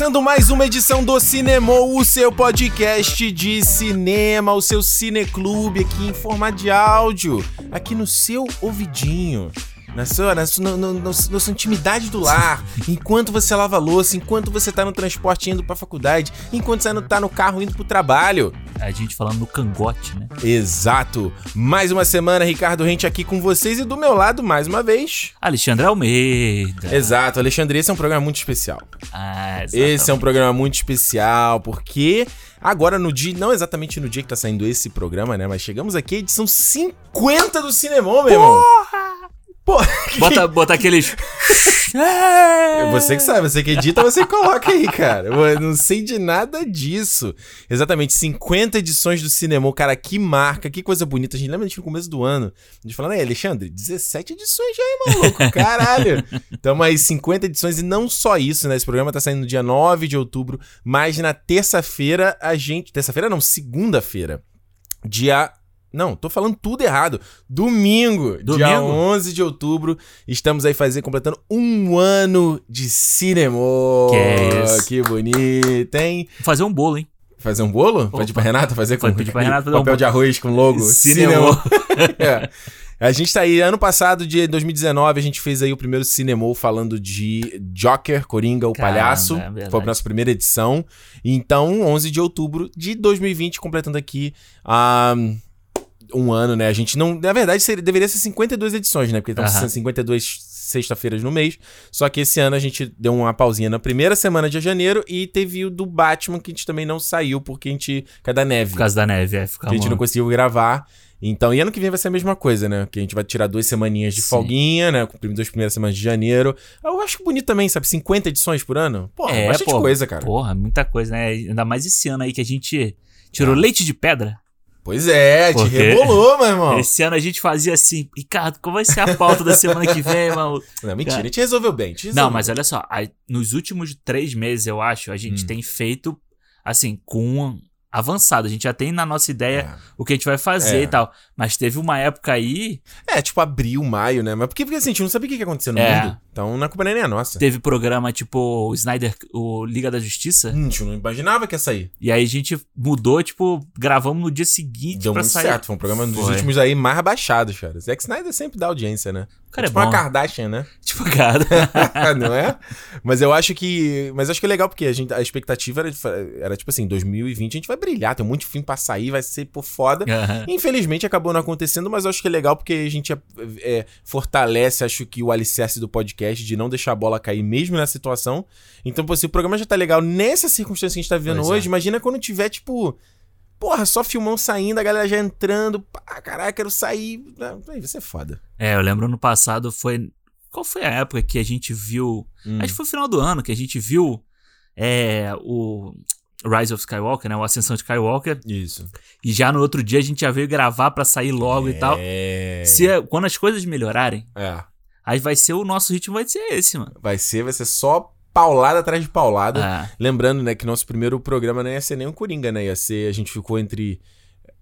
Começando mais uma edição do Cinema, o seu podcast de cinema, o seu cineclube aqui em forma de áudio, aqui no seu ouvidinho. Na sua, na, sua, no, no, no, na sua intimidade do lar, enquanto você lava a louça, enquanto você tá no transporte indo pra faculdade, enquanto você tá no carro indo pro trabalho. A gente falando no cangote, né? Exato. Mais uma semana, Ricardo Rente aqui com vocês e do meu lado, mais uma vez, Alexandre Almeida. Exato, Alexandre, esse é um programa muito especial. Ah, Esse é um programa muito especial porque agora no dia, não exatamente no dia que tá saindo esse programa, né, mas chegamos aqui à edição 50 do Cinemon, meu irmão. Porra! Bota, bota aqueles. É Você que sabe, você que edita, você coloca aí, cara. Eu não sei de nada disso. Exatamente, 50 edições do Cinemon, cara, que marca, que coisa bonita. A gente lembra no começo do ano, a gente falando, aí, Alexandre, 17 edições já, hein, maluco? Caralho! Então, aí, 50 edições e não só isso, né? Esse programa tá saindo no dia 9 de outubro, mas na terça-feira a gente. Terça-feira não, segunda-feira. Dia não, tô falando tudo errado. Domingo, Domingo? dia 11 de outubro, estamos aí fazendo, completando um ano de cinema. Que é isso. Que bonito, hein? Vou fazer um bolo, hein? Fazer um bolo? Opa. Pedir pra Renata fazer com Pode pra Renata fazer um papel bolo. de arroz com logo. Cinema. É. A gente tá aí, ano passado, de 2019, a gente fez aí o primeiro Cinemol falando de Joker, Coringa, o Caramba, Palhaço. é. Foi a nossa primeira edição. Então, 11 de outubro de 2020, completando aqui a um ano, né? A gente não. Na verdade, seria, deveria ser 52 edições, né? Porque estão sendo 52 sexta-feiras no mês. Só que esse ano a gente deu uma pausinha na primeira semana de janeiro e teve o do Batman, que a gente também não saiu, porque a gente. Por causa da neve. Por causa da neve, é. que Ficar a gente não conseguiu gravar. Então, e ano que vem vai ser a mesma coisa, né? Que a gente vai tirar duas semaninhas de Sim. folguinha, né? Com as duas primeiras semanas de janeiro. Eu acho bonito também, sabe? 50 edições por ano. Pô, É, bastante pô, coisa, cara. Porra, muita coisa, né? Ainda mais esse ano aí que a gente tirou Ah. leite de pedra. Pois é, te Porque- rebolou, meu irmão. Esse ano a gente fazia assim, Ricardo, qual vai ser a pauta da semana que vem, mano? Não, mentira, Cara. a gente resolveu bem. te resolveu. Não, mas olha só, a- nos últimos três meses, eu acho, a gente Hum. tem feito, assim, com avançado. A gente já tem na nossa ideia o que a gente vai fazer É. e tal. Mas teve uma época aí, É, é, tipo abril, maio, né? Mas porque, porque assim, a gente não sabia o que ia acontecer no É. mundo. Então não é culpa nem a nossa. teve programa tipo o Snyder, o Liga da Justiça. Hum, a gente não imaginava que ia sair. E aí a gente mudou, tipo, gravamos no dia seguinte Deu pra muito sair. certo. Foi um programa dos Foi. últimos aí mais baixados, cara. Zack Snyder sempre dá audiência, né? Cara é tipo uma Kardashian, né? Tipo, cara. não é? Mas eu acho que. Mas acho que é legal, porque a, gente, a expectativa era, era tipo assim: 2020 a gente vai brilhar, tem um monte de filme pra sair, vai ser por foda. Aham. Infelizmente acabou não acontecendo, mas eu acho que é legal porque a gente é, é, fortalece, acho que o alicerce do podcast de não deixar a bola cair mesmo nessa situação. Então, pô, se o programa já tá legal nessa circunstância que a gente tá vivendo Pois é. hoje, imagina quando tiver, tipo. Porra, só filmão saindo, a galera já entrando. Pá, caralho, quero sair. Aí vai ser foda. É, eu lembro no passado foi. Qual foi a época que a gente viu. Hum. Acho que foi o final do ano que a gente viu é, o Rise of Skywalker, né? O Ascensão de Skywalker. Isso. E já no outro dia a gente já veio gravar pra sair logo e tal. É. Se, quando as coisas melhorarem, É. aí vai ser o nosso ritmo, vai ser esse, mano. Vai ser, vai ser só paulada atrás de paulada. Ah, Lembrando, né, que nosso primeiro programa não ia ser nem um Coringa, né? Ia ser. A gente ficou entre.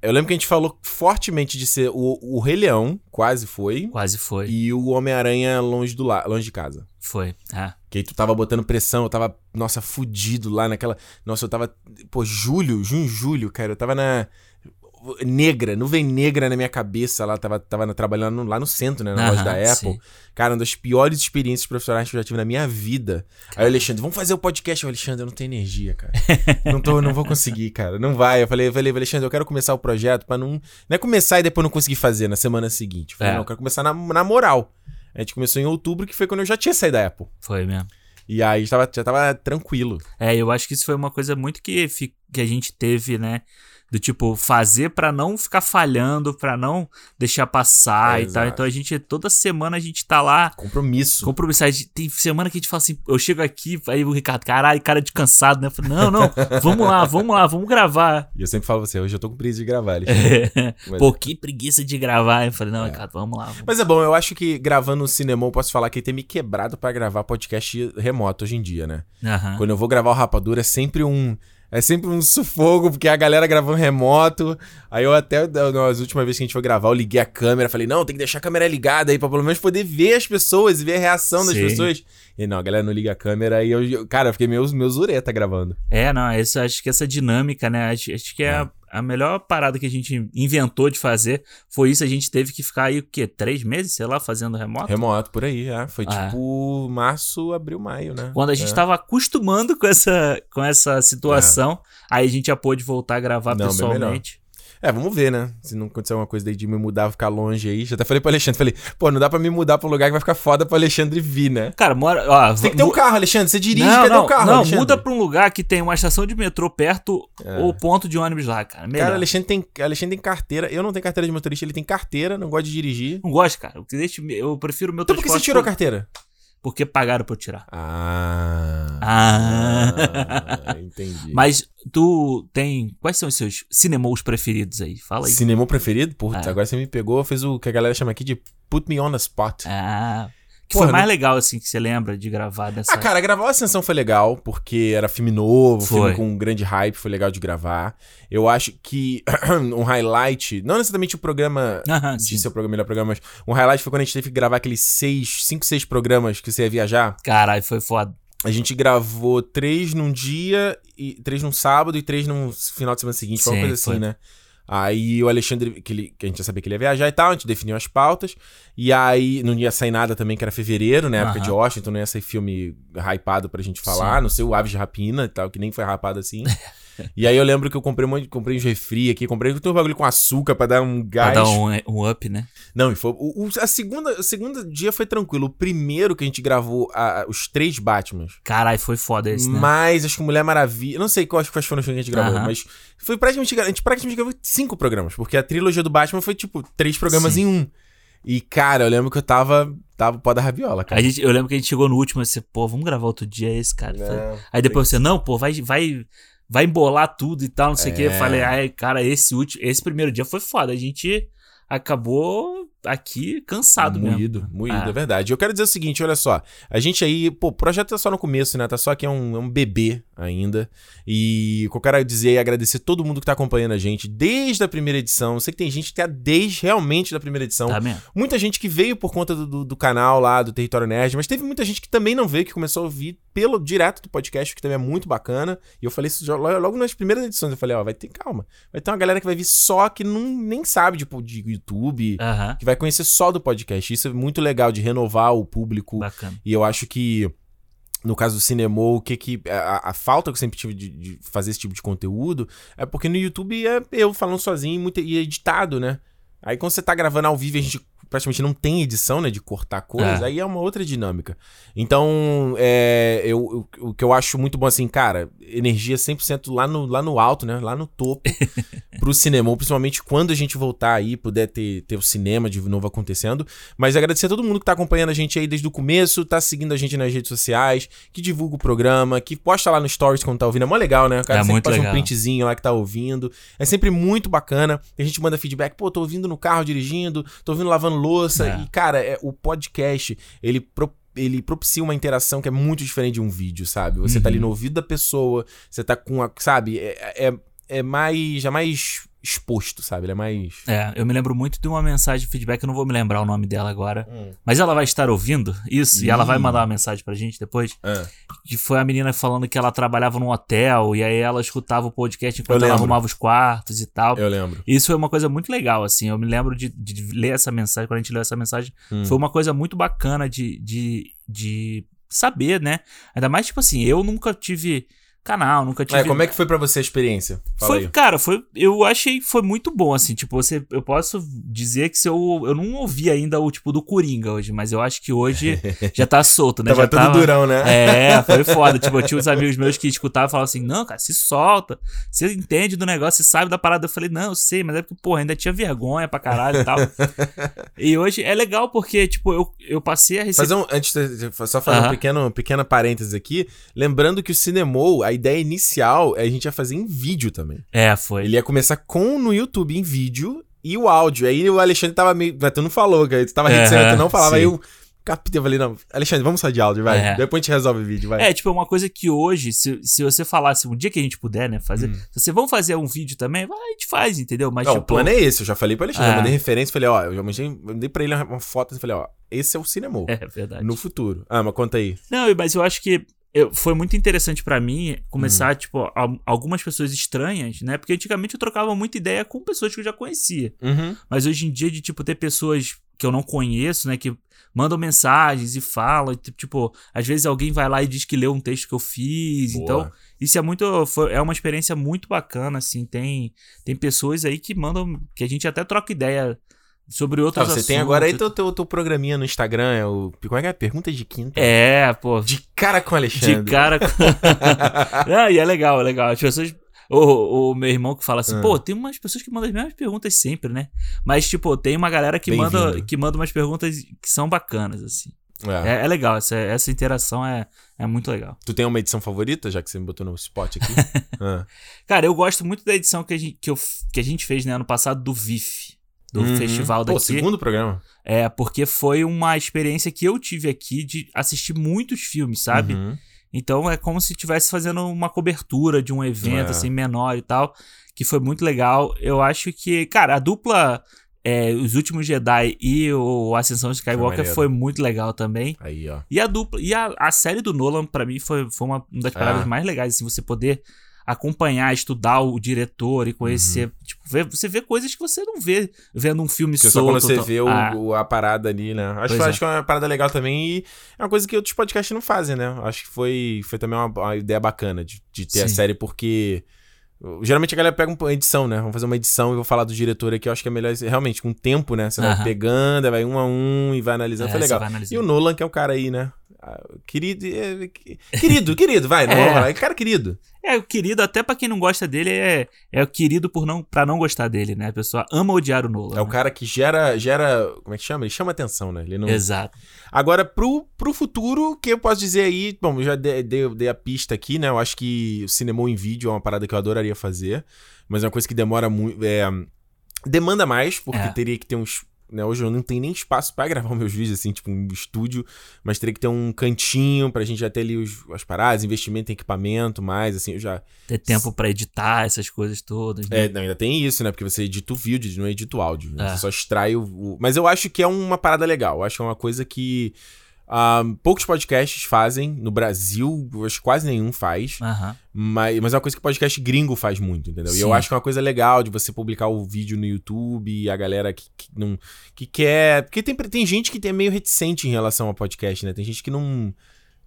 Eu lembro que a gente falou fortemente de ser o, o Rei Leão, quase foi. quase foi. E o Homem-Aranha longe, do la... longe de casa. Foi. Ah. Que aí tu tava botando pressão, eu tava, nossa, fudido lá naquela. Nossa, eu tava. Pô, julho, junho, julho, cara. Eu tava na. Negra, nuvem negra na minha cabeça lá, tava, tava trabalhando lá no centro, né, na loja da Apple. sim. Cara, uma das piores experiências profissionais que eu já tive na minha vida. Aí o Alexandre, vamos fazer o podcast. Eu, Alexandre, eu não tenho energia, cara. não, tô, não vou conseguir, cara. Não vai. Eu falei, eu falei, Alexandre, eu quero começar o projeto pra não. Não é começar e depois não conseguir fazer na semana seguinte. Eu falei, É. não, eu quero começar na, na moral. A gente começou em outubro, que foi quando eu já tinha saído da Apple. Foi mesmo. E aí tava, já tava tranquilo. É, eu acho que isso foi uma coisa muito que, que a gente teve, né? Do tipo, fazer pra não ficar falhando, pra não deixar passar É, e tal. exato. Então a gente, toda semana a gente tá lá Compromisso. compromissado. Tem semana que a gente fala assim, eu chego aqui, aí o Ricardo, caralho, cara de cansado, né? Eu falo, não, não, vamos lá, vamos lá, vamos gravar. E eu sempre falo você, hoje eu tô com preguiça de gravar, Alexandre. Mas- Pô, que preguiça de gravar. Eu falei, não, É. Ricardo, vamos lá. vamos. Mas é bom, eu acho que gravando no cinema, eu posso falar que tem me quebrado pra gravar podcast remoto hoje em dia, né? Quando eu vou gravar o Rapadura, é sempre um. É sempre um sufoco, porque a galera gravando remoto. Aí eu até, nas últimas vezes que a gente foi gravar, eu liguei a câmera, falei, não, tem que deixar a câmera ligada aí, pra pelo menos poder ver as pessoas e ver a reação das Sim. pessoas. E não, a galera não liga a câmera e eu, cara, eu fiquei meio, meio zureta gravando. É, não, acho que essa dinâmica, né? Acho, acho que é, A, a melhor parada que a gente inventou de fazer foi isso. A gente teve que ficar aí, o quê? Três meses, sei lá, fazendo remoto? Remoto, por aí, é. Foi Ah, é. tipo março, abril, maio, né? Quando a gente é. tava acostumando com essa, com essa situação, aí a gente já pôde voltar a gravar Não, pessoalmente. É, vamos ver, né? Se não acontecer alguma coisa daí de me mudar, ficar longe aí. Já até falei pro Alexandre, falei, pô, não dá pra me mudar pra um lugar que vai ficar foda pro Alexandre vir, né? Cara, mora. Ó, Você tem que ter um carro, Alexandre. Você dirige, não, cadê não, o carro, não, Alexandre? muda pra um lugar que tem uma estação de metrô perto É. ou ponto de ônibus lá, cara. Melhor. Cara, Alexandre tem, Alexandre tem carteira. Eu não tenho carteira de motorista, ele tem carteira, não gosta de dirigir. Não gosto, cara. Eu, eu prefiro o meu Então por que você tirou a carteira? Porque pagaram pra eu tirar. Ah. Ah. entendi. Mas tu tem. Quais são os seus cinemas preferidos aí? Fala aí. Cinema preferido? Putz, Ah. agora você me pegou, fez o que a galera chama aqui de put me on the spot. Ah. Que Porra, foi mais não- legal, assim, que você lembra de gravar dessa. Ah, cara, gravar o Ascensão foi legal, porque era filme novo, Foi. filme com um grande hype, foi legal de gravar. Eu acho que um highlight, não necessariamente o programa de sim. ser o programa, melhor programa, mas um highlight foi quando a gente teve que gravar aqueles seis, cinco, seis programas que você ia viajar. Caralho, foi foda. A gente gravou três num dia, e três num sábado e três num final de semana seguinte. Foi uma Sim, coisa assim, foi. né? Aí o Alexandre, que, ele- que a gente já sabia que ele ia viajar e tal, a gente definiu as pautas. E aí não ia sair nada também, que era fevereiro, né? Época Aham. de Washington, não ia sair filme hypado pra gente falar. Sim. Não sei o Aves de Rapina e tal, que nem foi hypado assim. e aí eu lembro que eu comprei um monte, comprei uns refri aqui, comprei um bagulho com açúcar pra dar um Pra gás. dar um, um up, né? Não, e foi. O, o- a segunda, o segundo dia foi tranquilo. O primeiro que a gente gravou a- os três Batmans. Caralho, foi foda esse, né? Mas acho que Mulher Maravilha. Não sei quais, quais foram os que a gente gravou, mas foi praticamente. A gente praticamente gravou cinco programas, porque a trilogia do Batman foi tipo três programas Sim. em um. E, cara, eu lembro que eu tava. Tava pó da rabiola, cara. A gente, eu lembro que a gente chegou no último e você, pô, vamos gravar outro dia esse, cara. Não, Aí depois você, não, pô, vai, vai, vai embolar tudo e tal, não sei o que. Eu É. falei, ai, cara, esse último, esse primeiro dia foi foda. A gente acabou aqui cansado mesmo. Moído, moído, Ah. é verdade. Eu quero dizer o seguinte, olha só. A gente aí, pô, o projeto tá só no começo, né? Tá só aqui é um, é um bebê ainda. E o que eu quero dizer é agradecer todo mundo que tá acompanhando a gente desde a primeira edição. Eu sei que tem gente que tá desde realmente da primeira edição. Tá mesmo? Muita gente que veio por conta do, do, do canal lá, do Território Nerd, mas teve muita gente que também não veio, que começou a ouvir pelo direto do podcast, que também é muito bacana. E eu falei isso já logo, nas primeiras edições. Eu falei, ó, vai ter calma. Vai ter uma galera que vai vir só que não, nem sabe de, de YouTube, Aham, que vai conhecer só do podcast. Isso é muito legal de renovar o público. bacana. E eu acho que. No caso do cinema, o que que. A, a falta que eu sempre tive de, de fazer esse tipo de conteúdo é porque no YouTube é eu falando sozinho e muito- e editado, né? Aí quando você tá gravando ao vivo e a gente praticamente não tem edição, né? De cortar coisas, É. aí é uma outra dinâmica. Então, é, eu, eu- o que eu acho muito bom, assim, cara, energia 100% lá no, lá no alto, né? Lá no topo pro cinema, principalmente quando a gente voltar aí, puder ter, ter o cinema de novo acontecendo. Mas agradecer a todo mundo que tá acompanhando a gente aí desde o começo, tá seguindo a gente nas redes sociais, que divulga o programa, que posta lá no Stories quando tá ouvindo. É mó legal, né? O cara É sempre posta um legal. printzinho lá que tá ouvindo. É sempre muito bacana. A gente manda feedback, pô, tô ouvindo no carro dirigindo, tô ouvindo lavando louça. É. E, cara, é, o podcast, ele pro- ele propicia uma interação que é muito diferente de um vídeo, sabe? Você tá ali Uhum. no ouvido da pessoa, você tá com a, sabe? É, é, é mais, é mais exposto, sabe? Ele é mais... É, eu me lembro muito de uma mensagem de feedback, eu não vou me lembrar o nome dela agora. Hum. Mas ela vai estar ouvindo isso e ela vai mandar uma mensagem pra gente depois. Ah. Que foi a menina falando que ela trabalhava num hotel e aí ela escutava o podcast enquanto ela arrumava os quartos e tal. Eu lembro. Isso foi uma coisa muito legal, assim. Eu me lembro de, de ler essa mensagem, quando a gente leu essa mensagem. Hum. Foi uma coisa muito bacana de, de, de saber, né? Ainda mais, tipo assim, eu nunca tive canal, nunca tive. É, como é que foi pra você a experiência? Fala Foi, aí. cara, foi, eu achei foi muito bom, assim, tipo, você, eu posso dizer que se eu, eu não ouvi ainda o tipo do Coringa hoje, mas eu acho que hoje já tá solto, né? Tava já todo durão, né? É, foi foda, tipo, eu tinha uns amigos meus que escutavam e falavam assim, não, cara, se solta, você entende do negócio, você sabe da parada, eu falei, não, eu sei, mas é porque, porra, ainda tinha vergonha pra caralho e tal, e hoje é legal porque, tipo, eu, eu passei a receber... Fazer um, antes de, só fazer um Aham. pequeno, pequena parêntese aqui, lembrando que o Cinemou, a ideia inicial é a gente ia fazer em vídeo também. É, foi. Ele ia começar com no YouTube em vídeo e o áudio. Aí o Alexandre tava meio. Tu não falou, cara. Tu tava reticente, Aham, tu não falava. sim. Aí eu. captei. Eu falei, não, Alexandre, vamos só de áudio, vai. É. Depois a gente resolve o vídeo, vai. É, tipo, é uma coisa que hoje, se, se você falasse um dia que a gente puder, né, fazer. Hum. Se você vamos fazer um vídeo também, vai, a gente faz, entendeu? Mas, não, tipo. o plano é esse, eu já falei pro Alexandre, É. eu mandei referência, falei, ó, eu já mandei, mandei pra ele uma foto e falei, ó, esse é o cinema. É verdade. No futuro. Ah, mas conta aí. Não, mas eu acho que eu- foi muito interessante pra mim começar, Hum. tipo, al- algumas pessoas estranhas, né? Porque antigamente eu trocava muita ideia com pessoas que eu já conhecia. Uhum. Mas hoje em dia, de, tipo, ter pessoas que eu não conheço, né? Que mandam mensagens e falam. e, Tipo, às vezes alguém vai lá e diz que leu um texto que eu fiz. Boa. Então, isso é muito. foi- é uma experiência muito bacana, assim. Tem, tem pessoas aí que mandam. que a gente até troca ideia sobre Ah, outros você assuntos. tem agora aí teu, teu, teu programinha no Instagram, é o. Como é que é? Perguntas de quinta. É, pô. De cara com o Alexandre. De cara. com- ah, e é legal, é legal. As pessoas. O, o meu irmão que fala assim, Ah. pô, tem umas pessoas que mandam as mesmas perguntas sempre, né? Mas, tipo, tem uma galera que manda, que manda umas perguntas que são bacanas, assim. É. É, é legal, essa, essa interação é, é muito legal. Tu tem uma edição favorita, já que você me botou no spot aqui? Ah. Cara, eu gosto muito da edição que a gente, que eu, que a gente fez né, ano passado do VIF, do Uhum. festival Pô, daqui. segundo programa. É, porque foi uma experiência que eu tive aqui de assistir muitos filmes, sabe? Uhum. Então é como se estivesse fazendo uma cobertura de um evento, É. assim, menor e tal, que foi muito legal. Eu acho que, cara, a dupla é, Os Últimos Jedi e o Ascensão de Skywalker maneiro. foi, muito legal também. Aí, ó. E a dupla, e a, a série do Nolan, pra mim, foi, foi uma das paradas Ah. mais legais, assim, você poder acompanhar, estudar o diretor e conhecer, Uhum. tipo, você vê coisas que você não vê vendo um filme Porque só solto. quando você então- vê o, Ah, o- a parada ali, né? Acho, Pois é. acho que é uma parada legal também e é uma coisa que outros podcasts não fazem, né? Acho que foi, foi também uma, uma ideia bacana de, de ter a Sim. série, porque uh, geralmente a galera pega uma edição, né? Vamos fazer uma edição e vou falar do diretor aqui. Eu acho que é melhor, realmente, com tempo, né? Você vai Aham. pegando, aí vai um a um e vai analisando. é, foi legal. vai analisar. E o Nolan, que é um cara aí, né? Ah, Querido, é, que- querido, querido, vai, não É. falar, cara querido. É, o querido, até pra quem não gosta dele, é, é o querido por não, pra não gostar dele, né? A pessoa ama odiar o Nolan. É o né? cara que gera, gera, como é que chama? Ele chama atenção, né? Ele não, Exato. Agora, pro, pro futuro, o que eu posso dizer aí? Bom, eu já dei, dei, dei a pista aqui, né? Eu acho que o cinema em vídeo é uma parada que eu adoraria fazer, mas é uma coisa que demora muito. É, demanda mais, porque É. teria que ter uns. Né, hoje eu não tenho nem espaço pra gravar meus vídeos, assim, tipo um estúdio, mas teria que ter um cantinho pra gente já ter ali os, as paradas, investimento em equipamento, mais, assim, eu já. Ter tempo pra editar essas coisas todas. né? É, não, ainda tem isso, né? Porque você edita o vídeo, não edita o áudio. né? É. Você só extrai o, o- Mas eu acho que é uma parada legal. Eu acho que é uma coisa que ah, poucos podcasts fazem no Brasil. Eu acho que quase nenhum faz. Mas, mas é uma coisa que podcast gringo faz muito, entendeu? E eu Sim. acho que é uma coisa legal de você publicar o vídeo no YouTube e a galera que, que não. que quer. Porque tem, tem gente que é meio reticente em relação ao podcast, né? Tem gente que não.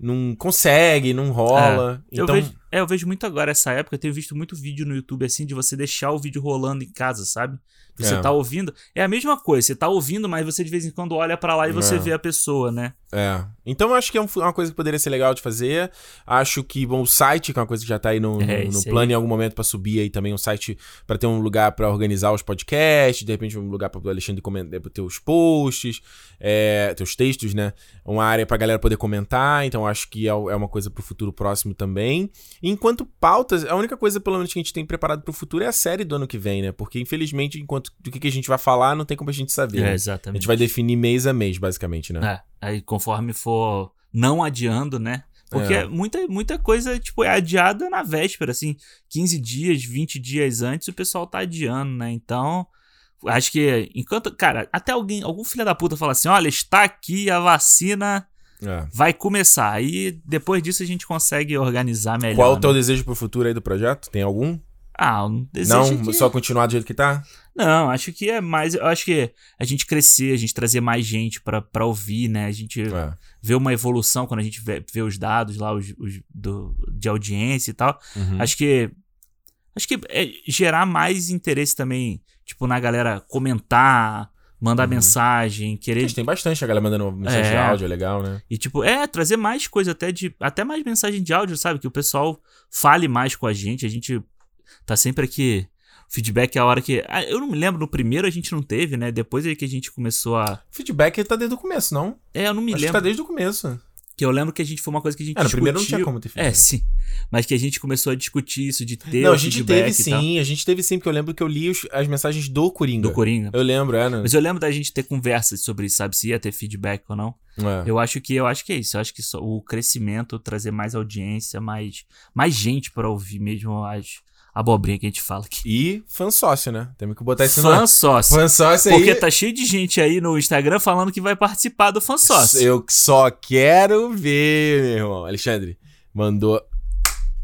Não consegue, não rola. Eu, então, vejo, é, eu vejo muito agora essa época, eu tenho visto muito vídeo no YouTube assim, de você deixar o vídeo rolando em casa, sabe? Você É. tá ouvindo. É a mesma coisa, você tá ouvindo, mas você de vez em quando olha pra lá e você É. vê a pessoa, né? É. Então eu acho que é um- uma coisa que poderia ser legal de fazer. Acho que, bom, o site, que é uma coisa que já tá aí no, É, no- no aí. plano em algum momento pra subir aí também um site pra ter um lugar pra organizar os podcasts, de repente um lugar para o Alexandre comentar, pra ter os posts, é, ter os textos, né? Uma área pra galera poder comentar. Então acho que é, é uma coisa pro futuro próximo também. E enquanto pautas, a única coisa, pelo menos, que a gente tem preparado pro futuro é a série do ano que vem, né? Porque, infelizmente, enquanto do que, que a gente vai falar, não tem como a gente saber. É, né? A exatamente. gente vai definir mês a mês, basicamente, né? É, aí conforme for não adiando, né? Porque É. muita, muita coisa, tipo, é adiada na véspera, assim, 15 dias, 20 dias antes, o pessoal tá adiando, né? Então, acho que enquanto, cara, até alguém, algum filho da puta fala assim, olha, está aqui a vacina, É. vai começar. Aí depois disso a gente consegue organizar melhor. Qual o né? teu desejo pro futuro aí do projeto? Tem algum? Ah, não, que- só continuar do jeito que tá? Não, acho que é mais, eu acho que a gente crescer, a gente trazer mais gente pra, pra ouvir, né? A gente É. ver uma evolução quando a gente vê, vê os dados lá os, os do, de audiência e tal. Uhum. Acho que. Acho que é gerar mais interesse também, tipo, na galera comentar, mandar Uhum. mensagem, querer. Gente, tem bastante a galera mandando mensagem de É. áudio, é legal, né? E, tipo, é, trazer mais coisa até de. Até mais mensagem de áudio, sabe? Que o pessoal fale mais com a gente. A gente tá sempre aqui. Feedback é a hora que. Ah, eu não me lembro, no primeiro a gente não teve, né? Depois é que a gente começou a. Feedback tá desde o começo, não? É, eu não me Acho que lembro. tá desde o começo. Que eu lembro que a gente foi uma coisa que a gente Ah, no discutiu. primeiro não tinha como ter É, feedback. sim. Mas que a gente começou a discutir isso de ter Não, a gente teve sim, a gente teve sim, porque eu lembro que eu li os- as mensagens do Coringa. Do Coringa. Eu lembro, é, né? Mas eu lembro da gente ter conversas sobre isso, sabe? Se ia ter feedback ou não. É. Eu acho que eu acho que é isso. Eu acho que o crescimento, trazer mais audiência, mais, mais gente pra ouvir mesmo as abobrinha que a gente fala aqui. E fã sócio, né? Temos que botar isso Fã no... sócio. Fã sócio aí. Porque tá cheio de gente aí no Instagram falando que vai participar do fã sócio. Eu só quero ver, meu irmão. Alexandre, mandou.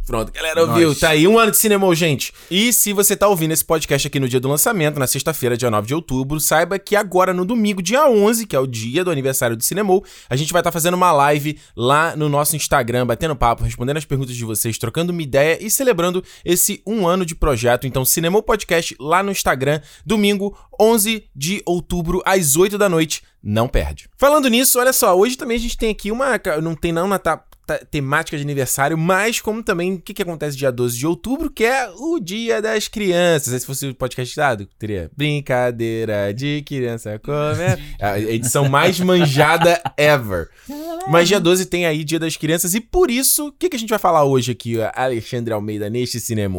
Pronto, galera, ouviu? Tá aí um ano de cinema, gente. E se você tá ouvindo esse podcast aqui no dia do lançamento, na sexta-feira, dia 9 de outubro, saiba que agora no domingo, dia 11, que é o dia do aniversário do Cinemou, a gente vai estar fazendo uma live lá no nosso Instagram, batendo papo, respondendo as perguntas de vocês, trocando uma ideia e celebrando esse um ano de projeto. Então, Cinemou Podcast lá no Instagram, domingo, 11 de outubro, às 8 da noite. Não perde. Falando nisso, olha só, hoje também a gente tem aqui uma. Não tem não na ta- temática de aniversário, mas como também o que, que acontece dia 12 de outubro, que é o Dia das Crianças. Se fosse o podcast dado, teria Brincadeira de Criança Comer. A edição mais manjada ever. Mas dia 12 tem aí Dia das Crianças, e por isso, o que, que a gente vai falar hoje aqui, Alexandre Almeida, neste cinema?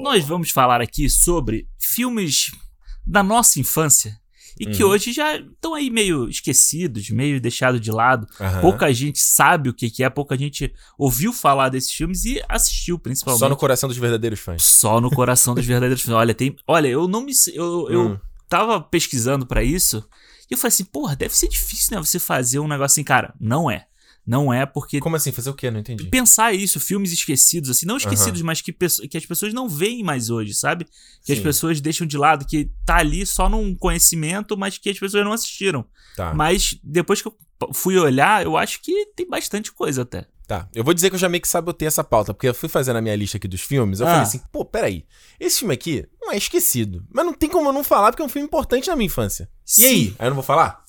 Nós vamos falar aqui sobre filmes da nossa infância e que Uhum. hoje já estão aí meio esquecidos, meio deixados de lado. Aham. Pouca gente sabe o que, que é, pouca gente ouviu falar desses filmes e assistiu, principalmente. Só no coração dos verdadeiros fãs. Só no coração dos verdadeiros filmes. Olha, tem. Olha, eu não me. Eu, eu Hum. tava pesquisando pra isso e eu falei assim, porra, deve ser difícil, né? Você fazer um negócio assim, cara. Não é. Não é porque. Como assim? Fazer o quê? Não entendi. Pensar isso, filmes esquecidos, assim, não esquecidos, mas que, que as pessoas não veem mais hoje, sabe? Que as Sim. pessoas deixam de lado, que tá ali só num conhecimento, mas que as pessoas não assistiram. Tá. Mas depois que eu fui olhar, eu acho que tem bastante coisa até. Tá, eu vou dizer que eu já meio que sabotei essa pauta, porque eu fui fazendo a minha lista aqui dos filmes, eu Ah. falei assim, pô, peraí, esse filme aqui não é esquecido, mas não tem como eu não falar, porque é um filme importante na minha infância. E aí? Aí eu não vou falar?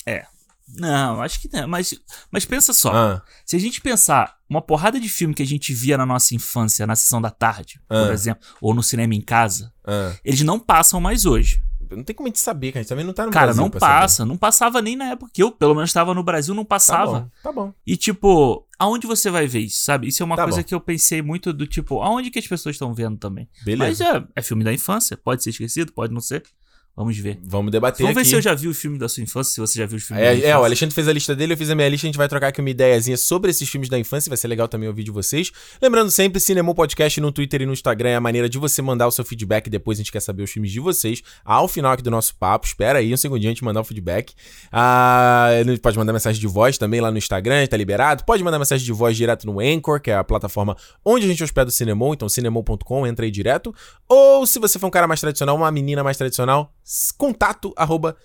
Não, acho que não. Mas, mas pensa só. Ah, Se a gente pensar uma porrada de filme que a gente via na nossa infância, na sessão da tarde, por Ah. exemplo, ou no cinema em casa, ah. eles não passam mais hoje. Não tem como a gente saber, cara, a gente também não tá no Cara, Brasil não pra saber. passa. Não passava nem na época que eu, pelo menos, estava no Brasil, não Tá passava. bom, tá bom. E, tipo, aonde você vai ver isso, sabe? Isso é uma Tá coisa bom. que eu pensei muito do tipo, aonde que as pessoas estão vendo também. Mas Beleza. é, é filme da infância, pode ser esquecido, pode não ser. Vamos ver. Vamos debater Vamos ver aqui. se eu já vi o filme da sua infância, se você já viu o filme da É, minha é, o infância. Alexandre fez a lista dele, eu fiz a minha lista, a gente vai trocar aqui uma ideiazinha sobre esses filmes da infância, vai ser legal também ouvir de vocês. Lembrando sempre, Cinemou Podcast no Twitter e no Instagram é a maneira de você mandar o seu feedback, depois a gente quer saber os filmes de vocês, ao final aqui do nosso papo, espera aí um segundinho a gente mandar o feedback. Ah, pode mandar mensagem de voz também lá no Instagram, tá liberado. Pode mandar mensagem de voz direto no Anchor, que é a plataforma onde a gente hospeda o Cinemou, então cinemou.com, entra aí direto. Ou se você for um cara mais tradicional, uma menina mais tradicional, s- contato arroba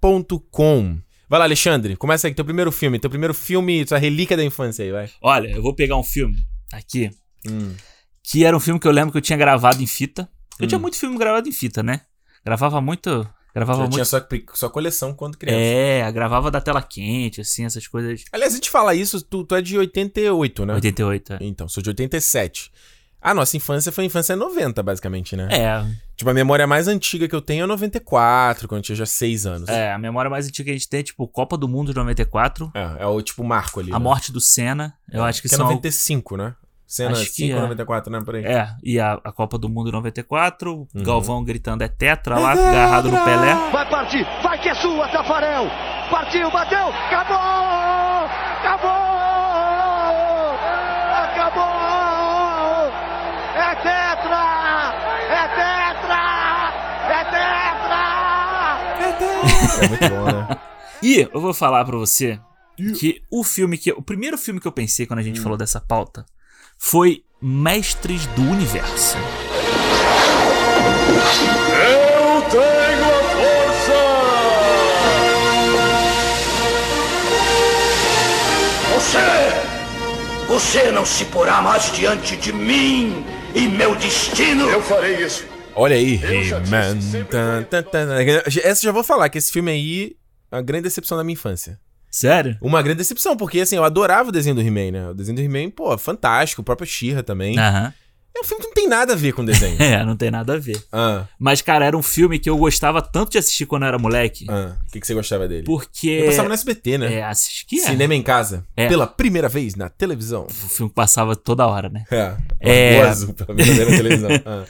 cinemou.com. Vai lá, Alexandre, começa aí teu primeiro filme, teu primeiro filme, tua relíquia da infância aí, vai. Olha, eu vou pegar um filme aqui, Hum. que era um filme que eu lembro que eu tinha gravado em fita. Eu Hum. tinha muito filme gravado em fita, né? Gravava muito. Gravava Já muito. tinha sua, sua coleção quando criança. É, gravava da tela quente, assim, essas coisas. Aliás, a gente fala isso, tu, tu é de 88, né? 88. é. Então, sou de 87. A nossa infância foi a infância 90, basicamente, né? É, Tipo, a memória mais antiga que eu tenho é 94, quando eu tinha já 6 anos. é, a memória mais antiga que a gente tem é tipo Copa do Mundo de 94, É, é o tipo marco ali. a né? morte do Senna. Eu acho que, que é são. 95, né? Cena Acho que 5 ou é. 94, né? Por aí. É, e a, a Copa do Mundo 94, Uhum. o Galvão gritando é tetra lá, agarrado no Pelé. Vai partir, vai que é sua, Tafarel. Partiu, bateu! Acabou! É muito bom, né? E eu vou falar pra você que o filme que. O primeiro filme que eu pensei quando a Hum. gente falou dessa pauta foi Mestres do Universo. Eu tenho a força! Você! Você não se porá mais diante de mim e meu destino! Eu farei isso. Olha aí, Eu He-Man. Essa eu já vou falar, que esse filme aí é uma grande decepção da minha infância. Sério? Uma grande decepção, porque assim, eu adorava o desenho do He-Man, né? O desenho do He-Man, pô, fantástico. O próprio She-Ra também. Aham. É um filme que não tem nada a ver com desenho. É, não tem nada a ver. ah, Mas, cara, era um filme que eu gostava tanto de assistir quando eu era moleque. ah. O que, que você gostava dele? Porque. Ele passava no SBT, né? É, assisti que é. Cinema em casa. É. Pela primeira vez na televisão. O filme que passava toda hora, né? É. É. Lagoa Azul, pela primeira vez na televisão. Ah.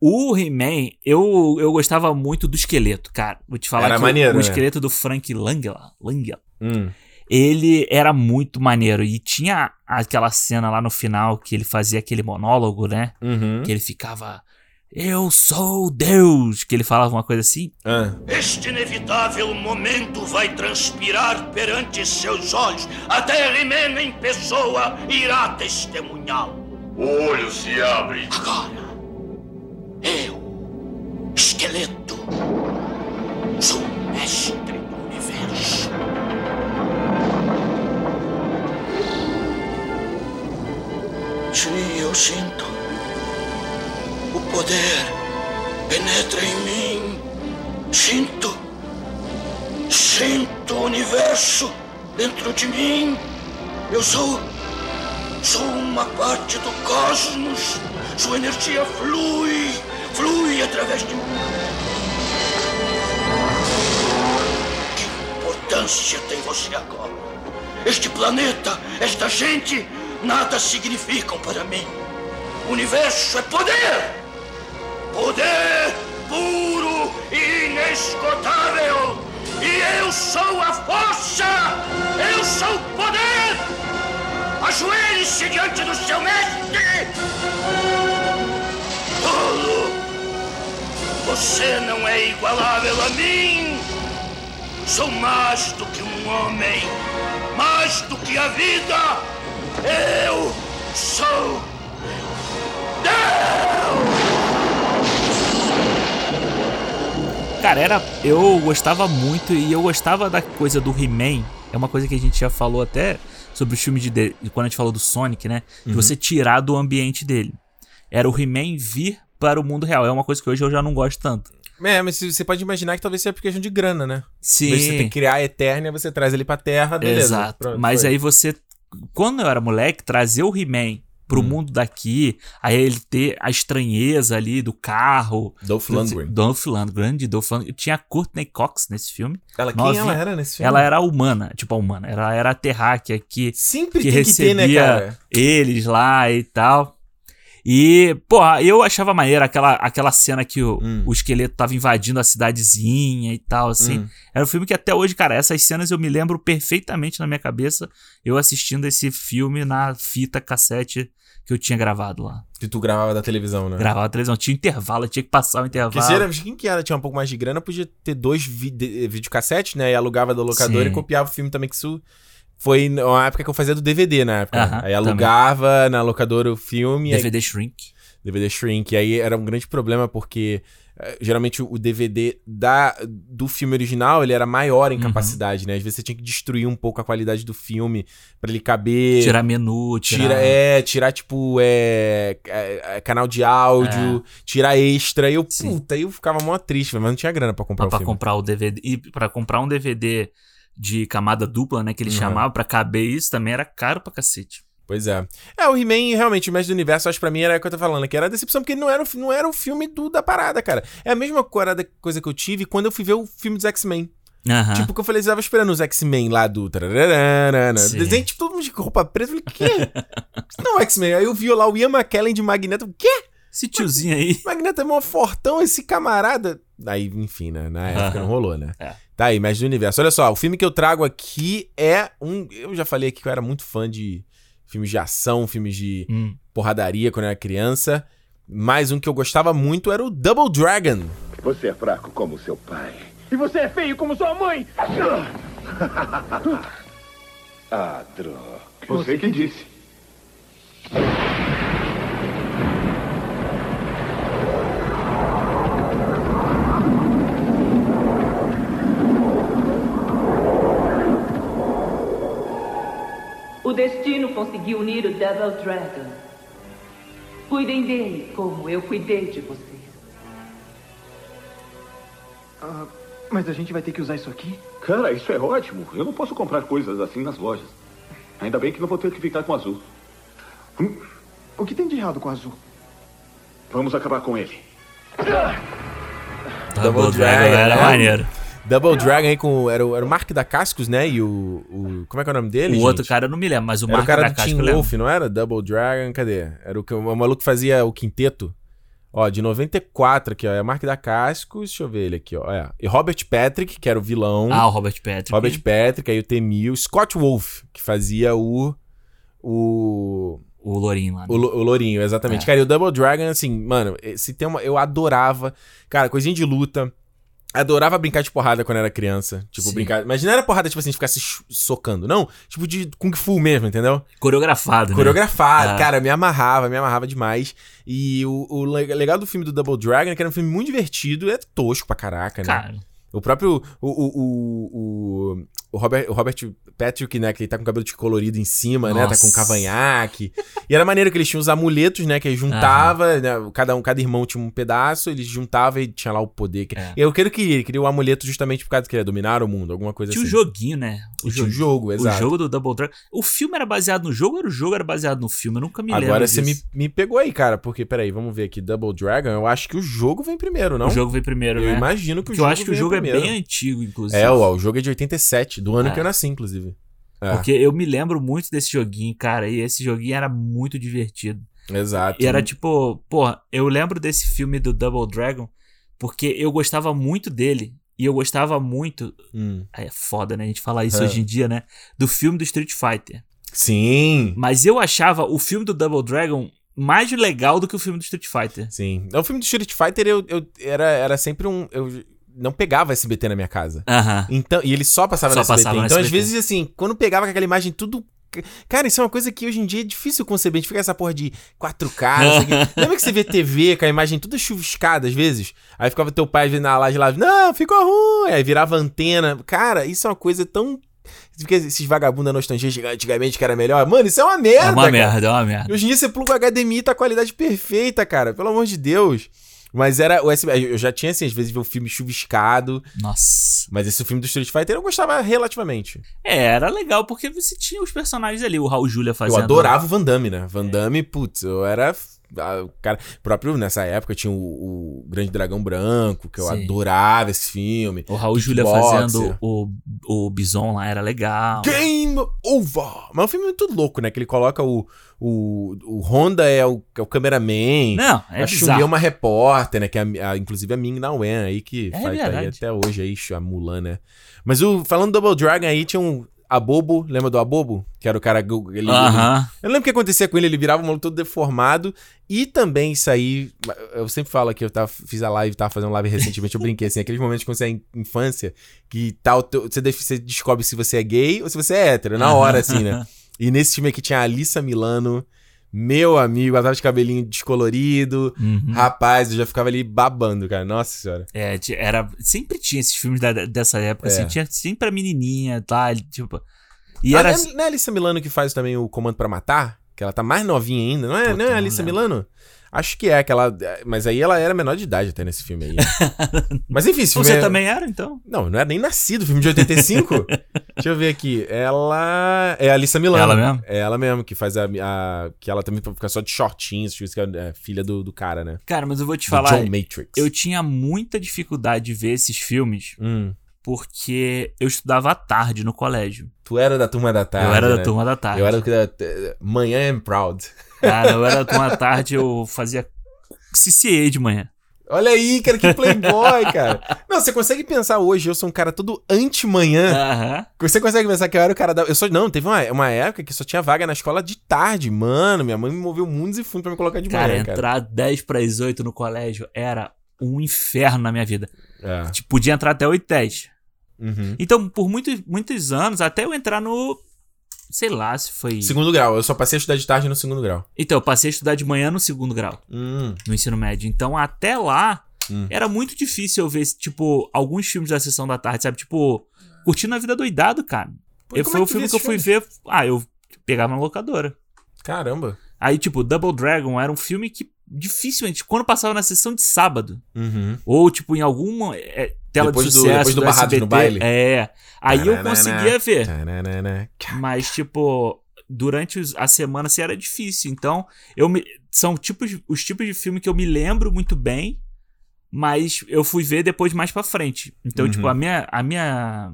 O He-Man, eu, eu gostava muito do esqueleto, cara. Vou te falar Era que o- maneiro, o, né? esqueleto do Frank Langella, Langella, Hum. ele era muito maneiro. E tinha aquela cena lá no final que ele fazia aquele monólogo, né? Uhum. Que ele ficava. Eu sou Deus! Que ele falava uma coisa assim. Ah. Este inevitável momento vai transpirar perante seus olhos. Até He-Man em pessoa irá testemunhá-lo. O olho se abre. Agora, eu, esqueleto, sou o mestre do universo. Sim, eu sinto. O poder penetra em mim. Sinto. Sinto o universo dentro de mim. Eu sou. Sou uma parte do cosmos. Sua energia flui. Flui através de mim. Que importância tem você agora? Este planeta, esta gente, nada significam para mim. O universo é poder! Poder puro e inesgotável! E eu sou a força! Eu sou o poder! Ajoelhe-se diante do seu mestre! Você não é igualável a mim! Sou mais do que um homem, mais do que a vida! Eu sou Deus! Cara, era. Eu gostava muito e eu gostava da coisa do He-Man. É uma coisa que a gente já falou até sobre o filme de, de- quando a gente falou do Sonic, né? De você tirar do ambiente dele. Era o He-Man vir para o mundo real. É uma coisa que hoje eu já não gosto tanto. É, mas você pode imaginar que talvez seja por questão de grana, né? Sim. Você tem que criar a Eternia, você traz ele pra Terra, beleza. Exato. Pronto, Mas foi. aí você. Quando eu era moleque, trazer o He-Man pro Hum. mundo daqui, aí ele ter a estranheza ali do carro. Dolph Lundgren. Dolph Lundgren, grande Dolph Lundgren. Tinha a Courtney Cox nesse filme. Ela, quem novinha. ela era nesse filme? Ela era humana, tipo a humana. Ela era a terráquea que, Sempre que tem que ter, recebia né, cara? eles lá e tal. E, porra, eu achava maneiro aquela, aquela cena que o, Hum. o esqueleto tava invadindo a cidadezinha e tal, assim. Hum. Era um filme que até hoje, cara, essas cenas eu me lembro perfeitamente na minha cabeça, eu assistindo esse filme na fita cassete que eu tinha gravado lá. Que tu gravava da televisão, né? Gravava a televisão, tinha intervalo, tinha que passar o intervalo. Porque se era, quem que era, tinha um pouco mais de grana, podia ter dois vide videocassetes, né? E alugava da locadora Sim. e copiava o filme também, que isso foi na época que eu fazia do DVD, na época. Aham, aí alugava na locadora o filme, e aí DVD Shrink. DVD Shrink. E aí era um grande problema porque eh, geralmente o DVD da, do filme original ele era maior em Uhum. capacidade, né? Às vezes você tinha que destruir um pouco a qualidade do filme pra ele caber. Tirar menu, tirar... Tira, é, tirar, tipo, é, é, é, canal de áudio, tirar extra. E eu, É. Sim. puta, aí eu ficava mó triste, mas não tinha grana pra comprar pra, o pra filme. comprar o DVD. E pra comprar um DVD de camada dupla, né? Que ele Uhum. chamava, pra caber isso também era caro pra cacete. Pois é. É, o He-Man, realmente, o Mestre do Universo, acho que pra mim era o que eu tô falando, que era a decepção, porque não era, o não era o filme do, da parada, cara. É a mesma coisa coisa que eu tive quando eu fui ver o filme dos X-Men. Aham. Tipo, que eu falei, eu tava esperando os X-Men lá do. Desenho, tipo, todo mundo de roupa preta. Eu falei, quê? Não é X-Men. Aí eu vi lá o Ian McKellen de Magneto. eu, Quê? Esse tiozinho aí. Magneto é mó fortão, esse camarada. Aí, enfim, né? Na época Aham. não rolou, né? É. Tá aí, Mestre do Universo. Olha só, o filme que eu trago aqui é um. Eu já falei aqui que eu era muito fã de filmes de ação, filmes de Hum. porradaria quando eu era criança. Mais um que eu gostava muito era o Double Dragon. Você é fraco como seu pai. E você é feio como sua mãe! Ah, droga. Você que disse. Destino conseguiu unir o Devil Dragon. Cuidem dele como eu cuidei de você. Ah, mas a gente vai ter que usar isso aqui? Cara, isso é ótimo. Eu não posso comprar coisas assim nas lojas. Ainda bem que não vou ter que ficar com azul. O que tem de errado com o azul? Vamos acabar com ele. Double, Dragon, Dragon era maneiro. Double Dragon aí com. Era o, era o Mark da Cascos, né? E o, o. Como é que é o nome dele? O outro gente? cara eu não me lembro, mas o Era o Mark cara da do Casca Team eu lembro. Wolf, não era? Double Dragon, cadê? Era o, o maluco que fazia o quinteto. Ó, de 94 aqui, ó. É Mark da Cascos, deixa eu ver ele aqui, ó. É. E Robert Patrick, que era o vilão. Ah, o Robert Patrick. Robert Patrick, aí o Temil. Scott Wolf, que fazia o. O. O Lourinho lá. né? O, o Lourinho, exatamente. É. Cara, e o Double Dragon, assim, mano, se tem uma. Eu adorava. Cara, coisinha de luta. Adorava brincar de porrada quando era criança. Tipo, Sim. brincar. Mas não era porrada, tipo assim, de ficar se socando. Não. Tipo de Kung Fu mesmo, entendeu? Coreografado, né? Coreografado. Ah. Cara, me amarrava, me amarrava demais. E o, o le- legal do filme do Double Dragon é que era um filme muito divertido. É tosco pra caraca, né? Cara, O próprio. O, o, o, o, Robert, o Robert Patrick, né? Que ele tá com o cabelo de colorido em cima, né? Tá com Nossa. cavanhaque. E era maneiro que eles tinham os amuletos, né? Que juntava, né, cada, um, cada irmão tinha um pedaço, eles juntavam e tinha lá o poder. que- É. Eu queria que ele queria o amuleto justamente por causa que ele ia dominar o mundo, alguma coisa tinha o assim. joguinho, né? E tinha o jogo, exato. O jogo do Double Dragon. O filme era baseado no jogo ou era o jogo era baseado no filme? Eu nunca me lembro. Agora você me, me pegou aí, cara, porque peraí, vamos ver aqui. Double Dragon, eu acho que o jogo vem primeiro, não? O jogo veio primeiro, eu né? imagino que o Porque jogo eu acho que o jogo é primeiro. bem antigo, inclusive. É, ó, o jogo é de 87, do ano É. que eu nasci, inclusive. É, Porque eu me lembro muito desse joguinho, cara, e esse joguinho era muito divertido. exato. E era tipo, porra, eu lembro desse filme do Double Dragon porque eu gostava muito dele. E eu gostava muito. Hum. É foda, né? A gente falar isso É. hoje em dia, né? Do filme do Street Fighter. Sim. Mas eu achava o filme do Double Dragon mais legal do que o filme do Street Fighter. Sim. O filme do Street Fighter eu, eu era, era sempre um. Eu não pegava SBT na minha casa. Aham. Então, e ele só passava Só no SBT. passava no então, às SBT. vezes, assim, quando pegava com aquela imagem tudo. Cara, isso é uma coisa que hoje em dia é difícil conceber. A gente fica essa porra de 4K, não sei o quê. Lembra que você vê TV com a imagem toda chuviscada às vezes? Aí ficava teu pai vendo na laje lá, não, ficou ruim. Aí virava antena. Cara, isso é uma coisa tão. Fica esses vagabundos da nostalgia antigamente que era melhor. Mano, isso é uma merda. É uma cara. merda, é uma merda. Hoje em dia você pluga o HDMI e tá a qualidade perfeita, cara. Pelo amor de Deus. Mas era o SB. Eu já tinha, assim, às vezes ver o filme chuviscado. Nossa. Mas esse filme do Street Fighter eu gostava relativamente. É, era legal porque você tinha os personagens ali, o Raul Julia fazendo. Eu adorava o Van Damme, né? Van Damme, putz, eu era. O cara, próprio nessa época tinha o, o Grande Dragão Branco, que eu Sim. adorava esse filme. O Raul Julia Kickboxer. fazendo o, o Bison lá era legal. Game over! Mas é um filme muito louco, né? Que ele coloca o. O, o Honda é o, é o cameraman. Não, é a Chun-Li é uma repórter, né? Que é a, a- inclusive a Ming Na Wen aí, que É faz tá aí até hoje aí, a Mulan, né? Mas o, falando do Double Dragon aí, tinha um Abobo, lembra do Abobo? Que era o cara... Ele, ele- Aham. eu não lembro o que acontecia com ele, ele virava um maluco todo deformado. E também isso aí, eu sempre falo que eu tava, fiz a live, tava fazendo live recentemente, eu brinquei assim, aqueles momentos quando você é em infância, que tal, você, def- você descobre se você é gay ou se você é hétero, na hora, assim, né? E nesse filme aqui tinha a Alissa Milano, meu amigo, ela tava de cabelinho descolorido. Uhum. Rapaz, eu já ficava ali babando, cara. Nossa senhora. É, era, sempre tinha esses filmes da- dessa época, É. assim, tinha sempre a menininha, tá? Tipo. E Ah, era. não é- não é a Alissa Milano que faz também o Comando pra Matar? Que ela tá mais novinha ainda, não é? Puta, não é a Alissa. Milano? Acho que é, que ela. Mas aí ela era menor de idade até nesse filme aí. mas enfim, esse filme Você é- também era, então? Não, não era nem nascido, filme de 85. Deixa eu ver aqui. Ela. É a Alissa Milano. Ela mesmo? É ela mesmo, que faz a. a- que ela também fica só de shortinhos, que é filha do, do cara, né? Cara, mas eu vou te Do falar. John Matrix. Eu tinha muita dificuldade de ver esses filmes Hum. porque eu estudava à tarde no colégio. Tu era da turma da tarde. eu era né? da turma da tarde. Eu era da. Manhã I'm proud. Cara, eu era da turma da tarde, eu fazia CCA de manhã. Olha aí, cara, que playboy, cara. Não, você consegue pensar hoje, eu sou um cara todo anti-manhã. Aham. Você consegue pensar que eu era o cara da. Eu sou. Não, teve uma, uma época que só tinha vaga na escola de tarde. Mano, minha mãe me moveu mundos e fundos pra me colocar de Cara, manhã, cara. entrar 10 para as 8 no colégio era um inferno na minha vida. É. Tipo, podia entrar até 8 10. Uhum. Então, por muitos, muitos anos, até eu entrar no. Sei lá se foi. Segundo grau, eu só passei a estudar de tarde no segundo grau. Então, eu passei a estudar de manhã no segundo grau, Hum. no ensino médio. Então, até lá, Hum. era muito difícil eu ver, tipo, alguns filmes da sessão da tarde, sabe? Tipo, curtindo a vida doidado, cara. Pô, Eu, como foi é o filme vê que eu fui ver. Ah, eu pegava na locadora. Caramba. Aí, tipo, Double Dragon era um filme que dificilmente, quando passava na sessão de sábado, Uhum. ou tipo em alguma é, tela Depois de do- sucesso depois do do, SBT, no Baile? é. Aí eu conseguia ver, mas tipo, durante a semana assim era difícil. Então, eu me são tipos, os tipos de filme que eu me lembro muito bem, mas eu fui ver depois mais pra frente. Então, Uhum. tipo, a minha, a minha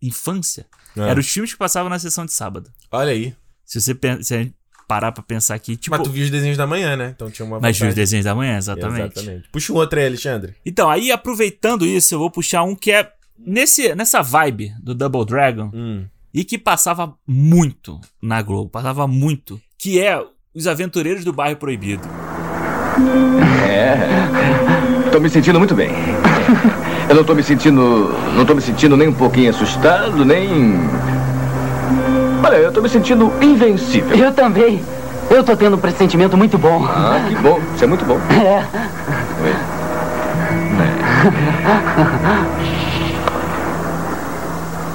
infância Ah. eram os filmes que passavam na sessão de sábado. Olha aí. Se você pen- se parar pra pensar aqui, tipo. Mas tu viu os desenhos da manhã, né? Então tinha uma Mas viu os desenhos da manhã, exatamente. Exatamente. Puxa um outro aí, Alexandre. Então, aí aproveitando isso, eu vou puxar um que é nesse, nessa vibe do Double Dragon Hum. e que passava muito na Globo, passava muito, que é Os Aventureiros do Bairro Proibido. Tô me sentindo muito bem. Eu não tô me sentindo. Não tô me sentindo nem um pouquinho assustado, nem. Olha, eu tô me sentindo invencível. Eu também. Eu tô tendo um pressentimento muito bom. Ah, que bom. Isso é muito bom. É.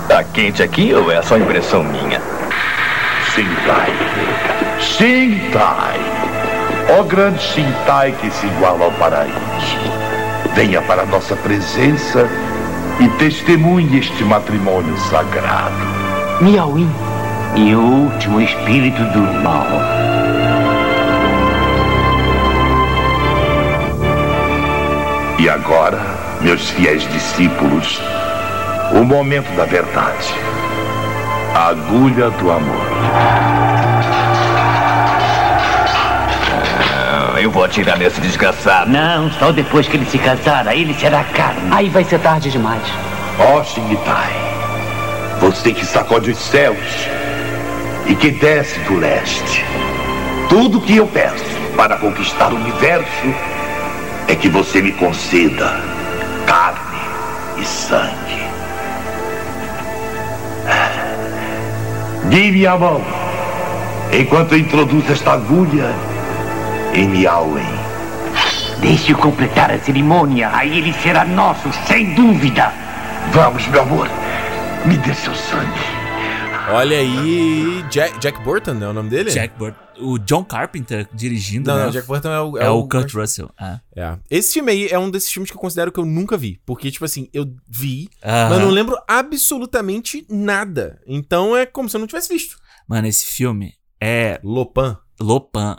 Tá quente aqui ou é só impressão minha? Shintai. Shintai. Ó grande Shintai que se iguala ao paraíso. Venha para nossa presença e testemunhe este matrimônio sagrado. Miauim. E o último espírito do mal. E agora, meus fiéis discípulos, o momento da verdade. A agulha do amor. Ah, Eu vou atirar nesse desgraçado. Não, só depois que ele se casar, aí ele será carne. Aí vai ser tarde demais. Ó Shintai, você que sacode os céus e que desce do leste. Tudo que eu peço para conquistar o universo é que você me conceda carne e sangue. Dê-me a mão enquanto eu introduzo esta agulha em Miauen. Deixe-o completar a cerimônia, aí ele será nosso, sem dúvida. Vamos, meu amor, me dê seu sangue. Olha aí. Jack, Jack Burton, é o nome dele? Jack Burton. O John Carpenter dirigindo, Não, né? não, Jack Burton é o. É, o Kurt Russell. É. É. Esse filme aí é um desses filmes que eu considero que eu nunca vi. Porque, tipo assim, eu vi, Aham. mas não lembro absolutamente nada. Então é como se eu não tivesse visto. Mano, esse filme é Lopan. Lopan.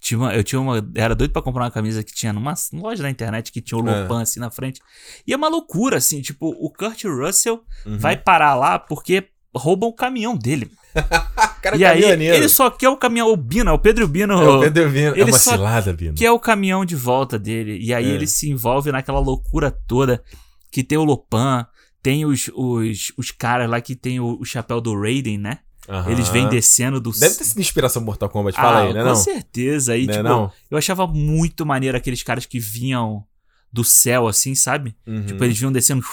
Tinha uma- eu tinha uma. Era doido pra comprar uma camisa que tinha numa loja na internet que tinha o É. Lopan assim na frente. E é uma loucura, assim, tipo, o Kurt Russell Uhum. vai parar lá porque roubam o caminhão dele. Cara, e aí, ele só quer o caminhão, o Bino, é o Pedro Bino. É o Pedro Vino. É ele uma só cilada, Bino. quer o caminhão de volta dele. E aí É. ele se envolve naquela loucura toda que tem o Lopan, tem os, os, os caras lá que tem o, o chapéu do Raiden, né? Aham. Eles vêm descendo do Deve ter sido inspiração Mortal Kombat, fala ah, aí, né? Com Não? certeza. Aí, Né, tipo, não? eu achava muito maneiro aqueles caras que vinham do céu, assim, sabe? Uhum. Tipo, eles vinham descendo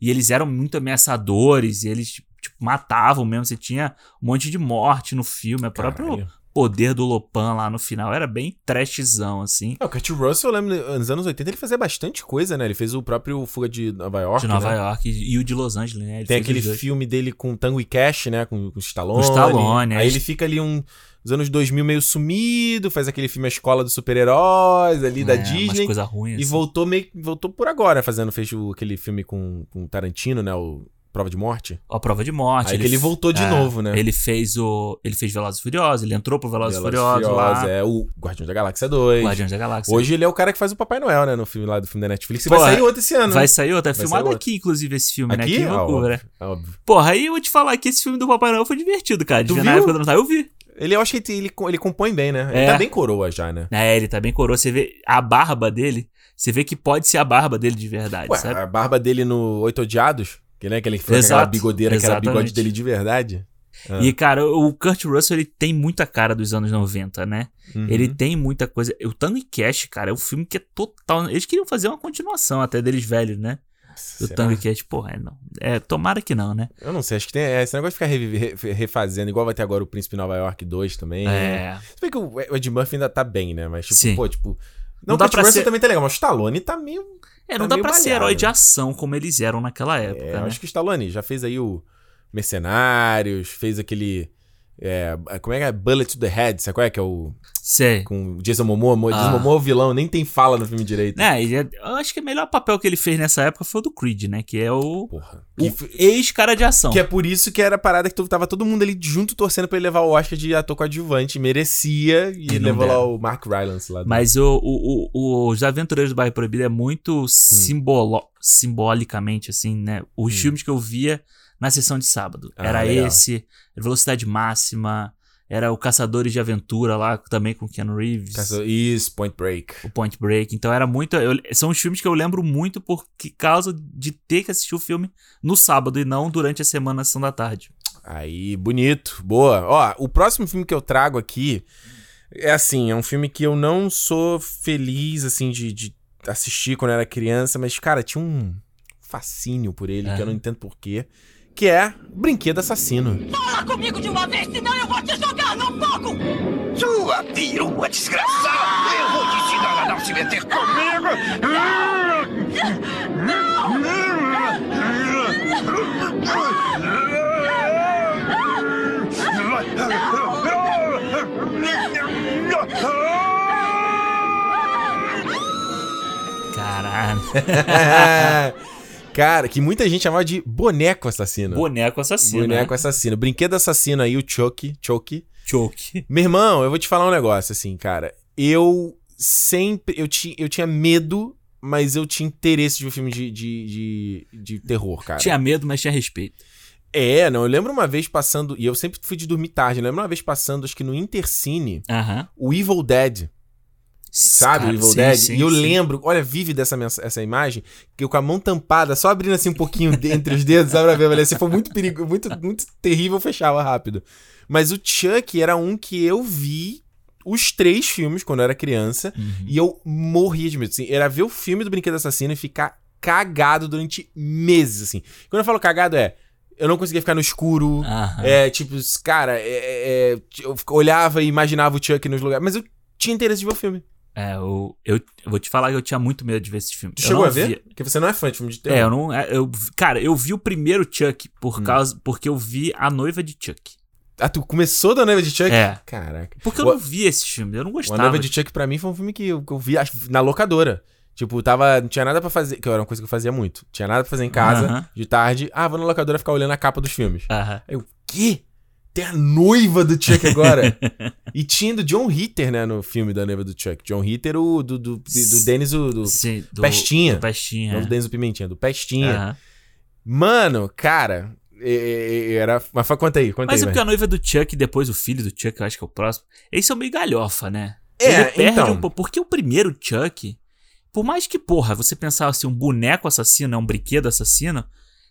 e eles eram muito ameaçadores e eles, tipo, matavam mesmo. Você tinha um monte de morte no filme. O próprio poder do Lopan lá no final era bem trashzão, assim. É, o Kurt Russell, eu lembro, nos anos 80 ele fazia bastante coisa, né? Ele fez o próprio Fuga de Nova York, de Nova né? York e, o de Los Angeles, né? Ele Tem aquele filme dele com Tango e Cash, né? Com, com o Stallone. Com Stallone, Aí é. ele fica ali um, anos 2000 meio sumido, faz aquele filme A Escola dos Super-Heróis ali da É, umas Disney. coisa ruim, E assim. voltou meio voltou por agora, fazendo, fez aquele filme com, com Tarantino, né? O Prova de Morte. A prova de morte. Aí que ele voltou de novo, né? Ele fez o. Ele fez Velozes e Furiosos, ele entrou pro Velozes e Furiosos lá. É o Guardiões da Galáxia 2. Guardiões da Galáxia. Hoje ele é o cara que faz o Papai Noel, né? No filme lá do filme da Netflix. E vai sair outro esse ano. Vai né? sair outra. É Vai filmado sair aqui, inclusive, esse filme, Aqui? né? Aqui em Vancouver, óbvio, né? óbvio. Porra, aí eu vou te falar que esse filme do Papai Noel foi divertido, cara. De Tu viu? época do. Eu vi. Ele, eu acho que ele, ele compõe bem, né? Ele É. tá bem coroa já, né? É, ele tá bem coroa. Você vê a barba dele. Você vê que pode ser a barba dele de verdade, Ué, sabe? a barba dele no Oito Odiados, que, né, que ele fez aquela bigodeira, que exatamente. bigode dele de verdade. Ah. E, cara, o Kurt Russell, ele tem muita cara dos anos 90, né? Uhum. Ele tem muita coisa. O Tango e Cash, cara, é um filme que é total. Eles queriam fazer uma continuação até deles velhos, né? Do Será? Tango e Cash, porra, é, não. É, tomara que não, né? Eu não sei, acho que tem é, esse negócio de ficar revive- re- refazendo, igual vai ter agora o Príncipe Nova York 2 também. É. Você vê que o o Ed Murphy ainda tá bem, né? Mas, tipo, Sim. pô, tipo. Não Não, dá Kurt Russell ser- também tá legal, mas o Stallone tá meio. É, tá não dá meio pra ser herói de ação como eles eram naquela época, É, né? acho que o Stallone já fez aí o Mercenários, fez aquele. É, como é que é? Bullet to the Head, sabe qual é que é o. Sei. Com o Jason Momoa. Jason Ah. Momoa é o vilão, nem tem fala no filme direito. É, é- eu acho que o melhor papel que ele fez nessa época foi o do Creed, né? Que é o, Porra. o ex-cara de ação. Que é por isso que era a parada que tu- tava todo mundo ali junto torcendo pra ele levar o Oscar de ator coadjuvante. Merecia. E, E levou lá o Mark Rylance lá. Mas o, o, o, Os Aventureiros do Bairro Proibido é muito Hum. simbolo, simbolicamente, assim, né? Os filmes que eu via na sessão de sábado. Ah, era legal. esse, Velocidade Máxima, era o Caçadores de Aventura lá, também com Keanu Reeves. Caça- Isso, Point Break. O Point Break. Então era muito. eu- são os filmes que eu lembro muito por que- causa de ter que assistir o filme no sábado e não durante a semana, na sessão da tarde. Aí, bonito, boa. Ó, o próximo filme que eu trago aqui é assim, é um filme que eu não sou feliz, assim, de, de assistir quando eu era criança, mas, cara, tinha um fascínio por ele, que eu não entendo porquê, que é Brinquedo Assassino. Fala comigo de uma vez, senão eu vou te jogar no fogo! Sua perua desgraçada! Eu vou te ensinar a não se meter comigo! Caralho. cara, que muita gente chamava de Boneco Assassino. Boneco assassino. Boneco né? Assassino. Brinquedo Assassino aí, o Chucky. Chucky. Choke. Meu irmão, eu vou te falar um negócio, assim, cara. Eu sempre. Eu, ti, eu tinha medo, mas eu tinha interesse de ver filme de, de, de, de terror, cara. Tinha medo, mas tinha respeito. É, não. Eu lembro uma vez passando. E eu sempre fui de dormir tarde. Eu lembro uma vez passando, acho que no Intercine, Aham. o Evil Dead. Sabe, Cara, Evil sim, Dead? sim, e eu sim. lembro, olha, vive dessa essa imagem, que eu com a mão tampada, só abrindo assim um pouquinho entre os dedos, sabe, pra ver, se for muito perigo, muito, muito terrível, eu fechava rápido. Mas o Chuck era um que eu vi os três filmes quando eu era criança, Uhum. e eu morria de medo. Assim, era ver o filme do Brinquedo Assassino e ficar cagado durante meses, assim. Quando eu falo cagado é, eu não conseguia ficar no escuro, Aham. é, tipo, cara, é, é, é, eu olhava e imaginava o Chuck nos lugares, mas eu tinha interesse de ver o filme. É, eu, eu, eu vou te falar que eu tinha muito medo de ver esse filme. Tu Eu chegou a ver? via- Porque você não é fã de filme de terror. É, eu não. é, Eu, cara, eu vi o primeiro Chuck Hum. por causa. Porque eu vi a noiva de Chuck. Ah, tu começou da Noiva de Chuck? É. Caraca. Porque eu O- não vi esse filme, eu não A gostava. Noiva de Chuck pra mim foi um filme que eu, que eu vi acho, na locadora. Tipo, tava, não tinha nada pra fazer, que era uma coisa que eu fazia muito. Tinha nada pra fazer em casa, Aham. de tarde. Ah, vou na locadora ficar olhando a capa dos filmes. Aham. Aí eu, quê? Tem a noiva do Chuck agora? e tinha do John Ritter, né, no filme da noiva do Chuck. John Ritter, o do, do, do Dennis, o do, Sim, do- Pestinha. do Pestinha. Não é. do Dennis o Pimentinha, do Pestinha. Aham. Mano, cara, é- é- é- era... Mas conta aí, conta Mas aí, é porque a noiva do Chuck e depois o filho do Chuck, eu acho que é o próximo. Eles são meio galhofa, né? É, Ele perde então. um pouco. Porque o primeiro Chuck, por mais que, porra, você pensar assim, um boneco assassino, é um brinquedo assassino.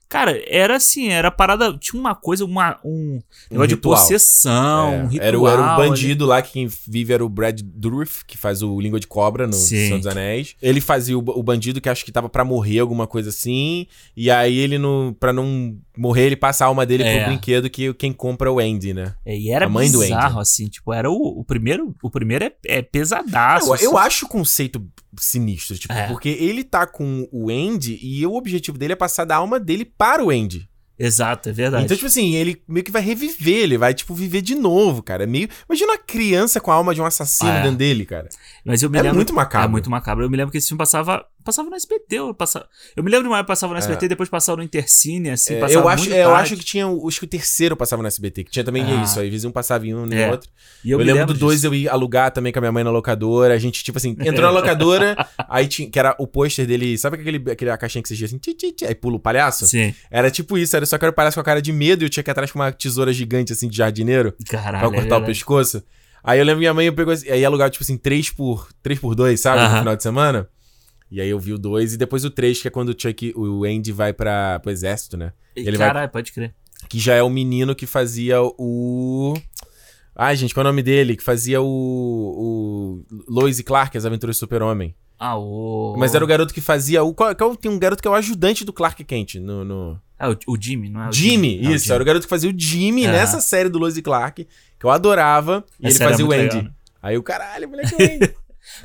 Cara, era assim, era parada. Tinha uma coisa, uma, um negócio de ritual. possessão, É, um ritual. era, o, era o ali. bandido lá que quem vive era o Brad Dourif, que faz o Língua de Cobra no Sim. Senhor dos Anéis. Ele fazia o, o bandido que acho que tava pra morrer, alguma coisa assim. E aí ele, no, pra não morrer, ele passa a alma dele É. pro brinquedo que quem compra é o Andy, né? É, e era A mãe do bizarro, Andy. assim, tipo, era o, o primeiro. O primeiro é, é pesadaço. Eu, eu assim. acho o conceito sinistro, tipo, É. porque ele tá com o Andy e o objetivo dele é passar da alma dele para o Andy. Exato, é verdade. Então, tipo assim, ele meio que vai reviver, ele vai, tipo, viver de novo, cara. É meio. Imagina uma criança com a alma de um assassino Ah, é. dentro dele, cara. Mas eu me É lembro. muito macabro. É muito macabro. Eu me lembro que esse filme passava. Passava no SBT. Eu, passava, eu me lembro de uma época passava no SBT, depois passava no Intercine, assim, É, passava eu acho, é, eu acho que tinha. Acho que o terceiro passava no SBT, que tinha também Ah. isso. Aí, vezes um passava em um e É. outro. E Eu, me lembro, lembro do dois eu ia alugar também com a minha mãe na locadora. A gente, tipo assim, entrou na locadora, aí tinha. Que era o pôster dele. Sabe aquele, aquele caixinha que você gira assim, ti, ti, ti, aí pula o palhaço? Sim. Era tipo isso, era só que era o palhaço com a cara de medo e eu tinha que ir atrás com uma tesoura gigante, assim, de jardineiro, Caralho. pra é cortar o verdade. pescoço. Aí eu lembro minha mãe pegou assim, aí alugava, tipo assim, 3 por, 3 por 2, sabe? No final de semana. E aí eu vi o 2 e depois o 3, que é quando o Chuck, o Andy vai pra, pro exército, né? E, Ele vai Caralho, pode crer. que já é o menino que fazia o. Ai, gente, qual é o nome dele? Que fazia o. o Lois e Clark, As Aventuras do Super-Homem. Ah, o. Mas era o garoto que fazia. O, qual, qual- tem um garoto que é o ajudante do Clark Kent no. no... É o, o Jimmy, não é o Jimmy, Não, o isso, era o garoto que fazia o Jimmy Aham. nessa série do Lois e Clark, que eu adorava, e Essa ele era fazia o Andy. legal, né? Aí o caralho, moleque, é o Andy.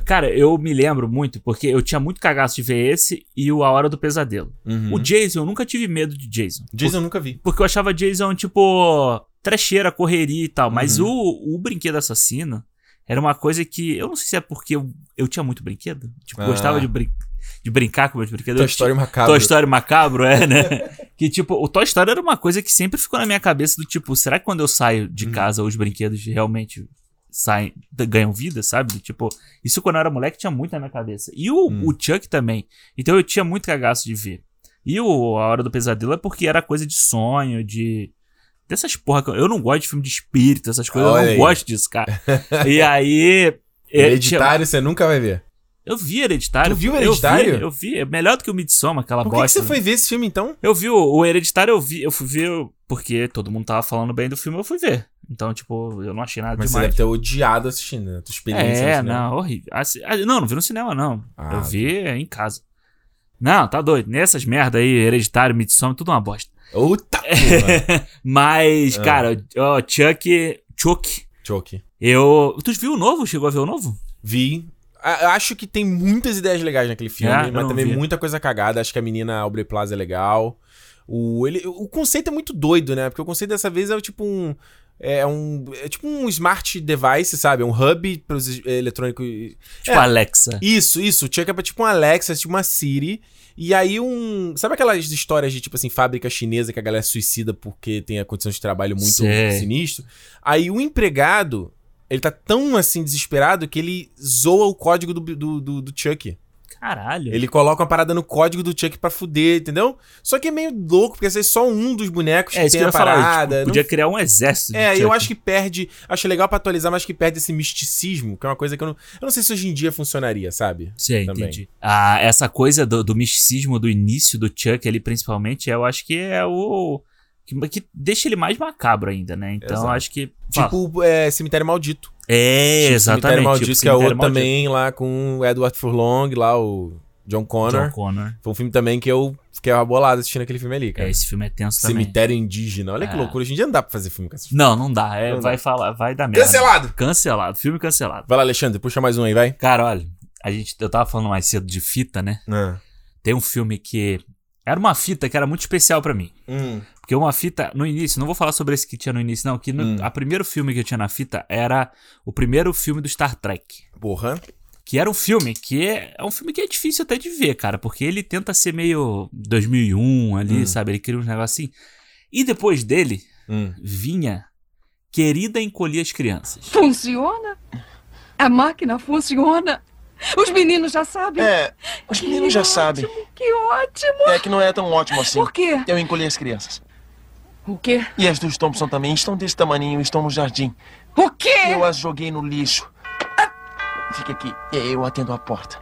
Cara, eu me lembro muito, porque eu tinha muito cagaço de ver esse e o A Hora do Pesadelo. Uhum. O Jason, eu nunca tive medo de Jason. Jason eu nunca vi. Porque eu achava Jason, tipo, trecheira, correria e tal. Mas Uhum. o, o brinquedo assassino era uma coisa que. Eu não sei se é porque eu, eu tinha muito brinquedo. Tipo, Ah. gostava de, brin de brincar com meus brinquedos. Toy tinha- macabro. Toy Story macabro, é, né? que tipo, o Toy Story era uma coisa que sempre ficou na minha cabeça do tipo, será que quando eu saio de Uhum. casa os brinquedos realmente saem, ganham vida, sabe? Tipo, isso quando eu era moleque tinha muito na minha cabeça. E o, Hum. o Chuck também. Então eu tinha muito cagaço de ver. E o A Hora do Pesadelo é porque era coisa de sonho, de. Dessas porra. que Eu eu não gosto de filme de espírito, essas coisas. Olha eu não aí. gosto disso, cara. e aí. é, Hereditário você nunca vai ver. Eu vi Hereditário. Tu viu Eu Hereditário? vi, Eu vi. É melhor do que o Midsommar, aquela Por que, que bosta. você foi ver esse filme então? Eu vi o, o Hereditário, eu vi, eu fui ver porque todo mundo tava falando bem do filme, eu fui ver. Então, tipo, eu não achei nada Mas você demais. deve ter odiado assistindo, né? Tua experiência. É, não, horrível. Assi- ah, não, não vi no cinema, não. Ah, eu vi em casa. Não, tá doido. Nessas merda aí, Hereditário, Midsommar, tudo uma bosta. Eita porra. Mas, Ah. cara, ó, Chuck. Chuck. Choke. Eu. Tu viu o novo? Chegou a ver o novo? Vi. A- Acho que tem muitas ideias legais naquele filme, É, eu mas também vi. muita coisa cagada. Acho que a menina Aubrey Plaza é legal. O, ele, o conceito é muito doido, né? Porque o conceito dessa vez é tipo um. É um. É tipo um smart device, sabe? É um hub para os eletrônicos. Tipo Alexa. Isso, isso. O Chuck é tipo um Alexa, tipo uma Siri. E aí um. Sabe aquelas histórias de, tipo assim, fábrica chinesa que a galera suicida porque tem a condição de trabalho muito Sei. sinistro? Aí o empregado, ele tá tão assim desesperado que ele zoa o código do, do, do, do Chuck. Caralho. Ele coloca uma parada no código do Chuck pra fuder, entendeu? Só que é meio louco, porque é só um dos bonecos É, que tem a ia falar. parada. tipo, não podia criar um exército. de é, eu acho que perde. Acho legal pra atualizar, mas que perde esse misticismo, que é uma coisa que eu não. Eu não sei se hoje em dia funcionaria, sabe? Sim, Também. entendi. Ah, essa coisa do, do misticismo do início do Chuck ali, principalmente, eu acho que é o. Que, que deixa ele mais macabro ainda, né? Então Exato. acho que. Tipo é, Cemitério Maldito. é, Tipo, exatamente. Cemitério Maldito, tipo que é outro Maldito. também lá com o Edward Furlong, lá o John Connor. John Connor. Foi um filme também que eu fiquei abolado assistindo aquele filme ali, cara. É, esse filme é tenso também. Cemitério Indígena. Olha que É. loucura. Hoje em dia não dá pra fazer filme com essas Não, não dá. É, Não vai dá. falar, vai dar merda. Cancelado! Cancelado. Filme cancelado. Vai lá, Alexandre, puxa mais um aí, vai. Cara, olha, a gente, eu tava falando mais cedo de fita, né? Ah. Tem um filme que. Era uma fita que era muito especial pra mim. Hum. Porque uma fita, no início, não vou falar sobre esse que tinha no início, não. Que no, Hum. a primeiro filme que eu tinha na fita era o primeiro filme do Star Trek. Porra. Que era um filme que é, é um filme que é difícil até de ver, cara. Porque ele tenta ser meio 2001 ali, Hum. sabe? Ele cria uns negócios assim. E depois dele, Hum. vinha Querida Encolher as Crianças. Funciona? A máquina funciona? Os meninos já sabem? É, os meninos já sabem. Que ótimo! É que não é tão ótimo assim. Por quê? Eu encolhi as crianças. O quê? E as dos Thompson também estão desse tamaninho, estão no jardim. O quê? Eu as joguei no lixo. Ah, Fica aqui, eu atendo a porta.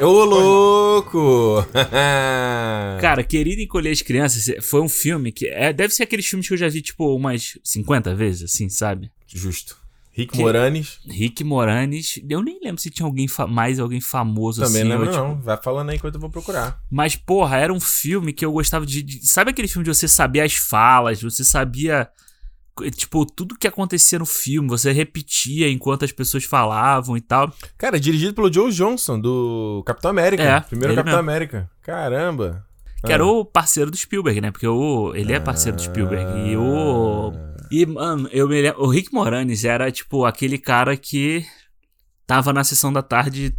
Ô, louco! Cara, Querida Encolher as Crianças foi um filme que é, deve ser aqueles filmes que eu já vi, tipo, umas 50 vezes, assim, sabe? Justo. Rick Que- Moranis. Rick Moranis. Eu nem lembro se tinha alguém mais alguém famoso Também assim. lembro, ou, tipo, não. Vai falando aí enquanto eu vou procurar. Mas, porra, era um filme que eu gostava de, de- Sabe aquele filme de você sabia as falas, você sabia. Tipo, tudo que acontecia no filme, você repetia enquanto as pessoas falavam e tal. Cara, dirigido pelo Joe Johnson, do Capitão América. É, Primeiro Capitão mesmo. América. Caramba. Que era o parceiro do Spielberg, né? Porque o, ele é parceiro do Spielberg. E o. E, mano, eu me lembro. O Rick Moranis era, tipo, aquele cara que tava na sessão da tarde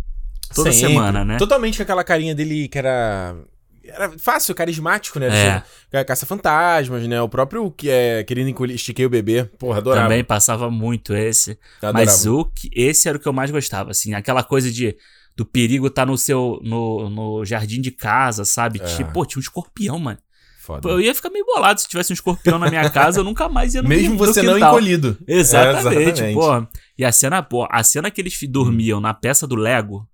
toda Sempre. semana, né? Totalmente com aquela carinha dele que era. Era fácil, carismático, né? É. Caça-fantasmas, né? O próprio que é encolher, estiquei o bebê. Porra, adorava. Também passava muito esse. Mas o que, esse era o que eu mais gostava, assim. Aquela coisa de do perigo tá no seu no, no jardim de casa, sabe? É. Tipo, pô, tinha um escorpião, mano. Foda. Eu ia ficar meio bolado se tivesse um escorpião na minha casa, eu nunca mais ia no Mesmo você não encolhido. Exatamente, É, exatamente. pô. E a cena, pô, a cena que eles dormiam na peça do Lego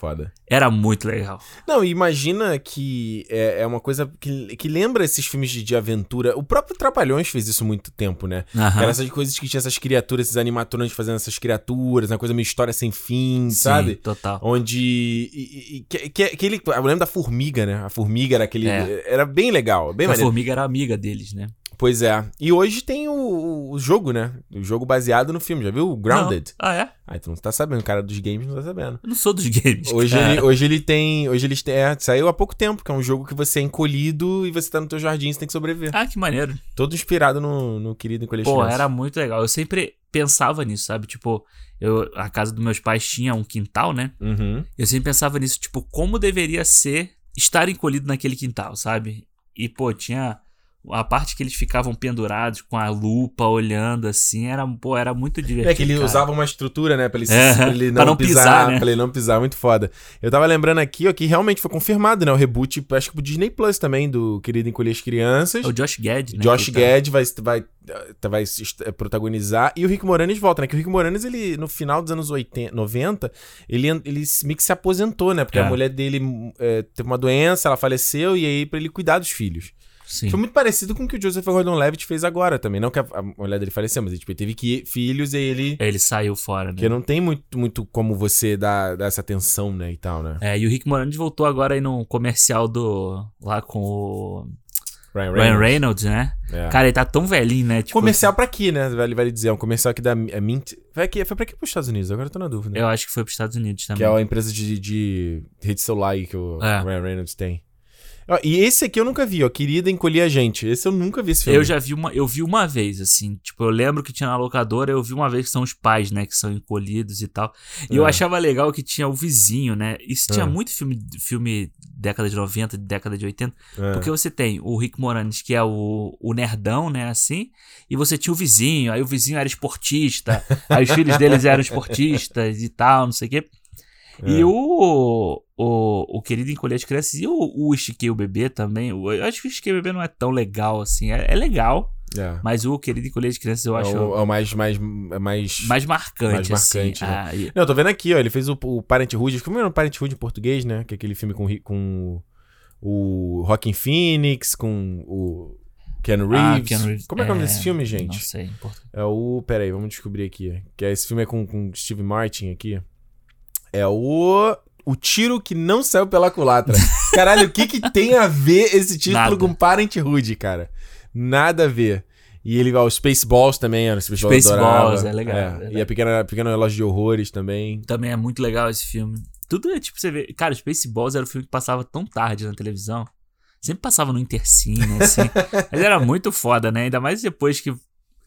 Foda. era muito legal. Não, e imagina que é, é uma coisa que, que lembra esses filmes de, de aventura. O próprio Trapalhões fez isso há muito tempo, né? Aham. Era essas coisas que tinha essas criaturas, esses animatrônicos fazendo essas criaturas, uma coisa meio história sem fim, Sim, sabe? total. Onde. E, e- e que, que, aquele, eu lembro da formiga, né? A formiga era aquele. É. Era bem legal, bem a maneiro. formiga era amiga deles, né? Pois é. E hoje tem o, o jogo, né? O jogo baseado no filme, já viu? Grounded. Não. Ah, é? Ah, então você tá sabendo, o cara dos games não tá sabendo. Eu não sou dos games. Hoje cara. ele, hoje ele tem. Hoje eles têm. É, saiu há pouco tempo, que é um jogo que você é encolhido e você tá no teu jardim, você tem que sobreviver. Ah, que maneiro. Todo inspirado no, no querido encolher Pô, era muito legal. Eu sempre pensava nisso, sabe? Tipo, eu, a casa dos meus pais tinha um quintal, né? Uhum. Eu sempre pensava nisso, tipo, como deveria ser estar encolhido naquele quintal, sabe? E, pô, tinha a parte que eles ficavam pendurados com a lupa olhando assim, era, pô, era muito divertido. É que ele cara. usava uma estrutura, né? Pra ele, É, pra ele pra não, não pisar, pisar, né? Pra ele não pisar, muito foda. Eu tava lembrando aqui, ó, que realmente foi confirmado, né? O reboot, acho que pro Disney Plus também, do Querido Encolher as Crianças. É o Josh Gad, né? Josh tá- Gad vai, vai, vai est- protagonizar. E o Rick Moranis volta, né? Que o Rick Moranis, ele, no final dos anos 80, 90, ele, ele meio que se aposentou, né? Porque É. a mulher dele é, teve uma doença, ela faleceu, e aí pra ele cuidar dos filhos. Sim. Foi muito parecido com o que o Joseph Gordon-Levitt fez agora também. Não que a, a mulher dele faleceu, mas ele, tipo, ele teve que filhos e ele... Ele saiu fora, né? Porque não tem muito, muito como você dar, dar essa atenção, né, e tal, né? É, e o Rick Moranis voltou agora aí num comercial do. lá com o. Ryan Ryan Reynolds, né? É. Cara, ele tá tão velhinho, né? Tipo, Comercial pra aqui, né? Vale, vale dizer. É um comercial aqui da é Mint. Foi, aqui, foi pra aqui pros Estados Unidos? Agora eu tô na dúvida. Eu acho que foi pros Estados Unidos também. Que é a empresa de, de rede celular aí que o É. Ryan Reynolds tem. Ó, e esse aqui eu nunca vi, ó. Querida Encolher a Gente. Esse eu nunca vi esse filme. Eu já vi uma, eu vi uma vez, assim, tipo, eu lembro que tinha na locadora, eu vi uma vez que são os pais, né, que são encolhidos e tal. E eu É. achava legal que tinha o vizinho, né? Isso tinha É. muito filme, filme década de 90, década de 80, É. porque você tem o Rick Moranis, que é o, o nerdão, né, assim, e você tinha o vizinho, aí o vizinho era esportista, aí os filhos deles eram esportistas e tal, não sei o quê. E É. o, o, o Querido Encolher as Crianças e o, o Estiquei o Bebê também. o- Eu acho que o Estiquei o Bebê não é tão legal assim. É, é legal, É. mas o Querido Encolher as Crianças eu É acho o, é o mais, mais, é mais... mais marcante, mais marcante, assim. né? Ah, e- Não, eu tô vendo aqui, ó. Ele fez o, o Parenthood. Como era o Parenthood em português, né? Que é aquele filme com, com o Rockin' Phoenix, com o Keanu Ah, Reeves. Keanu Reeves. Como é é o nome É, desse filme, gente? Não sei. É o. Pera aí, vamos descobrir aqui. Que é, esse filme é com, com Steve Martin aqui. É o. O tiro que não saiu pela culatra. Caralho, o que que tem a ver esse título Nada. com Parenthood, cara? Nada a ver. E ele vai. O Spaceballs também, era o Spaceballs. Spaceballs, é legal, é legal. E a pequena, pequena Relógio de Horrores também. Também é muito legal esse filme. Tudo é tipo, você vê. Cara, Spaceballs era um filme que passava tão tarde na televisão. Sempre passava no Intercine, assim. Mas era muito foda, né? Ainda mais depois que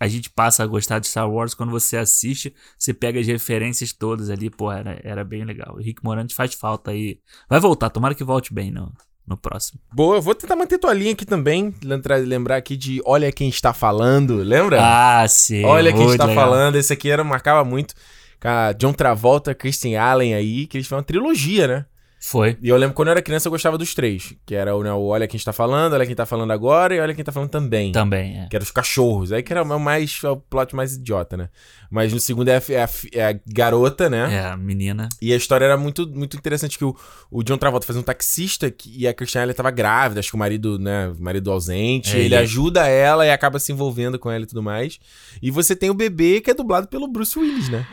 a gente passa a gostar de Star Wars, quando você assiste, você pega as referências todas ali, pô, era, era bem legal. O Rick Moranis faz falta aí. Vai voltar, tomara que volte bem no, no próximo. Boa, eu vou tentar manter tua linha aqui também. Lembrar, aqui de Olha Quem Está Falando, lembra? Ah, sim. Olha quem está legal. falando. Esse aqui era, marcava muito. Com a John Travolta, Christian Allen aí, que eles fizeram uma trilogia, né? Foi. E eu lembro quando eu era criança eu gostava dos três. Que era o, né, o Olha Quem Está Falando, Olha Quem Está Falando Agora e Olha Quem Está Falando Também. Também, é. Que eram os cachorros. Aí que era o mais, é o plot mais idiota, né? Mas no segundo é a, é a é a garota, né? É, a menina. E a história era muito, muito interessante, que o, o John Travolta fazia um taxista que, e a Christiane ela tava grávida, acho que o marido, né, o marido ausente, É, ele ele- ajuda ela e acaba se envolvendo com ela e tudo mais. E você tem o bebê que é dublado pelo Bruce Willis, né?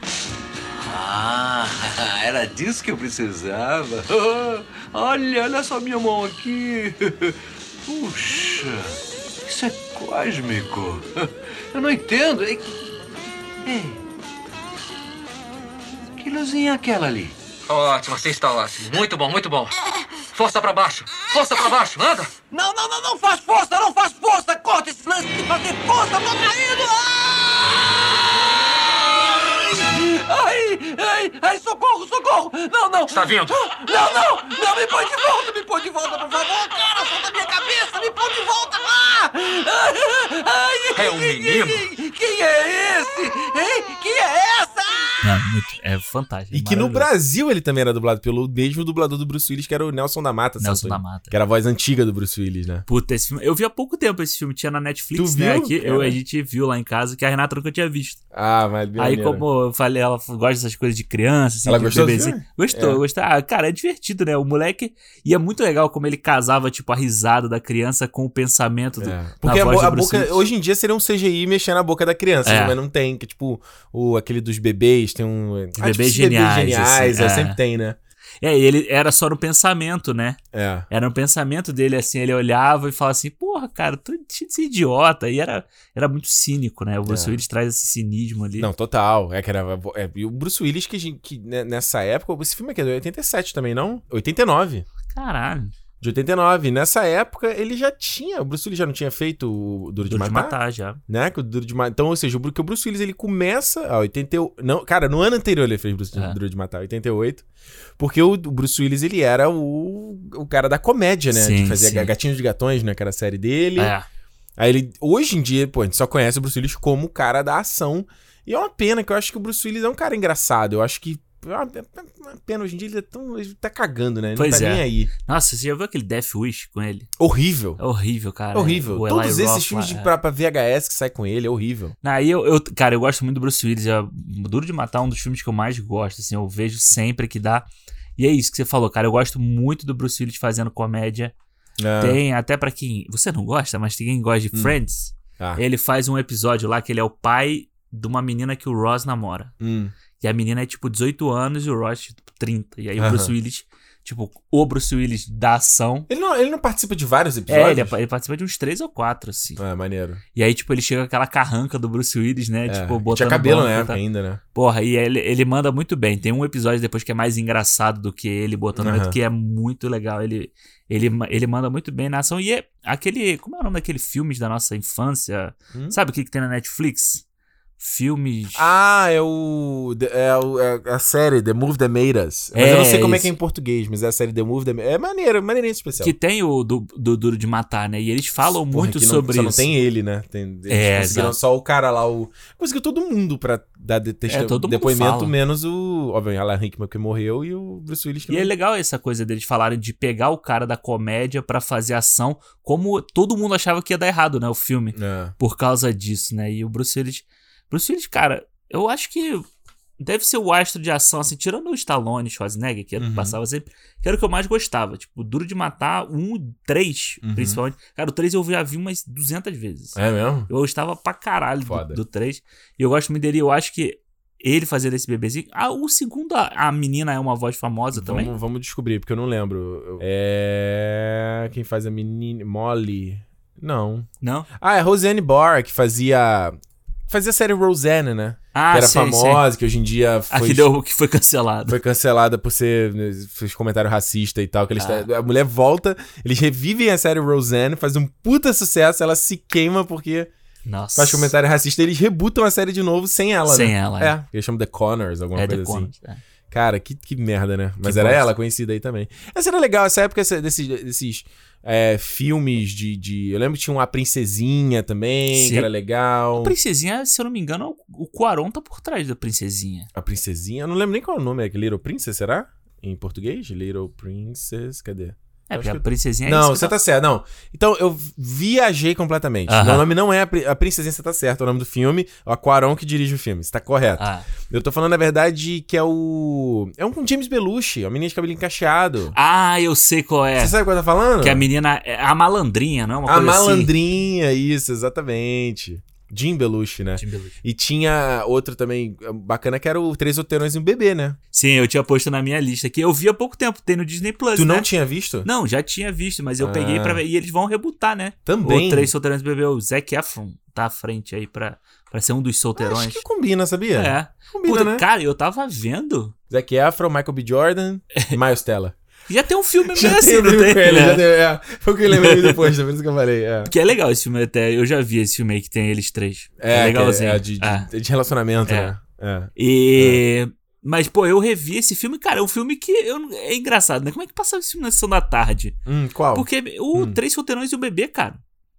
Ah, era disso que eu precisava. olha, olha só minha mão aqui. Puxa, isso é cósmico. Eu não entendo. Ei, ei, que luzinha é aquela ali? Ótimo, você está ótimo. Muito bom, muito bom. Força pra baixo. Força pra baixo. Anda. Não, não, não, não faz força, não faz força. Corta esse lance de fazer força, tô caindo. Ai, ai, ai, socorro, socorro. Não, não. Está vindo. Não, não, não, me põe de volta, me põe de volta, por favor. Cara, solta minha cabeça, me põe de volta. Ah! Ai, É um menino. Quem é esse? Hein? Quem é essa? Não, muito, é fantástico. E que no. Brasil ele também era dublado pelo mesmo dublador do Bruce Willis, que era o Nelson da Mata. Nelson da Mata. Que era a voz antiga do Bruce Willis, né? Puta, esse filme. Eu vi há pouco tempo esse filme, tinha na Netflix, Tu né? viu? Aqui, eu, a gente viu lá em casa, que a Renata nunca tinha visto. Ah, mas Aí, maneiro. como eu falei, ela gosta dessas coisas de criança, assim, Ela de gostou bebezinho. Gostou, É. gostou. Ah, cara, é divertido, né? O moleque. E é muito legal como ele casava, tipo, a risada da criança com o pensamento do. na Porque a, bo- a boca, hoje em dia seria um CGI mexendo na boca da criança, É. mas não tem. Que tipo, o, aquele dos bebês tem um. bebês geniais, assim, é, é. sempre tem, né? É, e ele era só no pensamento, né? É. Era no pensamento dele, assim, ele olhava e falava assim, porra, cara, tu ser idiota. E era, era muito cínico, né? O Bruce É. Willis traz esse cinismo ali. Não, total. É que era. é, e o Bruce Willis, que, que né, nessa época. Esse filme aqui é de 87 também, não? 89. Caralho. De 89. Nessa época, ele já tinha. O Bruce Willis já não tinha feito o Duro de Duro de Matar? Matar, já. Né? O Duro de Matar. Então, ou seja, o, Bru- que o Bruce Willis ele começa. A 88. Não, cara, no ano anterior ele fez Bruce, É. Duro de Matar, 88. Porque o, o Bruce Willis ele era o, o cara da comédia, né? Sim, que fazia sim. Gatinhos de Gatões, né? Que era a série dele. É. Aí ele, hoje em dia, pô, a gente só conhece o Bruce Willis como o cara da ação. E é uma pena, que eu acho que o Bruce Willis é um cara engraçado. Eu acho que. É uma é uma pena, hoje em dia ele, é tão, ele tá cagando, né? Ele Pois não tá é. nem aí. Nossa, você já viu aquele Death Wish com ele? Horrível. É horrível, cara. horrível. O Eli Todos esses Roth filmes de, é. pra, pra VHS que sai com ele é horrível. Aí eu, eu- cara, eu gosto muito do Bruce Willis. É Duro de Matar é um dos filmes que eu mais gosto, assim, eu vejo sempre que dá. E é isso que você falou, cara. Eu gosto muito do Bruce Willis fazendo comédia. É. Tem até pra quem. Você não gosta, mas tem quem gosta de Hum. Friends. Ah. Ele faz um episódio lá que ele é o pai de uma menina que o Ross namora. Hum. E a menina é tipo 18 anos e o Ross tipo 30. E aí o Aham. Bruce Willis, tipo, o Bruce Willis da ação. Ele não, ele não participa de vários É, episódios? ele, ele participa de uns três ou quatro, assim. É, maneiro. E aí, tipo, ele chega com aquela carranca do Bruce Willis, né? É, tipo, botando. tinha cabelo na época ainda, né? Porra, e ele, ele manda muito bem. Tem um episódio depois que é mais engraçado do que ele botando Aham. medo, que é muito legal. Ele, ele, ele manda muito bem na ação. E é aquele. Como é o nome daquele filmes da nossa infância? Hum? Sabe o que, que tem na Netflix? Filmes. Ah, é o. É, o- é a série The Move That Made Us. Mas eu não É, sei como é que é em português, mas é a série The Move That Made É maneiro, maneirinho especial. Que tem o do, do Duro de Matar, né? E eles falam Porra, muito não- sobre só isso. não tem ele, né? Tem, eles É, conseguiram exato. só o cara lá, o. Conseguiu todo mundo pra dar de, testa- É, todo mundo depoimento, fala. menos o. Obviamente, Alan Rickman que morreu e o Bruce Willis que E é não- legal essa coisa deles falarem de pegar o cara da comédia pra fazer ação, como todo mundo achava que ia dar errado, né? O filme. É. Por causa disso, né? E o Bruce Willis. Bruce Willis, cara, eu acho que deve ser o astro de ação, assim, tirando o Stallone Schwarzenegger, que era o que Uhum. passava sempre, que era o que eu mais gostava. Tipo, Duro de Matar, um e três, Uhum. principalmente. Cara, o três eu já vi umas 200 vezes. É mesmo? Eu gostava pra caralho Foda. do, do 3. E eu gosto muito dele. Eu acho que ele fazendo esse bebezinho. Ah, o segundo, a, a menina é uma voz famosa também. Vamos, descobrir, porque eu não lembro. É. Quem faz a menina. Molly. Não. Não? Ah, é Roseanne Barr, que fazia. Fazia a série Roseanne, né? Ah, que era sei, famosa, que hoje em dia A foi. que, deu, que foi cancelado. Foi cancelada por ser. né, fez comentário racista e tal. Que eles Ah. A mulher volta, eles revivem a série Roseanne, faz um puta sucesso, ela se queima porque Nossa. faz comentário racista. Eles rebutam a série de novo sem ela, Sem né? ela, É. é. Eles chamam The Connors, alguma É, coisa The assim. Connors, é. Cara, que, que merda, né? Mas Que era bosta. ela conhecida aí também. Essa era legal, essa época essa- desses, desses é, filmes de, de. Eu lembro que tinha uma Princesinha também, Sim. que era legal. A princesinha, se eu não me engano, o Quaron tá por trás da princesinha. A Princesinha, eu não lembro nem qual é o nome, é Little Princess, será? Em português? Little Princess, cadê? É, porque a que- princesinha é Não, que você eu tá certo, não. Então, eu viajei completamente. Aham. Meu nome não é a, a Princesinha, você tá certo. É o nome do filme. É o Aquaron que dirige o filme. Você tá correto. Ah. Eu tô falando, na verdade, que é o. É um com James Belushi, a menina de cabelinho cacheado. Ah, eu sei qual é. Você sabe qual eu tô falando? Que a menina é a malandrinha, não é uma A coisa assim? malandrinha, isso, exatamente. Jim Belushi, né? Jim Belushi. E tinha outro também eh, bacana que era o Três Solteirões e um Bebê, né? Sim, eu tinha posto na minha lista que eu vi há pouco tempo, tem no Disney Plus, Tu né? não tinha visto? Não, já tinha visto, mas eu Ah. peguei pra ver. E eles vão rebutar, né? Também. O Três Solteirões Bebê, o Zac Efron tá à frente aí pra, pra ser um dos solteirões. Acho que combina, sabia? É. Combina, Puta, né? Cara, eu tava vendo. Zac Efron, Michael B. Jordan e Miles Teller. Já tem um filme meio assim, não tem? ele, É. já tem, é. Foi o que eu lembrei depois, tá por isso que eu falei. É, Que é legal esse filme até. Eu já vi esse filme aí que tem eles três. é, É, legalzinho. que é de, de, É. de relacionamento, É. né? É. E. Mas, pô, eu revi esse filme, cara, é um filme que eu, é engraçado, né? Como é que passava esse filme na sessão da tarde? Hum, qual? Porque o Hum. Três Solteirões e o Bebê, cara.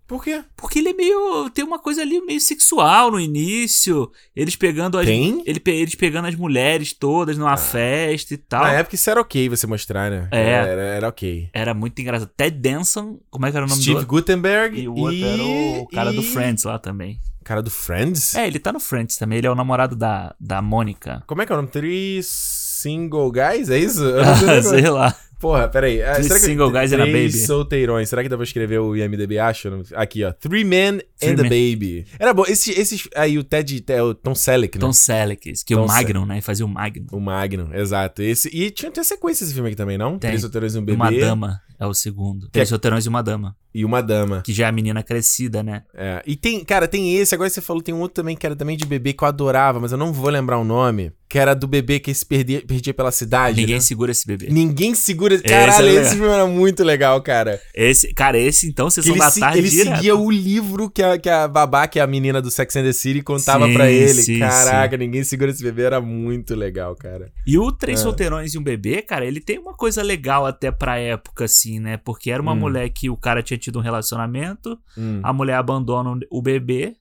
Por quê? Porque ele é meio. Tem uma coisa ali meio sexual no início. Eles pegando as. Tem? Ele, eles pegando as mulheres todas numa festa e tal. Na época isso era ok você mostrar, né? É. Era, era ok. Era muito engraçado. Ted Danson, como é que era o nome Steve do Gutenberg E o outro era o cara do e- Friends lá também. Cara do Friends? É, ele tá no Friends também. Ele é o namorado da, da Mônica. Como é que é o nome? Three Single Guys? É isso? Sei qual- Sei lá. Porra, peraí. ah, será que- single guys and a Três baby. solteirões. Será que dá pra escrever o IMDB acho? Aqui, ó. Three Men Three and a Men. Baby. Era bom. Esses, esses aí, o Ted, o Tom Selleck, né? Tom Selleck, que é Tom o Magnum, né? Fazia o Magnum. O Magnum, exato. Esse, e tinha até sequência esse filme aqui também, não? Tem. Três solteirões e um bebê. Uma dama é o segundo. Tem é- solteirões e uma dama. E uma dama. Que já é a menina crescida, né? É. E tem, cara, tem esse, agora você falou, tem um outro também que era também de bebê que eu adorava, mas eu não vou lembrar o nome. Que era do bebê que se perdia, perdia pela cidade. Ninguém né? segura esse bebê. Ninguém segura. Esse Caralho, é esse, filme era muito legal, cara. Esse, cara, esse então, Sessão da se- Tarde ele direto. seguia o livro que a, que a babá, que é a menina do Sex and the City, contava Sim, pra ele. sim, Caraca, ninguém segura esse bebê, era muito legal, cara. E o Três É. Solteirões e um Bebê, cara, ele tem uma coisa legal até pra época, assim, né? Porque era uma Hum. mulher que o cara tinha tido um relacionamento, Hum. a mulher abandona o bebê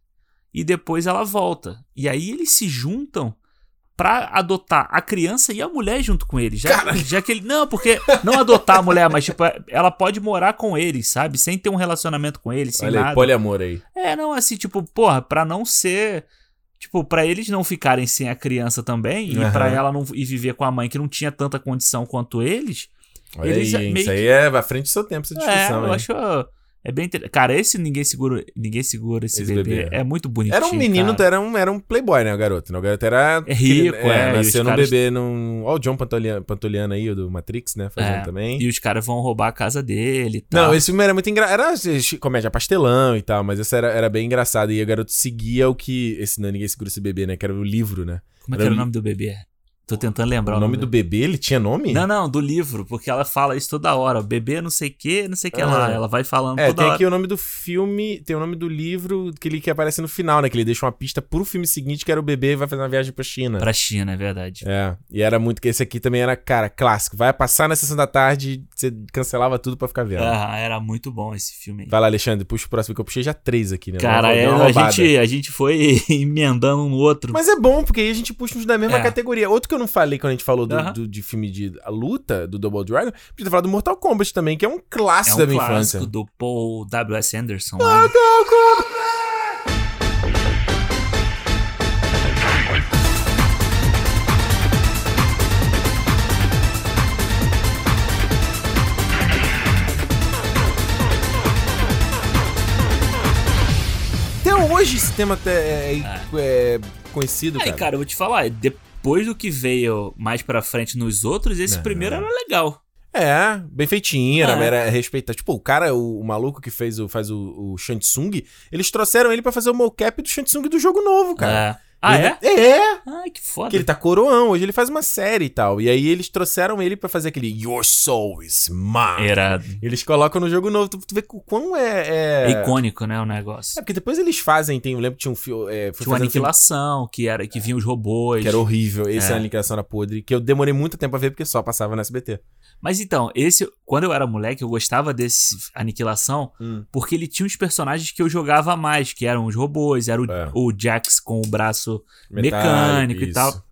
e depois ela volta. E aí eles se juntam pra adotar a criança e a mulher junto com ele. Já, já que ele. Não, porque. Não adotar a mulher, mas, tipo, ela pode morar com eles, sabe? Sem ter um relacionamento com eles, sem Olha aí, nada. poliamor aí. É, não, assim, tipo, porra, pra não ser. Tipo, pra eles não ficarem sem a criança também, e Aham. pra ela não ir viver com a mãe que não tinha tanta condição quanto eles. Olha aí, Isso que- aí é à frente do seu tempo, essa É, discussão. eu hein? acho. É bem inter... Cara, esse ninguém segura, ninguém segura esse, Esse bebê. bebê. É muito bonitinho. Era um menino, cara. era um, era um playboy, né, o garoto? né? O garoto era... É rico, é, os nasceu num caras- bebê num... Ó o John Pantoliano, Pantoliano aí, o do Matrix, né, fazendo É, também. E os caras vão roubar a casa dele e tal. Não, esse filme era muito engraçado. Era assim, comédia pastelão e tal, mas esse era, era bem engraçado. E o garoto seguia o que. Esse não, ninguém segura esse bebê, né? Que era o livro, né? Como é que era o nome do bebê? Tô tentando lembrar O nome do bebê, ele tinha nome? Não, não, do livro, porque ela fala isso toda hora. Bebê não sei o que, não sei o que lá. Ah. Ela vai falando É, toda tem hora. aqui o nome do filme, tem o nome do livro que ele que aparece no final, né? Que ele deixa uma pista pro filme seguinte, que era o bebê vai fazer uma viagem pra China. Pra China, é verdade. É, e era muito que esse aqui também era, cara, clássico. Vai passar na sessão da tarde, você cancelava tudo pra ficar vendo. Ah, era muito bom esse filme aí. Vai lá, Alexandre, puxa o próximo que eu puxei já três aqui, né? Cara, é, a, gente, a gente foi emendando um no outro. Mas é bom, porque aí a gente puxa uns da mesma É. categoria. Outro que eu não falei quando a gente falou do, Aham. do- de filme de a luta, do Double Dragon, podia ter falado do Mortal Kombat também, que é um é clássico um da minha clássico infância. do Paul W.S. Anderson. né? Até hoje esse tema até é, é conhecido, Aí, cara. cara, eu vou te falar, depois do que veio mais pra frente nos outros, esse Não. primeiro era legal. É, bem feitinho, era, É. era respeitado. Tipo, o cara, o, o maluco que fez o, faz o, o Shansung, eles trouxeram ele pra fazer o mocap do Shansung do jogo novo, cara. É. Ah, Ele- é? É! Ai, que foda. Que ele tá coroão, hoje ele faz uma série e tal. E aí eles trouxeram ele pra fazer aquele Your Soul is Mine. Irado. Eles colocam no jogo novo. Tu, tu vê o quão é. É É, icônico, né, o negócio. É, porque depois eles fazem, tem, eu lembro que tinha um filme. É, Tinha uma aniquilação, que era que vinha os robôs. que era horrível. Esse é. É. aniquilação era podre. Que eu demorei muito tempo a ver porque só passava no SBT. Mas então, esse, quando eu era moleque, eu gostava desse Aniquilação, Hum. porque ele tinha uns personagens que eu jogava mais, que eram os robôs, era o, É. o Jax com o braço Metálico, mecânico e tal.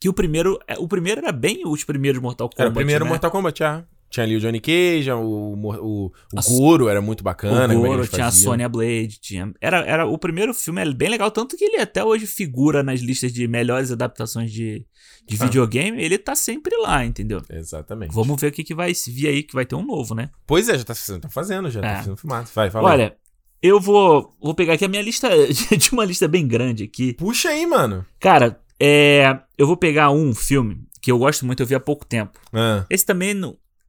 Que o primeiro, é, o primeiro era bem os primeiros Mortal Kombat. Era o primeiro né? Mortal Kombat, ah. Tinha ali o Johnny Cage, o, o, o, Goro era muito bacana. O Goro, tinha a. Sonya Blade, tinha. Era, era, o primeiro filme é bem legal, tanto que ele até hoje figura nas listas de melhores adaptações de, de Ah. videogame, ele tá sempre lá, entendeu? Exatamente. Vamos ver o que, que vai vir aí, que vai ter um novo, né? Pois é, já tá, tá fazendo, já É. tá sendo filmado. Vai, fala. Olha, eu vou, vou pegar aqui a minha lista de uma lista bem grande aqui. Puxa aí, mano. Cara, é, eu vou pegar um filme que eu gosto muito, eu vi há pouco tempo. Ah. Esse também,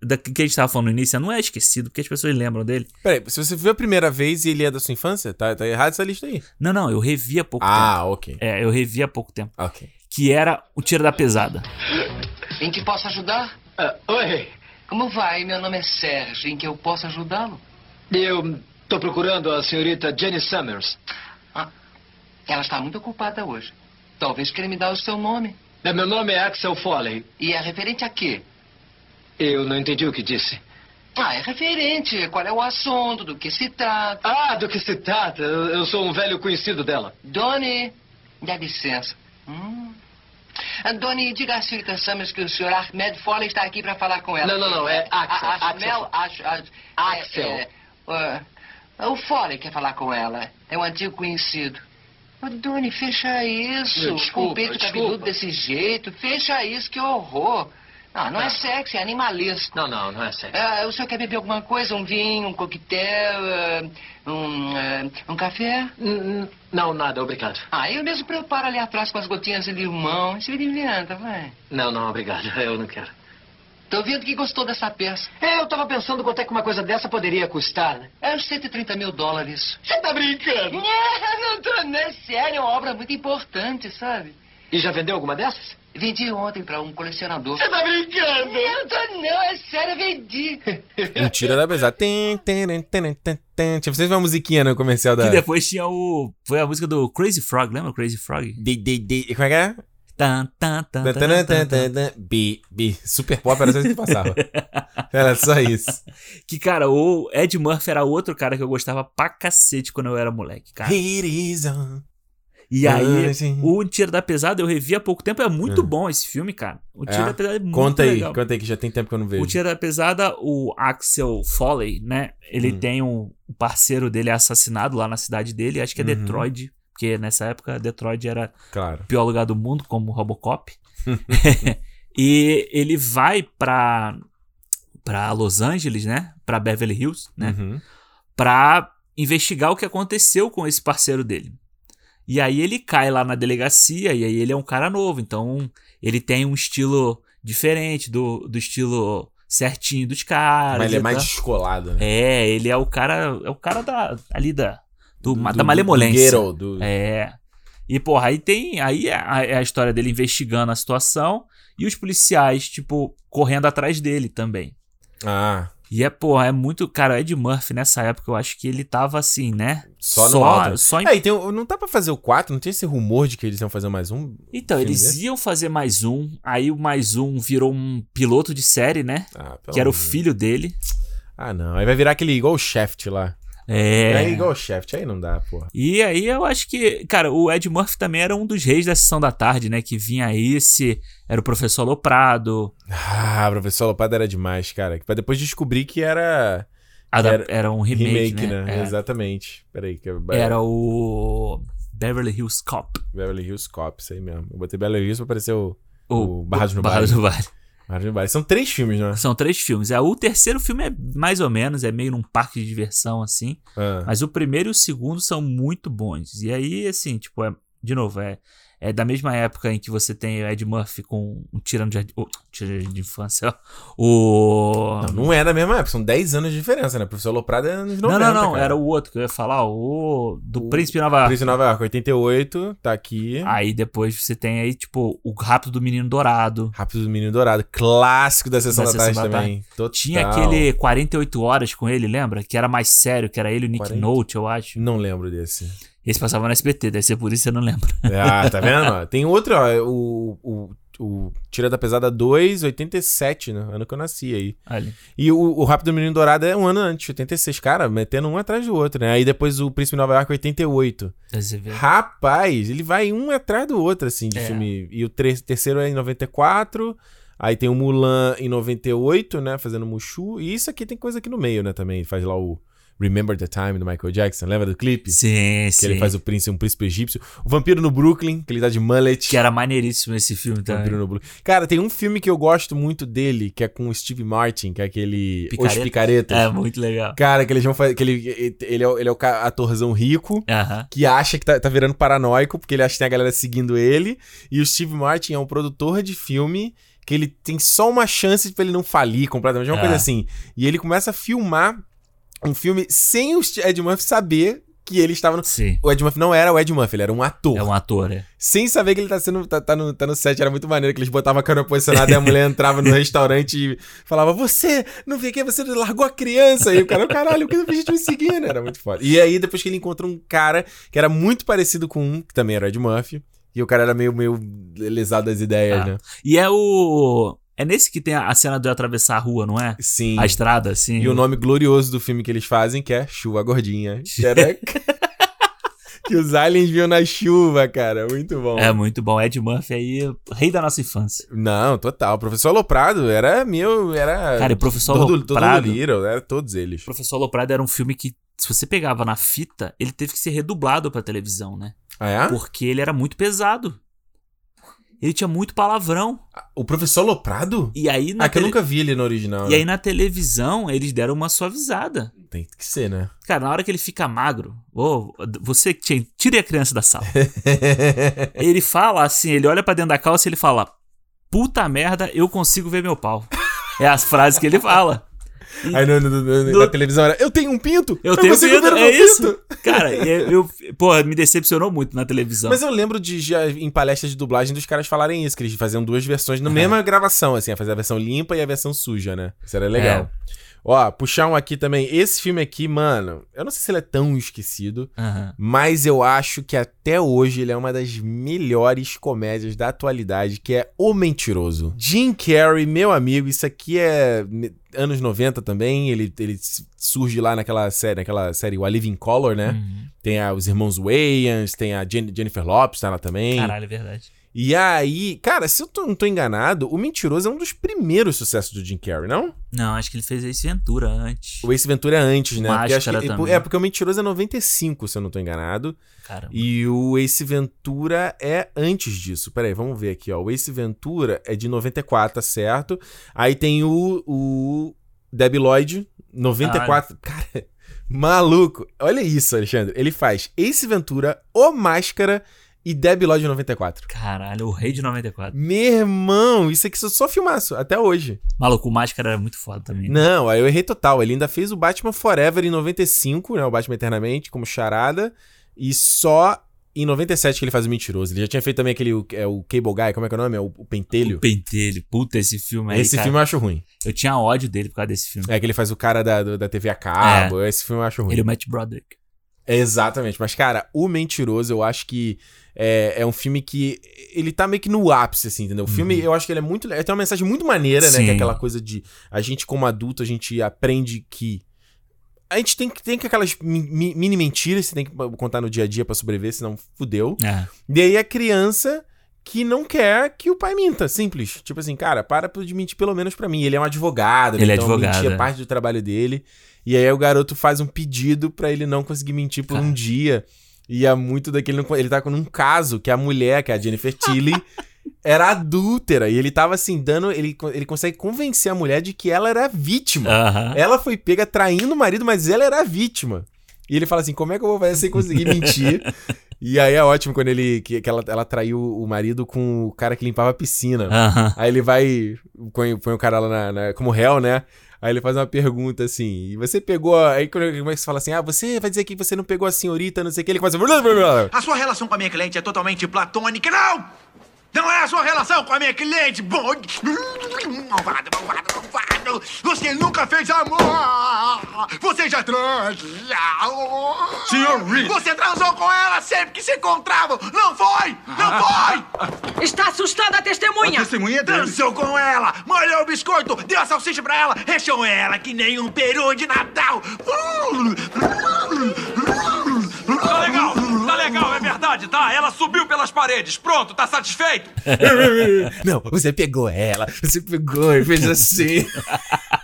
da, que a gente tava falando no início, não é esquecido, porque as pessoas lembram dele. Peraí, se você viu a primeira vez e ele é da sua infância, tá, tá errado essa lista aí. Não, não, eu revi há pouco tempo. Ah, ok. É, eu revi há pouco tempo. Ok. Que era o Tiro da Pesada. Em que posso ajudar? oi, Como vai? Meu nome é Sérgio. Em que eu posso ajudá-lo? eu tô procurando a senhorita Jenny Summers. Ah, ela está muito ocupada hoje. Talvez queira me dar o seu nome. É, Meu nome é Axel Foley. E é referente a quê? Eu não entendi o que disse. Ah, é referente. Qual é o assunto? Do que se trata? Ah, do que se trata? Eu sou um velho conhecido dela. Doni, dá licença. Hum. Ah, Doni, diga à senhorita Summers que o senhor Ahmed Foley está aqui para falar com ela. Não, não, não, é Axel, Axel. Axel. é, é, o Foley quer falar com ela. É um antigo conhecido. Ô, Doni, fecha isso. Desculpa, Com o peito desculpa. cabeludo desse jeito. Fecha isso, que horror. Ah, não é sexy, é animalista. Não, não, não é sexy. É, o senhor quer beber alguma coisa? Um vinho, um coquetel, é, um, é, um café? Não, nada, obrigado. Ah, eu mesmo preparo ali atrás com as gotinhas de limão. Isso me inventa, vai. Não, não, obrigado. Eu não quero. Tô vendo que gostou dessa peça. É, eu tava pensando quanto é que uma coisa dessa poderia custar, né? É uns 130 mil dólares. Você tá brincando? Não, não tô, não é sério. É uma obra muito importante, sabe? E já vendeu alguma dessas? Vendi ontem pra um colecionador. Você tá brincando? Não tô não, é sério, vendi. Um tira da pesada. Tem, tem, tem, tem, tem, tem. Tipo, vocês uma musiquinha no comercial da. Que depois tinha o. Foi a música do Crazy Frog, lembra o Crazy Frog? De, de, de, como é que é? Tan, tan, tan. Bi, bi. Super pop era só isso que passava. Era só isso. Que, cara, o Ed Murphy era outro cara que eu gostava pra cacete quando eu era moleque, cara. It is on. E aí, o Tiro da Pesada eu revi há pouco tempo. É muito É. bom esse filme, cara. O Tiro É? da Pesada é muito Conta aí, legal. conta aí que já tem tempo que eu não vejo. O Tiro da Pesada, o Axel Foley, né? Ele Hum. tem um, um parceiro dele assassinado lá na cidade dele. Acho que é Uhum. Detroit. Porque nessa época Detroit era Claro. o pior lugar do mundo, como Robocop. e ele vai pra, pra Los Angeles, né? Pra Beverly Hills, né? Uhum. Pra investigar o que aconteceu com esse parceiro dele. E aí ele cai lá na delegacia, e aí ele é um cara novo, então ele tem um estilo diferente do, do estilo certinho dos caras. Mas ele é mais tal. descolado, né? É, ele é o cara, é o cara da ali da do, Do- da do- malemolência. do ghetto, do- É. E porra, aí tem aí é a, é a história dele investigando a situação e os policiais tipo correndo atrás dele também. Ah, E é, porra, é muito. Cara, o Ed Murphy nessa época eu acho que ele tava assim, né? só no só, alto. só em É, tem, não tá pra fazer o 4? Não tinha esse rumor de que eles iam fazer mais um? Então, eles desse? iam fazer mais um, aí o mais um virou um piloto de série, né? Ah, pelo que era o filho dele. Ah, não. Aí vai virar aquele igual o Shaft lá. É. É igual o Shaft, aí não dá, porra. E aí eu acho que, cara, o Ed Murphy também era um dos reis da sessão da tarde, né? Que vinha esse, era o professor Loprado. Ah, professor Lopada era demais, cara. Pra depois descobrir que era. Ada- era um remake, né? É. Exatamente. Peraí. Que eu- Era o Beverly Hills Cop. Beverly Hills Cop, isso aí mesmo. Eu botei Beverly Hills pra aparecer o, O o Barrados no Barrados Baile. Baile. São três filmes, né? São três filmes. É, o terceiro filme é mais ou menos, é meio num parque de diversão, assim. Ah. Mas o primeiro e o segundo são muito bons. E aí, assim, tipo, é, de novo, é, é da mesma época em que você tem o Ed Murphy com um tirano de, oh, tirano de infância. O. Não, não é da mesma época, são 10 anos de diferença, né? Professor Loprado é anos 90, Não, não, não. cara. Era o outro que eu ia falar, o do Príncipe Nova York. Príncipe Nova York, 88, tá aqui. Aí depois você tem aí, tipo, o Rápido do Menino Dourado. Rápido do Menino Dourado, clássico da Sessão Da da, Tarde da também. Total. Tinha aquele 48 horas com ele, lembra? Que era mais sério, que era ele e o Nick 40? Note, eu acho. Não lembro desse. Esse passava no SBT, deve ser por isso que você não lembra. Ah, tá vendo? Tem outro, ó, o, o, o Tira da Pesada 2, 87, né? Ano que eu nasci aí. Ali. E o, o Rápido Menino Dourado é um ano antes, 86, cara, metendo um atrás do outro, né? Aí depois o Príncipe de Nova York, 88. Aí você vê. Rapaz, ele vai um atrás do outro, assim, de É. filme. E o tre- terceiro é em 94. Aí tem o Mulan em 98, né? Fazendo Mushu. E isso aqui tem coisa aqui no meio, né? Também faz lá o Remember the Time do Michael Jackson. Lembra do clipe? Sim, Que sim. ele faz o príncipe, um príncipe egípcio. O Vampiro no Brooklyn, que ele tá de mullet. Que era maneiríssimo esse filme também. Vampiro no Brooklyn. Cara, tem um filme que eu gosto muito dele, que é com o Steve Martin, que é aquele Os Picareta. Picaretas. É, muito legal. Cara, que eles vão fazer. Que ele, ele, é, o- ele é o atorzão rico Aham. que acha que tá, tá virando paranoico, porque ele acha que tem a galera seguindo ele. E o Steve Martin é um produtor de filme que ele tem só uma chance pra ele não falir completamente, é uma coisa assim. E ele começa a filmar um filme sem o Ed Murphy saber que ele estava no. Sim. O Ed Murphy não era o Ed Murphy, ele era um ator. É um ator, é. Sem saber que ele tá sendo tá, tá no, tá no set, era muito maneiro que eles botavam a câmera posicionada e a mulher entrava no restaurante e falava: Você não aqui, você largou a criança. E o cara, caralho, por que a gente me seguindo? Era muito foda. E aí, depois que ele encontra um cara que era muito parecido com um, que também era o Ed Murphy, e o cara era meio, meio lesado das ideias, Ah. né? E é o. É nesse que tem a cena de eu atravessar a rua, não é? Sim. A estrada, assim. E o nome glorioso do filme que eles fazem, que é Chuva Gordinha. Que os aliens viam na chuva, cara. Muito bom. É muito bom. Ed Murphy aí, rei da nossa infância. Não, total. O professor Aloprado era meu. Era. Cara, e o Professor todo, Aloprado- Todo Little, era todos eles. O Professor Loprado era um filme que, se você pegava na fita, ele teve que ser redublado pra televisão, né? Ah, é? Porque ele era muito pesado. Ele tinha muito palavrão. O professor Loprado? E aí na Ah, que eu nunca vi ele no original. E né? aí na televisão eles deram uma suavizada. Tem que ser, né? Cara, na hora que ele fica magro, ô, você que tinha, tire a criança da sala. ele fala assim, ele olha pra dentro da calça e ele fala: "Puta merda, eu consigo ver meu pau". É as frases que ele fala. Aí no, no- no- na televisão era, eu tenho um pinto! Eu tenho consigo medo, ver o é isso. pinto!" Cara, eu, eu porra, me decepcionou muito na televisão. Mas eu lembro de já em palestras de dublagem dos caras falarem isso, que eles faziam duas versões na mesma gravação, assim, fazer a versão limpa e a versão suja, né? Isso era legal. É. Ó, puxar um aqui também. Esse filme aqui, mano, eu não sei se ele é tão esquecido, Aham. mas eu acho que até hoje ele é uma das melhores comédias da atualidade, que é O Mentiroso. Jim Carrey, meu amigo, isso aqui é anos 90 também, ele, ele surge lá naquela série, naquela série O A Living Color, né? Uhum. Tem a- os irmãos Wayans, tem a Jen- Jennifer Lopes, tá lá também. Caralho, é verdade. E aí, cara, se eu tô- não tô enganado, O Mentiroso é um dos primeiros sucessos do Jim Carrey, não? Não, acho que ele fez Ace Ventura antes. O Ace Ventura é antes, né? Porque acho Máscara que- também. é, porque o Mentiroso é 95, se eu não tô enganado. Caramba. E o Ace Ventura é antes disso. Peraí, vamos ver aqui, ó. O Ace Ventura é de 94, tá certo? Aí tem o, o Debbie Lloyd, 94. Cara, maluco. Olha isso, Alexandre. Ele faz Ace Ventura, O Máscara e Debbie Lloyd 94. Caralho, o rei de 94. Meu irmão, isso aqui só- só filmaço, até hoje. Maluco, o Máscara era muito foda também. Não, aí eu errei total. Ele ainda fez o Batman Forever em 95, né? O Batman Eternamente, como charada. E só em 97 que ele faz o Mentiroso. Ele já tinha feito também aquele, o- é, o Cable Guy, como é que é o nome? É o, o Pentelho. O Pentelho. Puta, esse filme aí, Esse cara. filme eu acho ruim. Eu tinha ódio dele por causa desse filme. É que ele faz o cara da, da TV a cabo. Esse filme eu acho ruim. Ele é o Matt Broderick. Exatamente. Mas, cara, O Mentiroso, eu acho que é, é um filme que. Ele tá meio que no ápice, assim, entendeu? O filme, eu acho que ele é muito. Ele tem uma mensagem muito maneira, né? Sim. Que é aquela coisa de. A gente, como adulto, a gente aprende que. A gente tem que tem que aquelas mi- mi- mini mentiras que você tem que contar no dia a dia pra sobreviver, senão fudeu. É. E aí a criança que não quer que o pai minta, simples. Tipo assim, cara, para de mentir pelo menos pra mim. Ele é um advogado, né? Ele é então advogado, mentir é é. parte do trabalho dele. E aí o garoto faz um pedido pra ele não conseguir mentir por um dia. E é muito daquele. Ele tá com um caso que a mulher, que é a Jennifer Tilly, era adúltera. E ele tava assim, dando. Ele, ele consegue convencer a mulher de que ela era vítima. Aham. Ela foi pega traindo o marido, mas ela era vítima. E ele fala assim: como é que eu vou fazer sem conseguir mentir? E aí é ótimo quando ele. que, que ela, ela traiu o marido com o cara que limpava a piscina. Aham. Aí ele vai. Põe, põe o cara lá na, na- como réu, né? Aí ele faz uma pergunta assim, e você pegou. Aí quando ele começa a falar assim: ah, você vai dizer que você não pegou a senhorita, não sei o que, ele começa. A sua relação com a minha cliente é totalmente platônica. Não! Não é a sua relação com a minha cliente! Bom... Malvado, malvado, malvado! Você nunca fez amor! Você já transa! Senhor Reed! Você transou com ela sempre que se encontravam! Não foi! Não foi! Está assustando a testemunha! A testemunha é dele. Transou com ela! Molhou o biscoito! Deu a salsicha pra ela! Recheou ela que nem um peru de Natal! Ela subiu pelas paredes. Pronto, tá satisfeito? não, você pegou ela, você pegou e fez assim.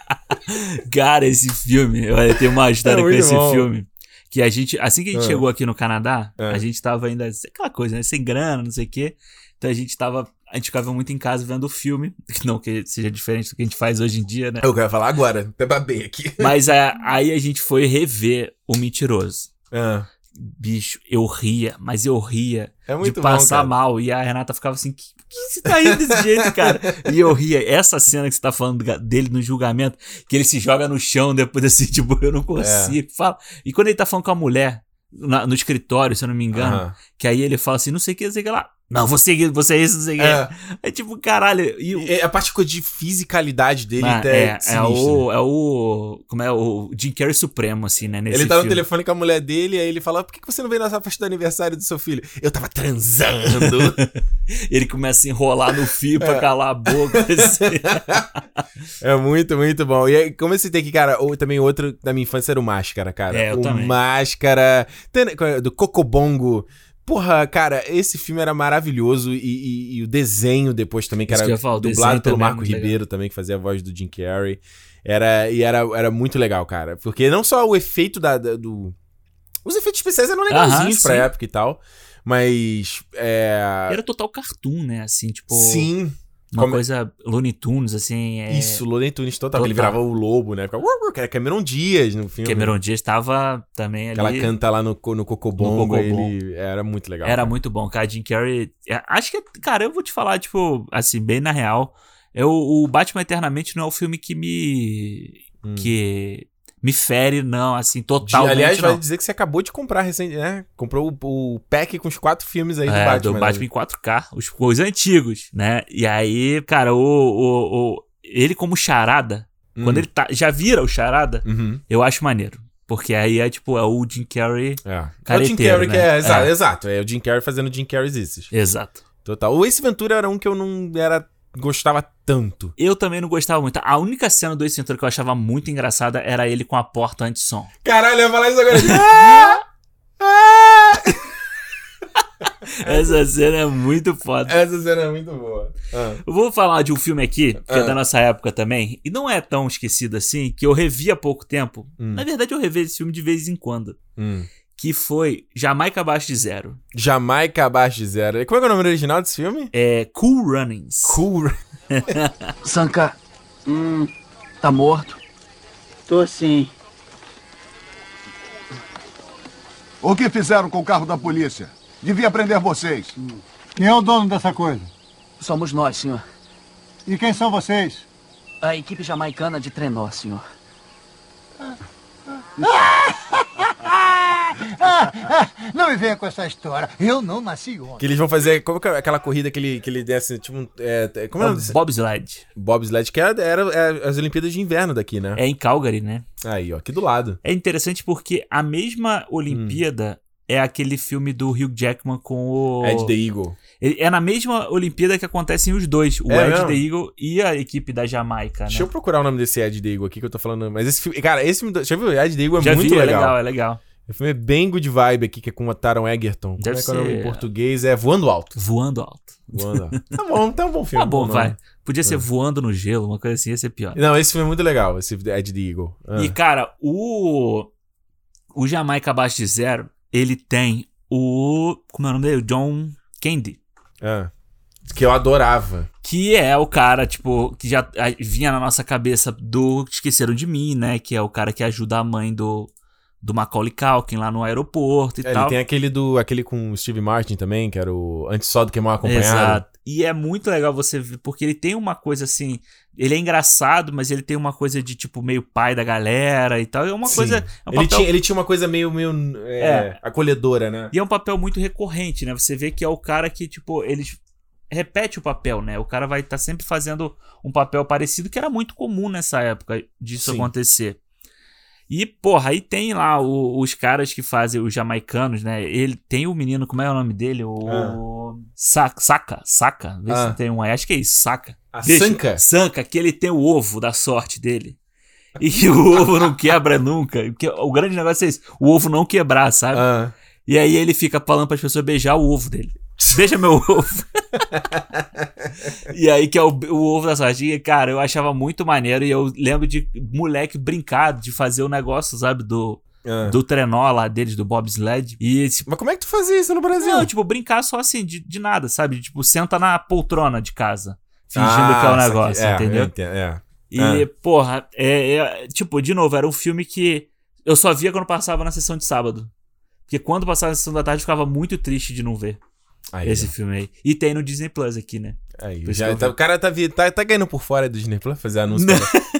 Cara, esse filme, olha, tem uma história É com esse bom. filme. Que a gente, assim que a gente Ah. chegou aqui no Canadá, Ah. a gente tava ainda, aquela coisa, né? Sem grana, não sei o quê. Então a gente tava, a gente ficava muito em casa vendo o filme. Não que seja diferente do que a gente faz hoje em dia, né? Eu quero falar agora, até babei aqui. Mas a- aí a gente foi rever O Mentiroso. Ah. Bicho, eu ria, mas eu ria É muito de bom, passar cara. mal. E a Renata ficava assim, que, que você tá rindo desse jeito, cara? E eu ria. Essa cena que você tá falando dele no julgamento, que ele se joga no chão depois assim, tipo, eu não consigo. Fala. E quando ele tá falando com a mulher, na- no escritório, se eu não me engano, que aí ele fala assim, não sei o que, não sei o que lá. Não, você, você é isso, o que. É. É tipo, caralho. E, o- É a parte de fisicalidade dele Ah, até é, é sinistra. o, é o. Como é? O Jim Carrey Supremo, assim, né? Ele tá no filme. telefone com a mulher dele, aí ele fala: Por que você não veio nessa festa do aniversário do seu filho? Eu tava transando. Ele começa a enrolar no fio pra É. calar a boca. assim. é muito, muito bom. E aí, como eu citei aqui, cara, ou, também outro da minha infância era o Máscara, cara. É, eu o também. Máscara. tem- Do Cocobongo. Porra, cara, esse filme era maravilhoso e, e- e o desenho depois também, que Isso era que falar, dublado pelo é Marco legal. Ribeiro também, que fazia a voz do Jim Carrey. Era, e era, era muito legal, cara. Porque não só o efeito da, da- do... Os efeitos especiais eram legalzinhos Aham, pra sim. época e tal. Mas. É... Era total cartoon, né? Assim, tipo. Sim. Uma Como- coisa Looney Tunes, assim. É... Isso, Looney Tunes total. Total. Ele virava o lobo, né? Ficava, era Cameron Dias no filme. Cameron Diaz estava também ali. Ela canta lá no, no Cocobongo. No ele era muito legal. Era cara. muito bom, cara. Jim Carrey. é, Acho que, cara, eu vou te falar, tipo, assim, bem na real. Eu, o Batman Eternamente não é o filme que me. Hum. que me fere, não, assim, De- totalmente. aliás, vai não. dizer que você acabou de comprar recente, né? Comprou o, o pack com os quatro filmes aí do É, Batman. do né? Batman em 4K, os, os antigos, né? E aí, cara, o, o, o- ele como charada, Hum. quando ele tá, já vira o charada, Uhum. eu acho maneiro. Porque aí é tipo, é o Jim Carrey É. É o Jim Carrey que né? é, exato, É. exato. É o Jim Carrey fazendo Jim Carrey. Exato. Total. O Ace Ventura era um que eu não era gostava tanto. Eu também não gostava muito. A única cena do Ace Ventura que eu achava muito engraçada era ele com a porta anti-som. Caralho, eu ia falar isso agora. Ah! Ah! Essa cena é muito foda. Essa cena é muito boa. Ah. Eu vou falar de um filme aqui, que é Ah. da nossa época também, e não é tão esquecido assim, que eu revi há pouco tempo. Hum. Na verdade, eu revi esse filme de vez em quando. Hum. Que foi Jamaica Abaixo de Zero. Jamaica abaixo de zero. Como é é o nome original desse filme? É Cool Runnings. Cool. Sanka, hum, tá morto? Tô sim. O que fizeram com o carro da polícia? Devia prender vocês. Quem é o dono dessa coisa? Somos nós, senhor. E quem são vocês? A equipe jamaicana de trenó, senhor. não me venha com essa história. Eu não nasci ontem. Que eles vão fazer. Como que é aquela corrida que ele, que ele desce, tipo. um- É, é- como é, É o o nome desse- Bobsled. Bobsled, que era, era, é as Olimpíadas de Inverno daqui, né? É em Calgary, né? Aí, ó, aqui do lado. É interessante porque a mesma Olimpíada é aquele filme do Hugh Jackman com o. Ed the Eagle. É na mesma Olimpíada que acontecem os dois, o É Ed mesmo? the Eagle e a equipe da Jamaica, né? Deixa eu procurar o nome desse Ed the Eagle aqui que eu tô falando. Mas esse filme. Cara, esse filme. do- Já viu? Ed the Eagle é Já muito vi, legal. é legal, é legal. O filme é bem good vibe aqui, que é com o Taron Egerton. Deve Como é que é o nome em português? É Voando Alto. Voando alto. Voando Alto. tá bom, tá um bom filme. Tá bom, nome. vai. Podia ser É. voando no gelo, uma coisa assim, ia ser pior. Não, esse filme é muito legal, esse Ed the Eagle. Ah. E, cara, o. O Jamaica Abaixo de Zero, ele tem o. Como é o nome dele? O John Candy. Ah. Que eu adorava. Que é o cara, tipo, que já vinha na nossa cabeça do Esqueceram de Mim, né? Que é o cara que ajuda a mãe do, do Macaulay Culkin lá no aeroporto e É, tal. ele tem aquele do aquele com o Steve Martin também, que era o Antes Só do Que Mal Acompanhado. Exato. E é muito legal você ver, porque ele tem uma coisa assim. Ele é engraçado, mas ele tem uma coisa de tipo meio pai da galera e tal. É uma Sim. coisa. É um ele, papel- tinha, ele tinha uma coisa meio, meio é, É. acolhedora, né? E é um papel muito recorrente, né? Você vê que é o cara que, tipo, eles repete o papel, né? O cara vai estar sempre fazendo um papel parecido, que era muito comum nessa época disso Sim. acontecer. E, porra, aí tem lá o- os caras que fazem os jamaicanos, né? Ele tem o menino, como é o nome dele? O. Sa- Saca, Saca. Vê Ah. se tem um aí. Acho que é isso, Saca. A Deixa- Sanca? Sanca, que ele tem o ovo da sorte dele. E que o ovo não quebra nunca. Porque o grande negócio é isso: o ovo não quebrar, sabe? Ah. E aí ele fica falando para as pessoas beijar o ovo dele. Beija meu ovo. e aí que é o, o ovo da sardinha, cara, eu achava muito maneiro e eu lembro de moleque brincar de fazer o negócio, sabe, do Ah. do trenó lá deles, do bobsled. E tipo, Mas como é que tu fazia isso no Brasil? não, tipo, brincar só assim, de, de nada, sabe? Tipo, senta na poltrona de casa, fingindo Ah, que é o saquei. negócio, É, eu entendeu? entendo, é. E, Ah. porra, é, é- tipo, de novo, era um filme que eu só via quando passava na sessão de sábado. Porque quando passava na sessão da tarde, eu ficava muito triste de não ver Aí, esse ó. filme aí. E tem no Disney Plus aqui, né? Aí, já que tá- o cara tá, tá, tá ganhando por fora do Disney Plus fazer anúncio.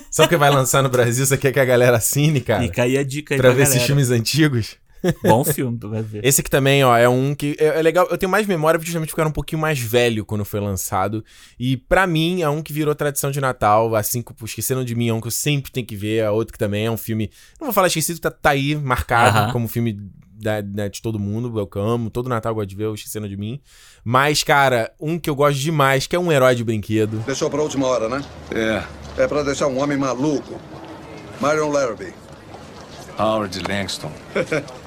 Só porque vai lançar no Brasil, você quer que a galera assine, cara? Fica aí a dica aí pra pra ver esses galera. filmes antigos. Bom filme, tu vai ver. Esse aqui também, ó, é um que é, é legal. Eu tenho mais memória justamente porque eu era um pouquinho mais velho quando foi lançado. E pra mim é um que virou tradição de Natal. Assim Esqueceram de Mim é um que eu sempre tenho que ver. É outro que também é um filme. Não vou falar esquecido, tá, tá aí marcado Aham. como filme da, né, de todo mundo. Eu amo. Todo Natal eu gosto de ver o Esqueceram de Mim. Mas, cara, um que eu gosto demais, que é um herói de brinquedo. Deixou pra última hora, né? É. É pra deixar um homem maluco. Marion Larrabee. Howard Langston.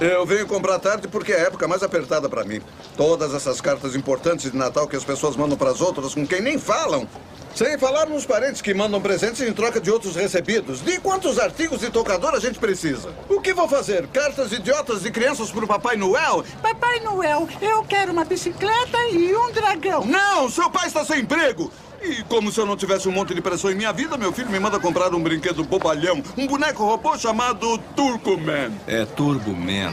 Eu venho comprar tarde porque é a época mais apertada pra mim. Todas essas cartas importantes de Natal que as pessoas mandam pras outras com quem nem falam. Sem falar nos parentes que mandam presentes em troca de outros recebidos. De quantos artigos de tocador a gente precisa? O que vou fazer? Cartas idiotas de crianças pro Papai Noel? Papai Noel, eu quero uma bicicleta e um dragão. Não, seu pai está sem emprego. E como se eu não tivesse um monte de pressão em minha vida, meu filho me manda comprar um brinquedo bobalhão, um boneco robô chamado Turco Man. É Turbo Man.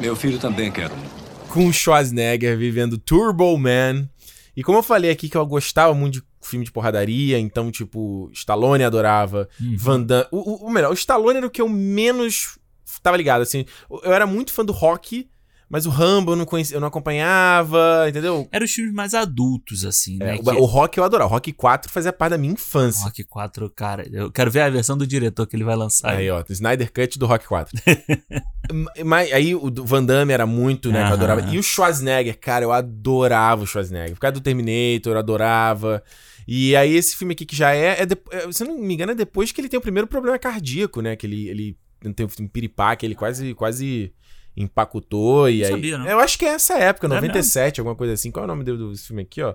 Meu filho também quer um. Com o Schwarzenegger vivendo Turbo Man. E como eu falei aqui que eu gostava muito de filme de porradaria, então, tipo, Stallone adorava, Uhum. Van Damme... O, o- o melhor, o Stallone era o que eu menos tava ligado, assim. Eu era muito fã do rock, mas o Rambo eu não, conhecia, eu não acompanhava, entendeu? Eram os filmes mais adultos, assim, né? É, o, que- o rock eu adorava. O rock 4 fazia parte da minha infância. Rock 4, cara, eu quero ver a versão do diretor que ele vai lançar. Aí, ó, Snyder Cut do Rock 4. Mas aí o Van Damme era muito, né, que eu adorava. E o Schwarzenegger, cara, eu adorava o Schwarzenegger. Por causa do Terminator, eu adorava. E aí esse filme aqui que já é, é, depo- é, se não me engano, é depois que ele tem o primeiro problema cardíaco, né, que ele, ele tem um piripaque, ele quase, quase empacotou e Não aí... sabia, não. Eu acho que é essa época, É 97, alguma coisa assim. Qual é o nome do, desse filme aqui, ó?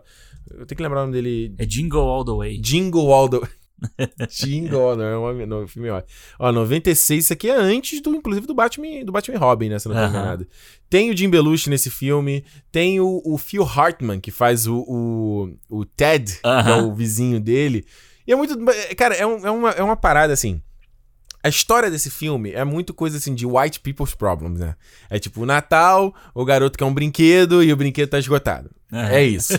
Eu tenho que lembrar o nome dele. É Jingle All the Way. Jingle All the Jingle All the Way. é um filme, ó. Ó, 96, isso aqui é antes do, inclusive, do Batman, do Batman Robin, né? Se não Aham. enganado. Tem o Jim Belushi nesse filme. Tem o, o Phil Hartman, que faz o, o, o Ted, que é o vizinho dele. E é muito. Cara, é, um- é uma, é uma parada assim. A história desse filme é muito coisa assim de white people's problems, né? É tipo o Natal, o garoto quer um brinquedo e o brinquedo tá esgotado. Aham. É isso.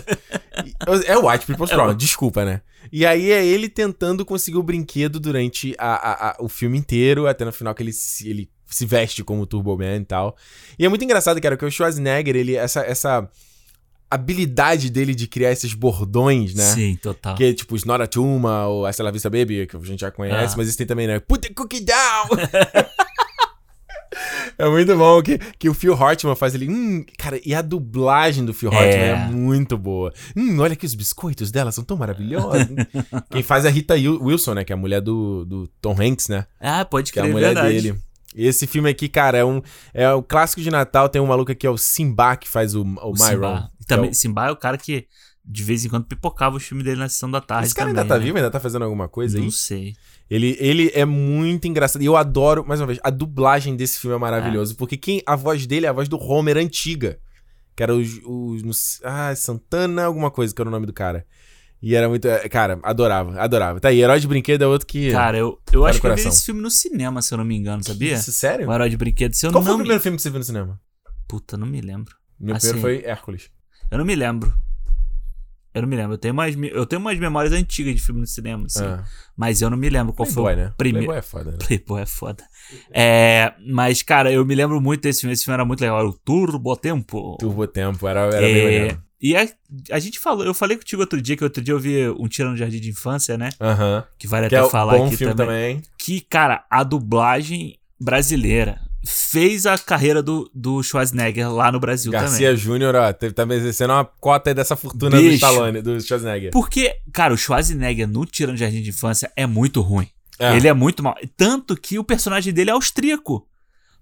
É o white people's É problem, o- desculpa, né? E aí é ele tentando conseguir o brinquedo durante a- a- a- o filme inteiro, até no final que ele se, ele se veste como Turbo Man e tal. E é muito engraçado, cara, que o Schwarzenegger, ele, essa, essa habilidade dele de criar esses bordões, né? Sim, total. Que é tipo Snora Tuma ou Essa La Vista Baby, que a gente já conhece, Ah. mas esse tem também, né? Put the cookie down! é muito bom que, que o Phil Hartman faz ele. Hum, cara, e a dublagem do Phil Hartman é, É. muito boa. Hum, olha aqui os biscoitos dela, são tão maravilhosos. Quem faz é a Rita Wil- Wilson, né? Que é a mulher do, do Tom Hanks, né? Ah, pode Que é a crer, mulher verdade. dele. E esse filme aqui, cara, é um é o clássico de Natal. Tem um maluco aqui, é o Simba, que faz o, o, O Myron. Simba. Também, Simba é o cara que de vez em quando pipocava o filme dele na sessão da tarde Esse cara também, ainda tá né? vivo? Ainda tá fazendo alguma coisa aí? Não sei. Ele, ele é muito engraçado. E eu adoro, mais uma vez, a dublagem desse filme é maravilhoso. Porque quem a voz dele é a voz do Homer antiga. Que era os. ah, Santana, alguma coisa, que era o nome do cara. E era muito. é, Cara, adorava, adorava. Tá aí, Herói de Brinquedo é outro que. Cara, eu, eu acho que eu vi esse filme no cinema, se eu não me engano, sabia? Isso, sério? O Herói de Brinquedo. Se eu Qual não foi o me- primeiro filme que você viu no cinema? Puta, não me lembro. Meu Assim, primeiro foi Hércules. Eu não me lembro. Eu não me lembro. Eu tenho umas, me- eu tenho umas memórias antigas de filme no cinema, assim. Ah. Mas eu não me lembro qual Playboy, foi né? o primeiro. Playboy é foda, né? Playboy é foda. É, mas, cara, eu me lembro muito desse filme. Esse filme era muito legal. Era o Turbo Tempo. Turbo Tempo, era, era É, bem legal. E a, a gente falou, eu falei contigo outro dia, que outro dia eu vi um Tira no Jardim de Infância, né? Aham. Que vale Que até é falar bom aqui filme também. também. Que, cara, a dublagem brasileira fez a carreira do, do Schwarzenegger lá no Brasil Garcia também. Júnior, ó, teve- tá merecendo uma cota aí dessa fortuna do Bicho. Stallone, do Schwarzenegger. Porque, cara, o Schwarzenegger no Tira no Jardim de Infância é muito ruim. É. Ele é muito mal. Tanto que o personagem dele é austríaco.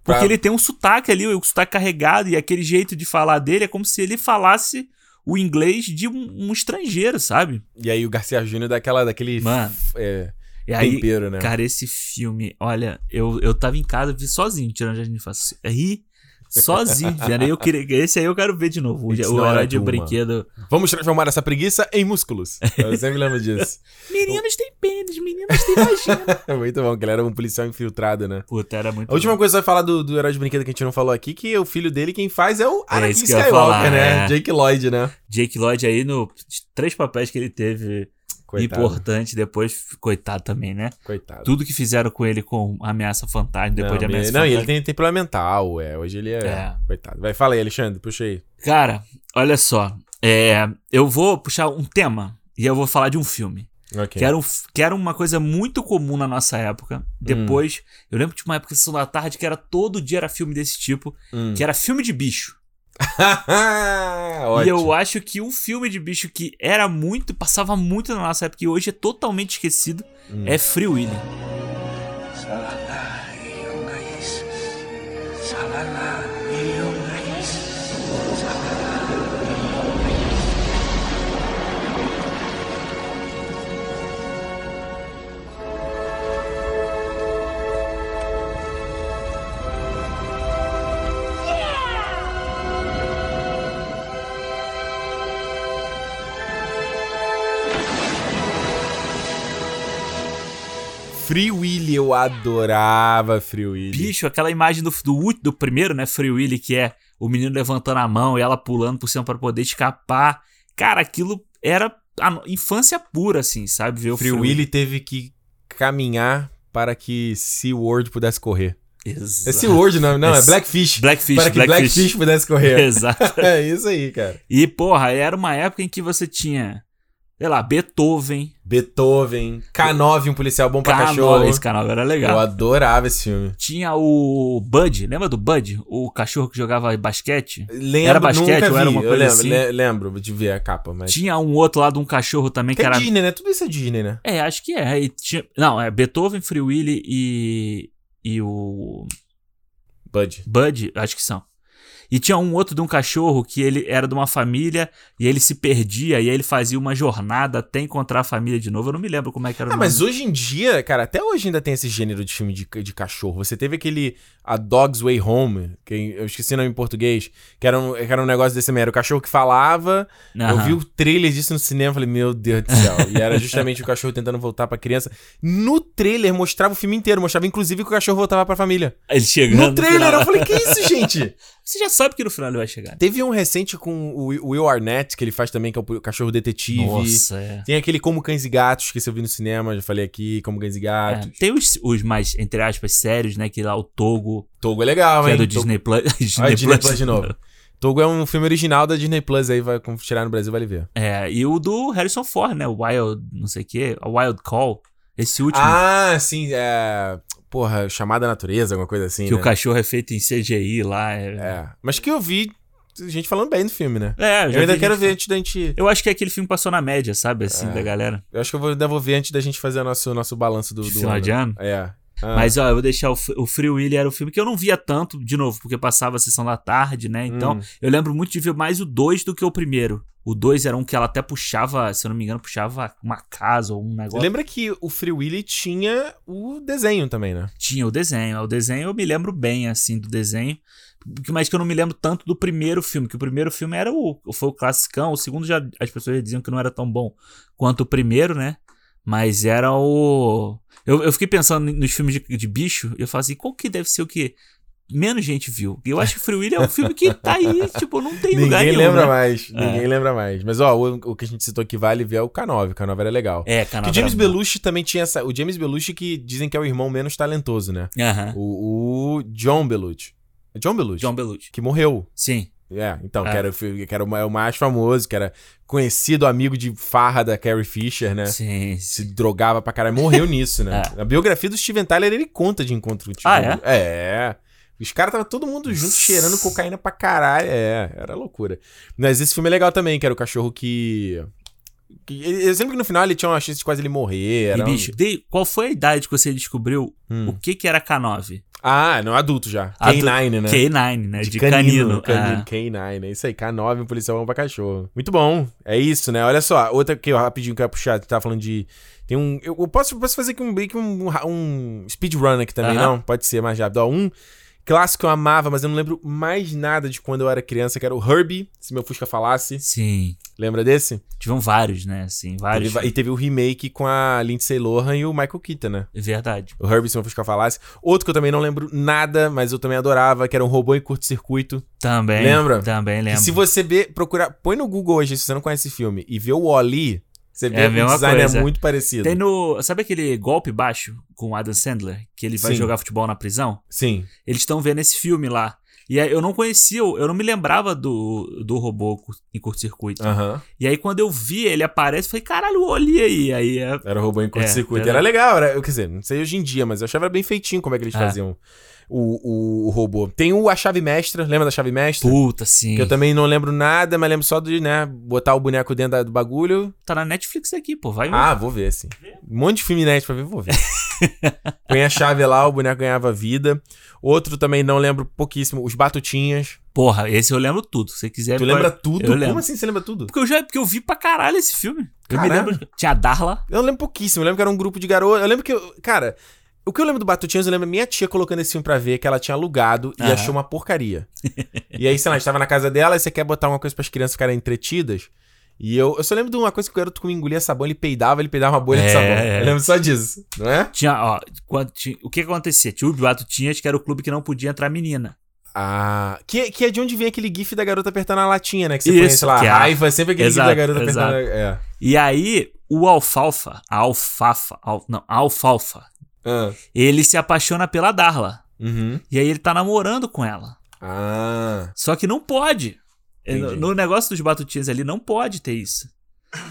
Porque Pra- ele tem um sotaque ali, o sotaque carregado, e aquele jeito de falar dele é como se ele falasse o inglês de um, um estrangeiro, sabe? E aí o Garcia Júnior daquela, daquele Mano. é, E aí, tempero, né? cara, esse filme, olha, eu, eu tava em casa, vi sozinho, tirando Jardim de Infância. Ri sozinho. Aí eu queria, esse aí eu quero ver de novo. O, It's o a de brinquedo. Vamos transformar essa preguiça em músculos. Eu sempre lembro disso. Meninos têm pênis, meninas têm vagina. muito bom, que ele era um policial infiltrado, né? Puta, era muito A última bom. coisa que você vai falar do, do herói de brinquedo que a gente não falou aqui, que o filho dele, quem faz é o É Anakin ia Skywalker, falar, né? é. Jake Lloyd, né? Jake Lloyd aí no três papéis que ele teve Coitado. importante depois, coitado também, né? Coitado. Tudo que fizeram com ele com Ameaça Fantasma, depois não, de Ameaça Não, e ele Fantasma. tem, tem problema mental, é. Hoje ele é, É. Coitado. Vai, fala aí, Alexandre, puxa aí. Cara, olha só. É, eu vou puxar um tema e eu vou falar de um filme. Ok. Que, era um, que era uma coisa muito comum na nossa época. Depois, eu lembro tinha uma época de sessão da tarde que era todo dia era filme desse tipo, Hum. que era filme de bicho. E eu acho que um filme de bicho que era muito, passava muito na nossa época e hoje é totalmente esquecido, Hum. é Free Willy. Free Willy, eu adorava Free Willy. Bicho, aquela imagem do, do, do primeiro, né? Free Willy, que é o menino levantando a mão e ela pulando por cima pra poder escapar. Cara, aquilo era a infância pura, assim, sabe? Ver o Free Willy teve que caminhar para que SeaWorld pudesse correr. Exato. É SeaWorld, não, não, é É Blackfish. Blackfish, Para que Blackfish. Blackfish pudesse correr. Exato. é isso aí, cara. E, porra, era uma época em que você tinha, sei lá, Beethoven. Beethoven, K9, um policial bom pra K9, cachorro. esse K9 era legal. Eu adorava esse filme. Tinha o Bud, lembra do Bud? O cachorro que jogava basquete? Lembro, era basquete ou era uma eu coisa lembro, assim? le- lembro de ver a capa, mas... Tinha um outro lá de um cachorro também Que que, é era. Disney, né? Tudo isso é Disney, né? É, acho que é. E tinha- Não, é Beethoven, Free Willy e. E o. Bud. Bud, acho que são. E tinha um outro de um cachorro que ele era de uma família e ele se perdia e aí ele fazia uma jornada até encontrar a família de novo. Eu não me lembro como é que era o Ah, nome. mas hoje em dia, cara, até hoje ainda tem esse gênero de filme de, de cachorro. Você teve aquele A Dog's Way Home, que eu esqueci o nome em português, que era um, que era um negócio desse mesmo. Era o cachorro que falava. Eu Aham. vi o trailer disso no cinema e falei, meu Deus do céu. e era justamente o cachorro tentando voltar pra criança. No trailer mostrava o filme inteiro, mostrava inclusive que o cachorro voltava pra família. Ele chegando. No trailer, final. eu falei, que isso, gente? Você já sabe que no final ele vai chegar. Teve um recente com o Will- Arnett, que ele faz também, que é o cachorro detetive. Nossa, é. Tem aquele Como Cães e Gatos, que eu vi no cinema, já falei aqui, Como Cães e Gatos. É, tem os, os mais, entre aspas, sérios, né? Que lá o Togo. Togo é legal, que hein? é do Togo- Disney Plus. Olha, Disney Plus de novo. Togo é um filme original da Disney Plus aí, vai tirar no Brasil, vale ver. É, e o do Harrison Ford, né? O Wild, não sei o quê, a Wild Call. Esse último. Ah, sim, é. Porra, chamada natureza, alguma coisa assim. que né? o cachorro é feito em CGI lá. É, É. Mas que eu vi gente falando bem do filme, né? É, eu já ainda quero gente ver antes da gente. Eu acho que aquele filme passou na média, sabe? Assim, É. da galera. Eu acho que eu vou, ainda vou ver antes da gente fazer o nosso, nosso balanço do, do final de ano? É. Ah. Mas, ó, eu vou deixar o, o Free Willy era o filme que eu não via tanto, de novo, porque passava a sessão da tarde, né? Então, Hum. eu lembro muito de ver mais o 2 do que o primeiro. O 2 era um que ela até puxava, se eu não me engano, puxava uma casa ou um negócio. Lembra que o Free Willy tinha o desenho também, né? Tinha o desenho. O desenho eu me lembro bem, assim, do desenho. Mas que eu não me lembro tanto do primeiro filme, que o primeiro filme era o, foi o classicão, o segundo já as pessoas já diziam que não era tão bom quanto o primeiro, né? Mas era o. Eu, eu fiquei pensando nos filmes de, de bicho, e eu falei assim, qual que deve ser o que menos gente viu? E eu acho que Free Willy é um filme que tá aí, tipo, não tem lugar Ninguém nenhum. lembra né? mais. É. Ninguém lembra mais. Mas, ó, o, o que a gente citou aqui vale ver é o K9. O K9 era legal. É, K9 Que o James era bom. Belushi também tinha essa. O James Belushi que dizem que é o irmão menos talentoso, né? Aham. O, o John Belushi. É John Belushi? John Belushi. Que morreu. Sim. É, então, É. que era, que era o ma- o mais famoso, que era conhecido amigo de farra da Carrie Fisher, né? Sim. Se drogava pra caralho. Morreu nisso, né? A biografia do Steven Tyler, ele conta de encontro. Tipo, Ah, é? É. Os caras tava todo mundo junto, cheirando cocaína pra caralho. É, era loucura. Mas esse filme é legal também, que era o cachorro que... que eu lembro que no final ele tinha uma chance de quase ele morrer. Era E, um- bicho, de- qual foi a idade que você descobriu Hum. o que que era K9? Ah, não, adulto já. Adu- K9, né? K9, né? De canino. canino Ah. K9, é isso aí. K9, um policial bom pra cachorro. Muito bom. É isso, né? Olha só, outra que eu rapidinho que eu ia puxar, tu tava falando de. Tem um. Eu, eu posso, posso fazer aqui um, um, um speedrun aqui também, Aham. não? Pode ser mais rápido. Ó, um clássico que eu amava, mas eu não lembro mais nada de quando eu era criança, que era o Herbie, se meu Fusca falasse. Sim. Lembra desse? Tiveram vários, né? Assim, vários. Teve- e teve o remake com a Lindsay Lohan e o Michael Keaton, né? É verdade. O Herbie, se meu Fusca falasse. Outro que eu também não lembro nada, mas eu também adorava, que era um robô em curto-circuito. Também. Lembra? Também lembro. se você ver, procurar, põe no Google hoje, se você não conhece esse filme, e vê o Wall-E, você vê É a que o design coisa. é muito parecido. Tem no. Sabe aquele golpe baixo com o Adam Sandler? Que ele vai Sim. jogar futebol na prisão? Sim. Eles estão vendo esse filme lá. E aí eu não conhecia, eu não me lembrava do, do robô em curto-circuito. Aham. E aí quando eu vi ele aparece, eu falei, caralho, olha aí. Aí é... Era o robô em curto-circuito. É, era legal, era, eu, quer dizer, não sei hoje em dia, mas eu achava bem feitinho como é que eles É. faziam o, o, o robô. Tem o A Chave Mestra, lembra da Chave Mestra? Puta, sim. Que eu também não lembro nada, mas lembro só de, né, botar o boneco dentro da- do bagulho. Tá na Netflix aqui, pô. Vai ver. Ah, vou ver, sim. Um monte de filme net pra ver, vou ver. Põe a chave lá, o boneco ganhava vida. Outro também não lembro pouquíssimo, os Batutinhas. Porra, esse eu lembro tudo. Se você quiser. Tu pode- lembra tudo? Eu lembro. Como assim você lembra tudo? Porque eu, já, porque eu vi pra caralho esse filme. Eu me Caralho. lembro. Tinha a Darla. Eu lembro pouquíssimo, eu lembro que era um grupo de garotos. Eu lembro que, eu, cara, o que eu lembro do Batutinhas, eu lembro minha tia colocando esse filme pra ver, que ela tinha alugado e Aham. achou uma porcaria. e aí, sei lá, a gente tava na casa dela e você quer botar uma coisa pras crianças ficarem entretidas. E eu, eu só lembro de uma coisa que o garoto quando engolia sabão, ele peidava, ele peidava uma bolha de É, sabão. é. Eu lembro só disso, não é? Tinha, ó, quando o que que acontecia? Tinha o Boato Tinhas, que era o clube que não podia entrar menina. Ah, que, que é de onde vem aquele gif da garota apertando a latinha, né? Que você Isso, conhece lá, que é a- raiva, sempre aquele Exato, gif da garota exato. apertando a... É. E aí, o Alfalfa, a Alfafa, al- não, a Alfalfa, Ah. ele se apaixona pela Darla. Uhum. E aí ele tá namorando com ela. Ah. Só que não pode. É, No, no negócio dos Batutinhas ali, não pode ter isso.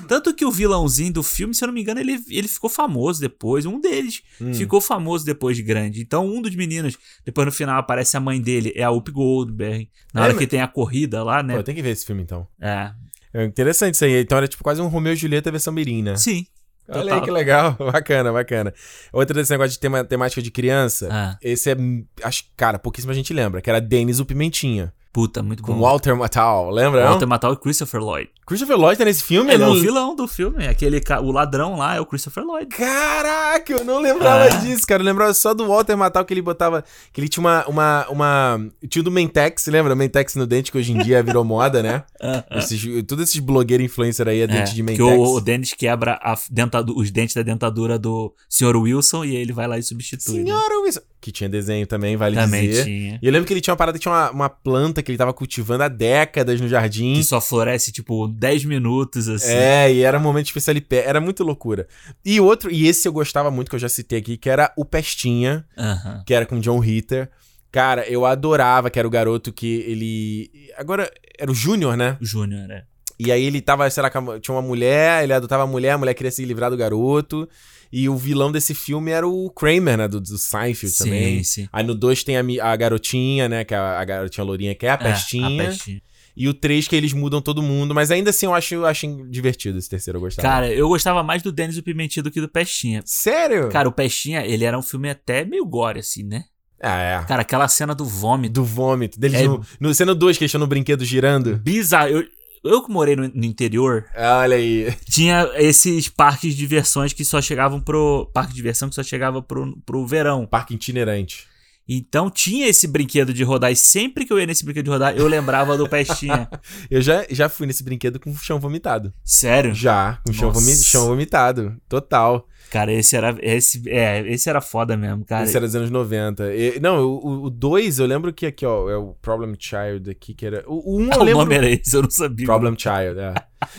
Tanto que o vilãozinho do filme, se eu não me engano, ele, ele ficou famoso depois. Um deles Hum. ficou famoso depois de grande. Então, um dos meninos, depois no final aparece a mãe dele, é a Whoopi Goldberg. Na É, hora mas- que tem a corrida lá, né? Pô, tem que ver esse filme então. É. É interessante isso aí. Então era tipo quase um Romeu e Julieta versão mirim, né? Sim. Olha total. aí que legal. Bacana, bacana. Outra desse negócio de tema, temática de criança, Ah. esse é, acho, cara, pouquíssima gente lembra, que era Denis o Pimentinha. Puta, muito Com bom. Walter Matthau, lembra? Walter não? Matthau e Christopher Lloyd. Christopher Lloyd tá nesse filme? Ele é Eu o não- vilão do filme. Aquele, ca- o ladrão lá é o Christopher Lloyd. Caraca, eu não lembrava Ah. disso, cara. Eu lembrava só do Walter Matthau que ele botava. Que ele tinha uma. uma, uma tinha o do Mentex, lembra? Mentex no dente, que hoje em dia virou moda, né? Esses, todos esses blogueiros influencer aí é dente de que Mentex. o, o Dennis quebra a dentadu- os dentes da dentadura do Sr. Wilson e ele vai lá e substitui. né? Senhora Wilson. Que tinha desenho também, vale Também dizer. tinha. E eu lembro que ele tinha uma parada que tinha uma, uma planta que ele tava cultivando há décadas no jardim. Que só floresce, tipo, 10 minutos, assim. É, e era um momento especial ali pé. Era muito loucura. E outro, e esse eu gostava muito, que eu já citei aqui, que era o Pestinha, Aham. que era com John Ritter. Cara, eu adorava, que era o garoto que ele. Agora, era o Júnior, né? O Júnior, né? E aí ele tava, será que tinha uma mulher, ele adotava a mulher, a mulher queria se livrar do garoto. E o vilão desse filme era o Kramer, né? Do, do Seinfeld Sim, também. sim. Aí no 2 tem a, a garotinha, né? Que é a, a garotinha lourinha, que é a É, a pestinha. Pestinha. E o 3 que eles mudam todo mundo. Mas ainda assim eu acho, eu acho divertido esse terceiro, eu gostava. Cara, eu gostava mais do Dennis o Pimentinha do que do Pestinha. Sério? Cara, o Pestinha, ele era um filme até meio gore, assim, né? Ah, é. Cara, aquela cena do vômito. Do vômito. Deles É- no, no cena 2, que eles estão no brinquedo girando. Bizarro. Eu, eu que morei no, no interior, Olha aí. tinha esses parques de diversões que só chegavam pro. Parque de diversão que só chegava pro, pro verão. Parque itinerante. Então tinha esse brinquedo de rodar, e sempre que eu ia nesse brinquedo de rodar, eu lembrava do Pestinha. Eu já, já fui nesse brinquedo com chão vomitado. Sério? Já, com chão, vomi chão vomitado. Total. Cara, esse era. Esse, é, esse era foda mesmo, cara. Esse era dos anos 90. E- não, o 2, eu lembro que aqui, ó, é o Problem Child aqui, que era. O 1 um, eu o lembro. nome era esse, eu não sabia. Problem Child, é.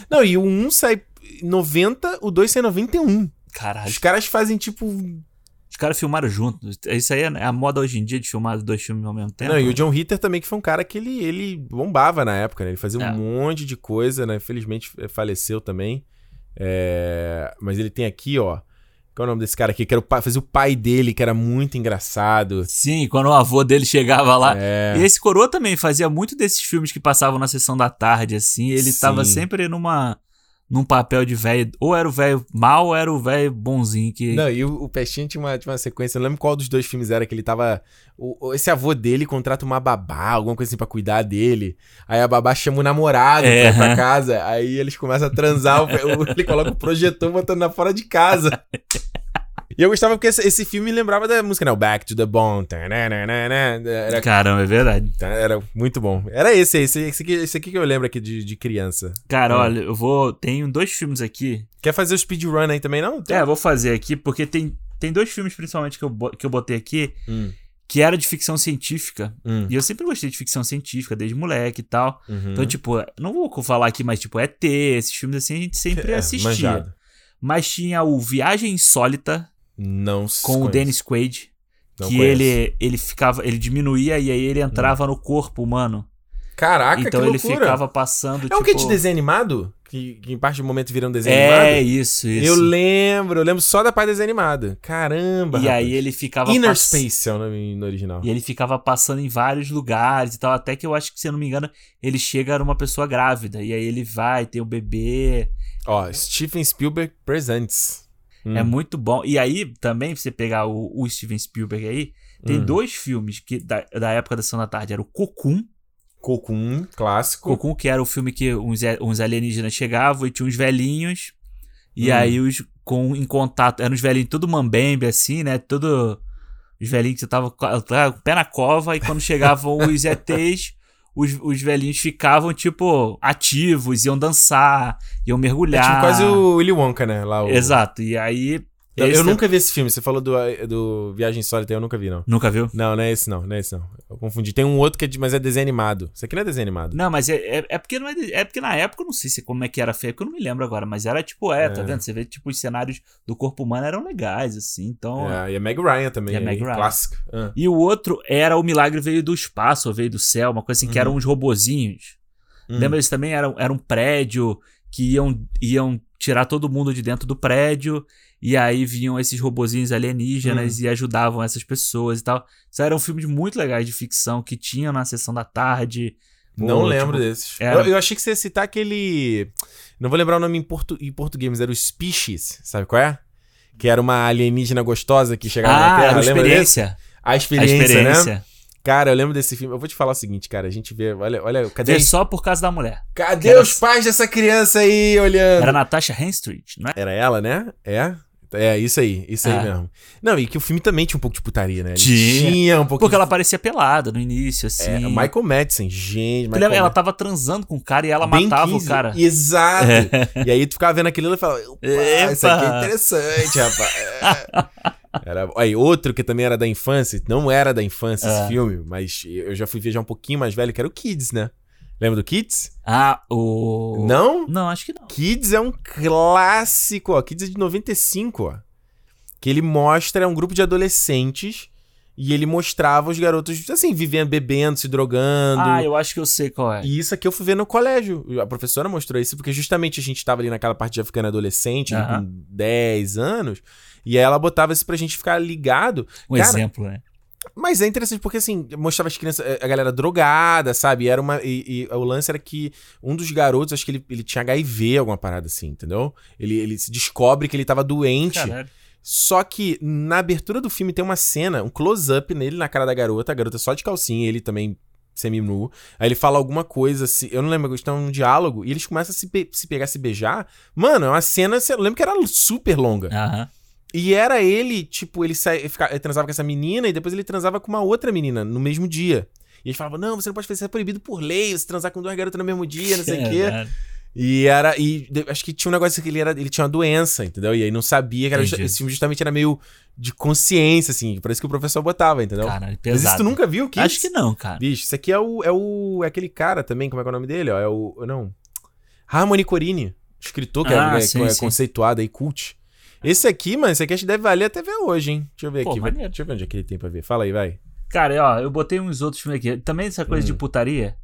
não, e o 1 um sai em 90, o 2 sai em 91. Caralho. Os caras fazem tipo. Os caras filmaram juntos. Isso aí é a moda hoje em dia de filmar dois filmes ao mesmo tempo. Não, e o John Ritter também, que foi um cara que ele, ele bombava na época, né? Ele fazia É. um monte de coisa, né? Infelizmente eh, faleceu também. É, Mas ele tem aqui, ó. Qual é o nome desse cara aqui? Que era o pai, fazia o pai dele, que era muito engraçado. Sim, quando o avô dele chegava lá. É. E esse coroa também fazia muito desses filmes que passavam na sessão da tarde, assim. Ele Sim. tava sempre numa. Num papel de velho. Ou era o velho mal, ou era o velho bonzinho que. Não, e o, o Pestinha tinha uma, tinha uma sequência, eu não lembro qual dos dois filmes era, que ele tava. o- esse avô dele contrata uma babá, alguma coisa assim pra cuidar dele. Aí a babá chama o namorado pra É. ir pra casa. Aí eles começam a transar, o- ele coloca o projetor botando na fora de casa. E eu gostava porque esse, esse filme lembrava da música, né? O Back to the Bone. Era, Caramba, é verdade. era muito bom. Era esse, esse, esse, aqui, esse aqui que eu lembro aqui de, de criança. Cara, É. olha, eu vou. Tenho dois filmes aqui. Quer fazer o speedrun aí também, não? É, eu vou fazer aqui, porque tem, tem dois filmes, principalmente, que eu, que eu botei aqui, Hum. que era de ficção científica. Hum. E eu sempre gostei de ficção científica, desde moleque e tal. Uhum. Então, tipo, não vou falar aqui, mas, tipo, ET, esses filmes assim, a gente sempre É, assistia. manjado. Mas tinha o Viagem Insólita Não com o conheço. Dennis Quaid. Não que conheço. ele, ele ficava, ele diminuía e aí ele entrava no corpo humano. Caraca, então que ele loucura. ficava passando, É tipo... o que de desenho animado? Que, que em parte do momento vira um desenho É, animado? isso, isso. Eu lembro, eu lembro só da parte animado. Caramba. E rapaz. aí ele ficava... Inner pass- Space é o nome no original. E ele ficava passando em vários lugares e tal, até que eu acho que, se eu não me engano, ele chega numa pessoa grávida. E aí ele vai, tem o bebê. Ó, Steven Spielberg Presents. Hum. É muito bom. E aí, também, pra você pegar o, o Steven Spielberg aí, tem Hum. dois filmes que da, da época da Sessão da Tarde. Era o Cocoon. Cocoon, clássico. Cocoon, que era o filme que uns, uns alienígenas chegavam e tinha uns velhinhos. E Hum. aí, os com, em contato, eram uns velhinhos tudo mambembe, assim, né? Tudo... Os velhinhos que você tava com o pé na cova e quando chegavam os ETs, os, os velhinhos ficavam, tipo, ativos, iam dançar, iam É mergulhar. tipo quase o Willy Wonka, né? Lá, o... Exato. E aí. Eu, eu esse- nunca vi esse filme. Você falou do, do Viagem Insólita, eu nunca vi, não. Nunca viu? Não, não é esse não, não é esse não. Eu confundi. Tem um outro que é de, mas é desenho animado. Isso aqui não é desenho animado. Não, mas é, é, é porque não é, é porque na época eu não sei se como é que era feio, porque eu não me lembro agora, mas era tipo, é, tá É. vendo? Você vê tipo os cenários do corpo humano eram legais assim, então. É, e a Meg Ryan também. E a Meg Ryan. Clássico. Ah. E o outro era o milagre veio do espaço, ou veio do céu, uma coisa assim, que Uhum. eram uns robozinhos. Hum. Lembra isso também? Era, era um prédio que iam, iam tirar todo mundo de dentro do prédio, e aí vinham esses robozinhos alienígenas Hum. e ajudavam essas pessoas e tal. Isso eram filmes muito legais de ficção que tinham na sessão da tarde. Não Pô, lembro tipo, desses. era- Eu, eu achei que você ia citar aquele. Não vou lembrar o nome em, portu... em português, mas era o Species. Sabe qual é? Que era uma alienígena gostosa que chegava Ah, na Terra. era Experiência. A experiência, A Experiência. né? Cara, eu lembro desse filme. Eu vou te falar o seguinte, cara. A gente vê. Olha, olha. Cadê, Vê só por causa da mulher. cadê Era- os pais dessa criança aí olhando? Era Natasha Henstridge, não é? Era ela, né? É? É, isso aí, isso aí É. mesmo. Não, e que o filme também tinha um pouco de putaria, né? Tinha. Tinha um pouco Porque de... ela parecia pelada no início, assim. É, Michael Madsen, gente. Michael? Ela Madsen. tava transando com o cara e ela Bem matava 15. o cara. Exato. É. E aí tu ficava vendo aquilo e falava, isso aqui é interessante, rapaz. É. Era, aí, outro que também era da infância, não era da infância É. esse filme, mas eu já fui ver já um pouquinho mais velho, que era o Kids, né? Lembra do Kids? Ah, o. Não? Não, acho que não. Kids é um clássico, ó. Kids é de 95, ó. Que ele mostra um grupo de adolescentes e ele mostrava os garotos, assim, vivendo, bebendo, se drogando. Ah, eu acho que eu sei qual é. E isso aqui eu fui ver no colégio. A professora mostrou isso porque justamente a gente tava ali naquela parte já ficando adolescente, Aham. com 10 anos, e aí ela botava isso pra gente ficar ligado. Um Cara, exemplo, né? Mas é interessante porque, assim, mostrava as crianças, a galera drogada, sabe? E era uma. E, e o lance era que um dos garotos, acho que ele, ele tinha HIV, alguma parada assim, entendeu? Ele, ele se descobre que ele tava doente. Caralho. Só que na abertura do filme tem uma cena, um close-up nele na cara da garota, a garota só de calcinha, ele também semi-nu. Aí ele fala alguma coisa assim, eu não lembro, eles estão num diálogo e eles começam a se, pe- se pegar, se beijar. Mano, é uma cena, eu lembro que era super longa. Aham. E era ele, tipo, ele, sai, ele, fica- ele transava com essa menina e depois ele transava com uma outra menina no mesmo dia. E eles falavam, não, você não pode fazer, isso é proibido por lei, você transar com duas garotas no mesmo dia, não sei o quê. Caralho. E era. E de- acho que tinha um negócio que ele era. Ele tinha uma doença, entendeu? E aí não sabia que era. Entendi. Esse filme justamente era meio de consciência, assim. Parece que o professor botava, entendeu? Caralho, Mas isso pesado. tu nunca viu, Kids? Acho que não, cara. Bicho, isso aqui é o. É o. É aquele cara também, como é que é o nome dele? Ó, é o. Não. Harmony Corini, escritor que Ah, é, é- sim, é sim. conceituado aí, cult. Esse aqui, mano, esse aqui acho que deve valer até ver hoje, hein? Deixa eu ver Pô, aqui. maneiro. Deixa eu ver onde é que ele tem pra ver. Fala aí, vai. Cara, ó, eu botei uns outros filmes aqui. Também essa coisa de putaria.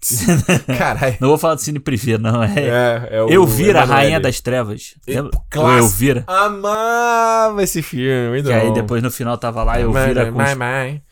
Caralho. Não vou falar do cine privê, não. É, É, é o Elvira, a Emanuele. Rainha das Trevas. Lembra? Clássico. Elvira. Amava esse filme, Que aí depois no final tava lá, Elvira com, os,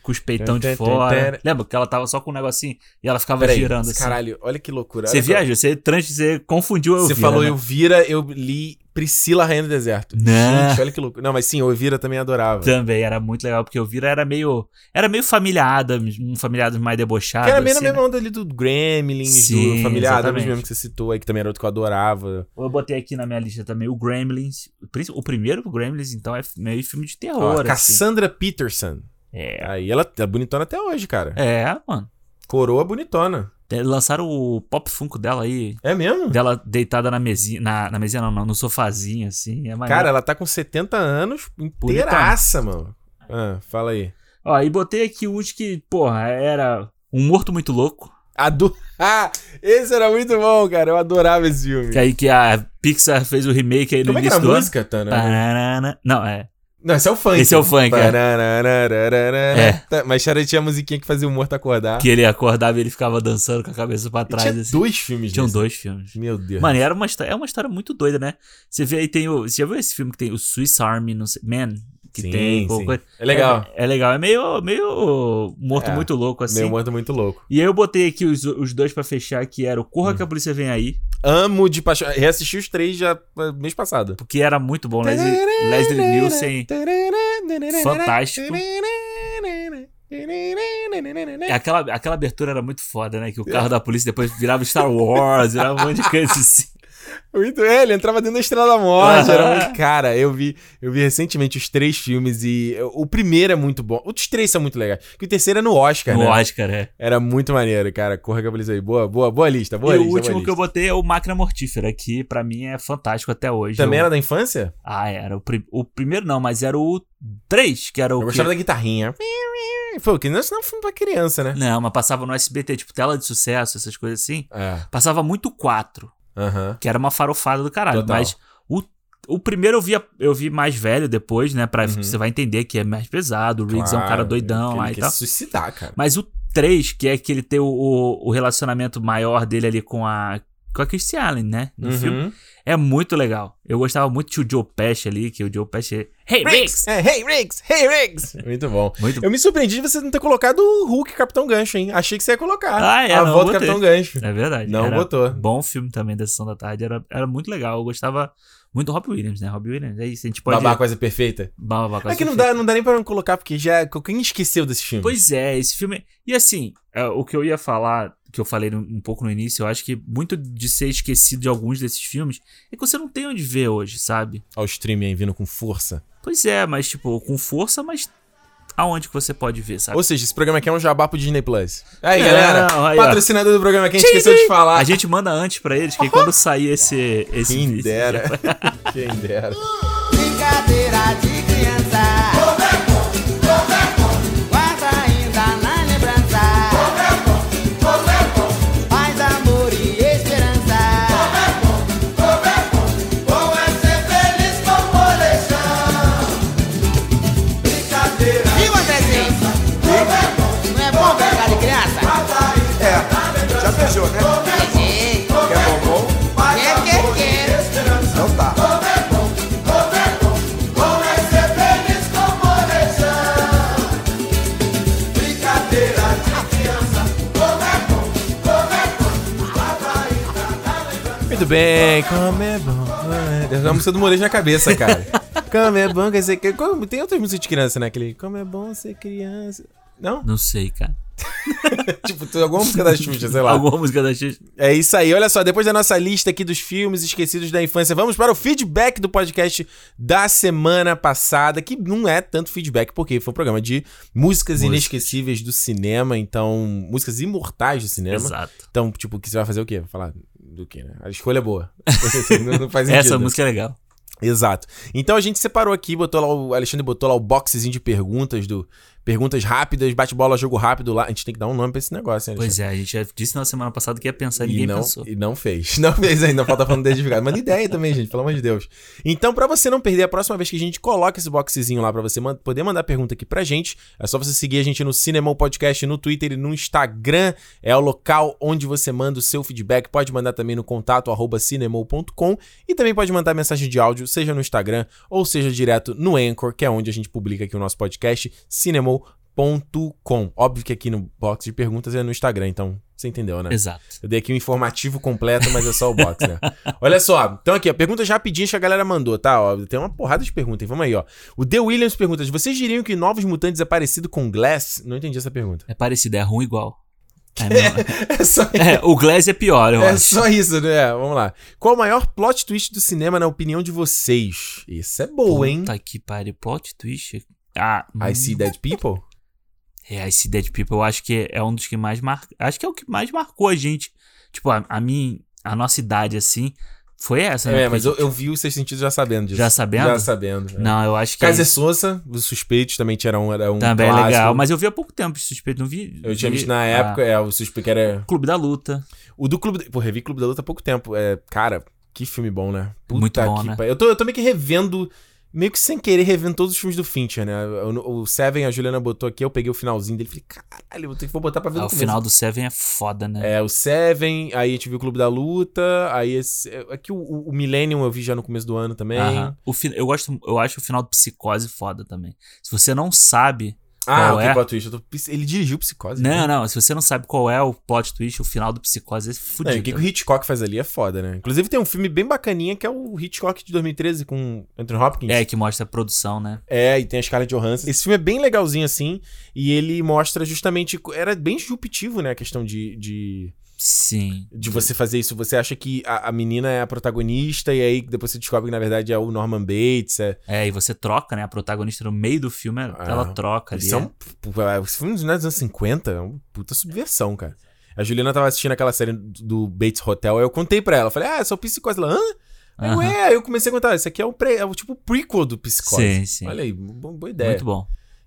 com os peitão de fora. Lembra que ela tava só com um negocinho e ela ficava Peraí, girando assim. Caralho, olha que loucura. Você viaja, você, trans, você confundiu a Elvira. Você falou né? Elvira, eu li Priscila Rainha do Deserto. Não. Gente, olha que loucura. Não, mas sim, o Elvira também adorava. Também era muito legal, porque Elvira era meio. Era meio família Adams, um família Adams mais debochado. Que era na assim, mesma né? onda ali do Gremlins, Sim, do Família Adams exatamente. mesmo que você citou aí, que também era outro que eu adorava. Eu botei aqui na minha lista também o Gremlins. O prin- O primeiro Gremlins, então, é meio filme de Ó, terror. assim. Cassandra Peterson. É. Aí ela é bonitona até hoje, cara. É, mano. Coroa bonitona. Te- Lançaram o pop funko dela aí. É mesmo? Dela deitada na mesinha. Na, na mesinha, não, não, no sofazinho, assim. É. Cara, ela tá com 70 anos, inteiraça, mano. Ah, fala aí. Ó, e botei aqui uns que, porra, era um morto muito louco. Ado... Ah, esse era muito bom, cara. Eu adorava esse filme. Que aí que a Pixar fez o remake aí no Como é que era a música, Tana? Pararana. Não, é. Não, esse é o funk. Esse é o funk, é. É. Mas era, tinha a musiquinha que fazia o morto acordar. Que ele acordava e ele ficava dançando com a cabeça pra trás. tinha assim. dois filmes Tinham dois filmes. Meu Deus. Mano, e era uma história, é uma história muito doida, né? Você vê aí, tem o. Você já viu esse filme que tem o Swiss Army, não sei, Man? Que Sim, tem. sim. coisa? É legal. É, é legal. É meio, meio morto É, muito louco, assim. Meio morto muito louco. E aí eu botei aqui os, os dois pra fechar, que era o Corra que a Polícia Vem Aí, Amo de paixão. Reassisti os três já eh, mês passado. porque era muito bom. Leslie, Leslie Nielsen, fantástico. Aquela, aquela abertura era muito foda, né? Que o carro da polícia depois virava Star Wars, virava um monte de coisa assim. Muito, é, ele entrava dentro da Estrela da Morte. Era muito, cara, eu vi, eu vi recentemente os três filmes e o primeiro é muito bom. Os três são muito legais. Porque o terceiro é no Oscar, No né? Oscar, é. Era muito maneiro, cara. Corra que eu aí. Boa, boa, boa lista, boa e lista. o último que eu botei é o Máquina Mortífera, que pra mim é fantástico até hoje. Também Eu- era da infância? Ah, era. O, pri- o primeiro não, mas era o 3, que era o. Eu que- gostava da guitarrinha. Foi, que não é um filme pra criança, né? Não, mas passava no SBT, tipo, tela de sucesso, essas coisas assim. É. Passava muito 4, Aham. que era uma farofada do caralho. Total. Mas o, o primeiro eu vi, eu vi mais velho depois, né? Pra você vai entender que é mais pesado. O Riggs é um cara Uhum. Claro, doidão lá e tal. suicidar, cara. Mas o 3, que é que ele tem o, o, o relacionamento maior dele ali com a. Com a Christy Allen, né? No Uhum. filme. É muito legal. Eu gostava muito do Joe Pesci ali, que o Joe Pesci. Hey, Riggs! É, hey, Riggs! Hey, Riggs! Muito bom. Muito Eu me surpreendi de você não ter colocado o Hulk Capitão Gancho, hein? Achei que você ia colocar. Ah, é, A não, volta do. Capitão Gancho. É verdade. Não Era botou. Bom filme também da Sessão da Tarde. Era, era muito legal. Eu gostava muito do Robbie Williams, né? Robbie Williams. É isso, a gente pode... Babá Quase Perfeita. Babá Quase É que não dá, não dá nem pra não colocar, porque já. Quem esqueceu desse filme? Pois é, esse filme... E assim, é, o que eu ia falar, que eu falei um pouco no início, eu acho que muito de ser esquecido de alguns desses filmes é que você não tem onde ver hoje, sabe? Olha o streaming aí vindo com força. Pois é, mas tipo, com força, mas aonde que você pode ver, sabe? Ou seja, esse programa aqui é um jabá pro Disney Plus. Aí, É, galera. não, aí, ó. patrocinador do programa aqui, a gente esqueceu de falar. A gente manda antes pra eles, que aí quando sair esse... esse Quem esse- dera. Quem dera. Brincadeira de Muito bem, como é bom. É uma música do Molejo na cabeça, cara. como é bom, quer dizer que. como- Tem outras músicas de criança, né? Aquele. Como é bom ser criança. Não? Não sei, cara. tipo, tem alguma música da Xuxa, sei lá. Alguma música da Xuxa. É isso aí, olha só, depois da nossa lista aqui dos filmes esquecidos da infância, vamos para o feedback do podcast da semana passada, que não é tanto feedback, porque foi um programa de músicas Músicas. inesquecíveis do cinema, então, músicas imortais do cinema. Exato. Então, tipo, que você vai fazer o quê? Vai falar do quê, né? A escolha é boa. não, não faz sentido. Essa música é legal. Exato. Então a gente separou aqui, botou lá o o Alexandre botou lá o boxezinho de perguntas do perguntas rápidas, bate-bola, jogo rápido lá. A gente tem que dar um nome pra esse negócio, né, Pois é, a gente já disse na semana passada que ia pensar e ninguém não, pensou. e não fez. Não fez ainda, falta falando identificado. Manda ideia também, gente, pelo amor de Deus. Então, pra você não perder a próxima vez que a gente coloca esse boxezinho lá pra você man- poder mandar pergunta aqui pra gente, é só você seguir a gente no Cinemão Podcast, no Twitter e no Instagram. É o local onde você manda o seu feedback. Pode mandar também no contato arroba cinemou.com e também pode mandar mensagem de áudio, seja no Instagram ou seja direto no Anchor, que é onde a gente publica aqui o nosso podcast, cinemou.com. Óbvio que aqui no box de perguntas é no Instagram, então você entendeu, né? Exato. Eu dei aqui um informativo completo, mas é só o box, né? Olha só, então aqui, ó, perguntas rapidinhas que a galera mandou, tá? Ó, tem uma porrada de perguntas, hein? vamos aí, ó. O The Williams pergunta: vocês diriam que Novos Mutantes é parecido com Glass? Não entendi essa pergunta. É parecido, é ruim igual. É, mesmo. É só, É, o Glass é pior, eu é acho. só isso, né? Vamos lá. Qual o maior plot twist do cinema na opinião de vocês? Isso é boa, hein? Puta que pariu, plot twist. Ah, I See Dead People? É, I See Dead People eu acho que é um dos que mais marca. Acho que é o que mais marcou a gente. Tipo, a, a minha. A nossa idade, assim. Foi essa, né? É, mas eu, eu vi os seis sentidos já sabendo disso. Já sabendo? Já sabendo. é. Não, eu acho que. Kaiser Souza, os suspeitos também era um, era um Também é clássico. legal. Mas eu vi há pouco tempo esse suspeito, não vi. Eu tinha vi- visto na época, ah, é, o suspeito que era. Clube da Luta. O do Clube. Pô, revi Clube da Luta há pouco tempo. É, cara, que filme bom, né? Muito bom, que né? pa- Eu, tô, eu tô meio que revendo. Meio que sem querer revendo todos os filmes do Fincher, né? O, o Seven, a Juliana botou aqui, eu peguei o finalzinho dele. Falei, caralho, vou ter que botar pra ver Ah, o começo. final do Seven é foda, né? É, o Seven, aí a gente viu o Clube da Luta, aí esse. é, Aqui o, o Millennium eu vi já no começo do ano também. Aham. O eu, gosto, eu acho o final do Psicose foda também. Se você não sabe Ah, qual o é... que plot twist. Tô- Ele dirigiu Psicose. Não, né? não. Se você não sabe qual é o plot twist, o final do Psicose é fudido. o que, que o Hitchcock faz ali é foda, né? Inclusive tem um filme bem bacaninha que é o Hitchcock de 2013 com Anthony Hopkins. É, que mostra a produção, né? É, e tem a Scarlett Johansson. Esse filme é bem legalzinho, assim, e ele mostra justamente... Era bem disruptivo, né, a questão de... de Sim. De você fazer isso, você acha que a, a menina é a protagonista e aí depois você descobre que na verdade é o Norman Bates. É, É, e você troca, né? A protagonista no meio do filme, ela troca ali. Isso é um, esse filme dos anos 50 é uma puta subversão, cara. A Juliana tava assistindo aquela série do Bates Hotel, aí eu contei pra ela, falei, ah, sou psicose. Ela, hã? Aí, Aham. ué, aí eu comecei a contar, isso aqui é, um pre, é o tipo prequel do Psicose. Sim, sim. Olha aí, bo- boa ideia. Muito bom.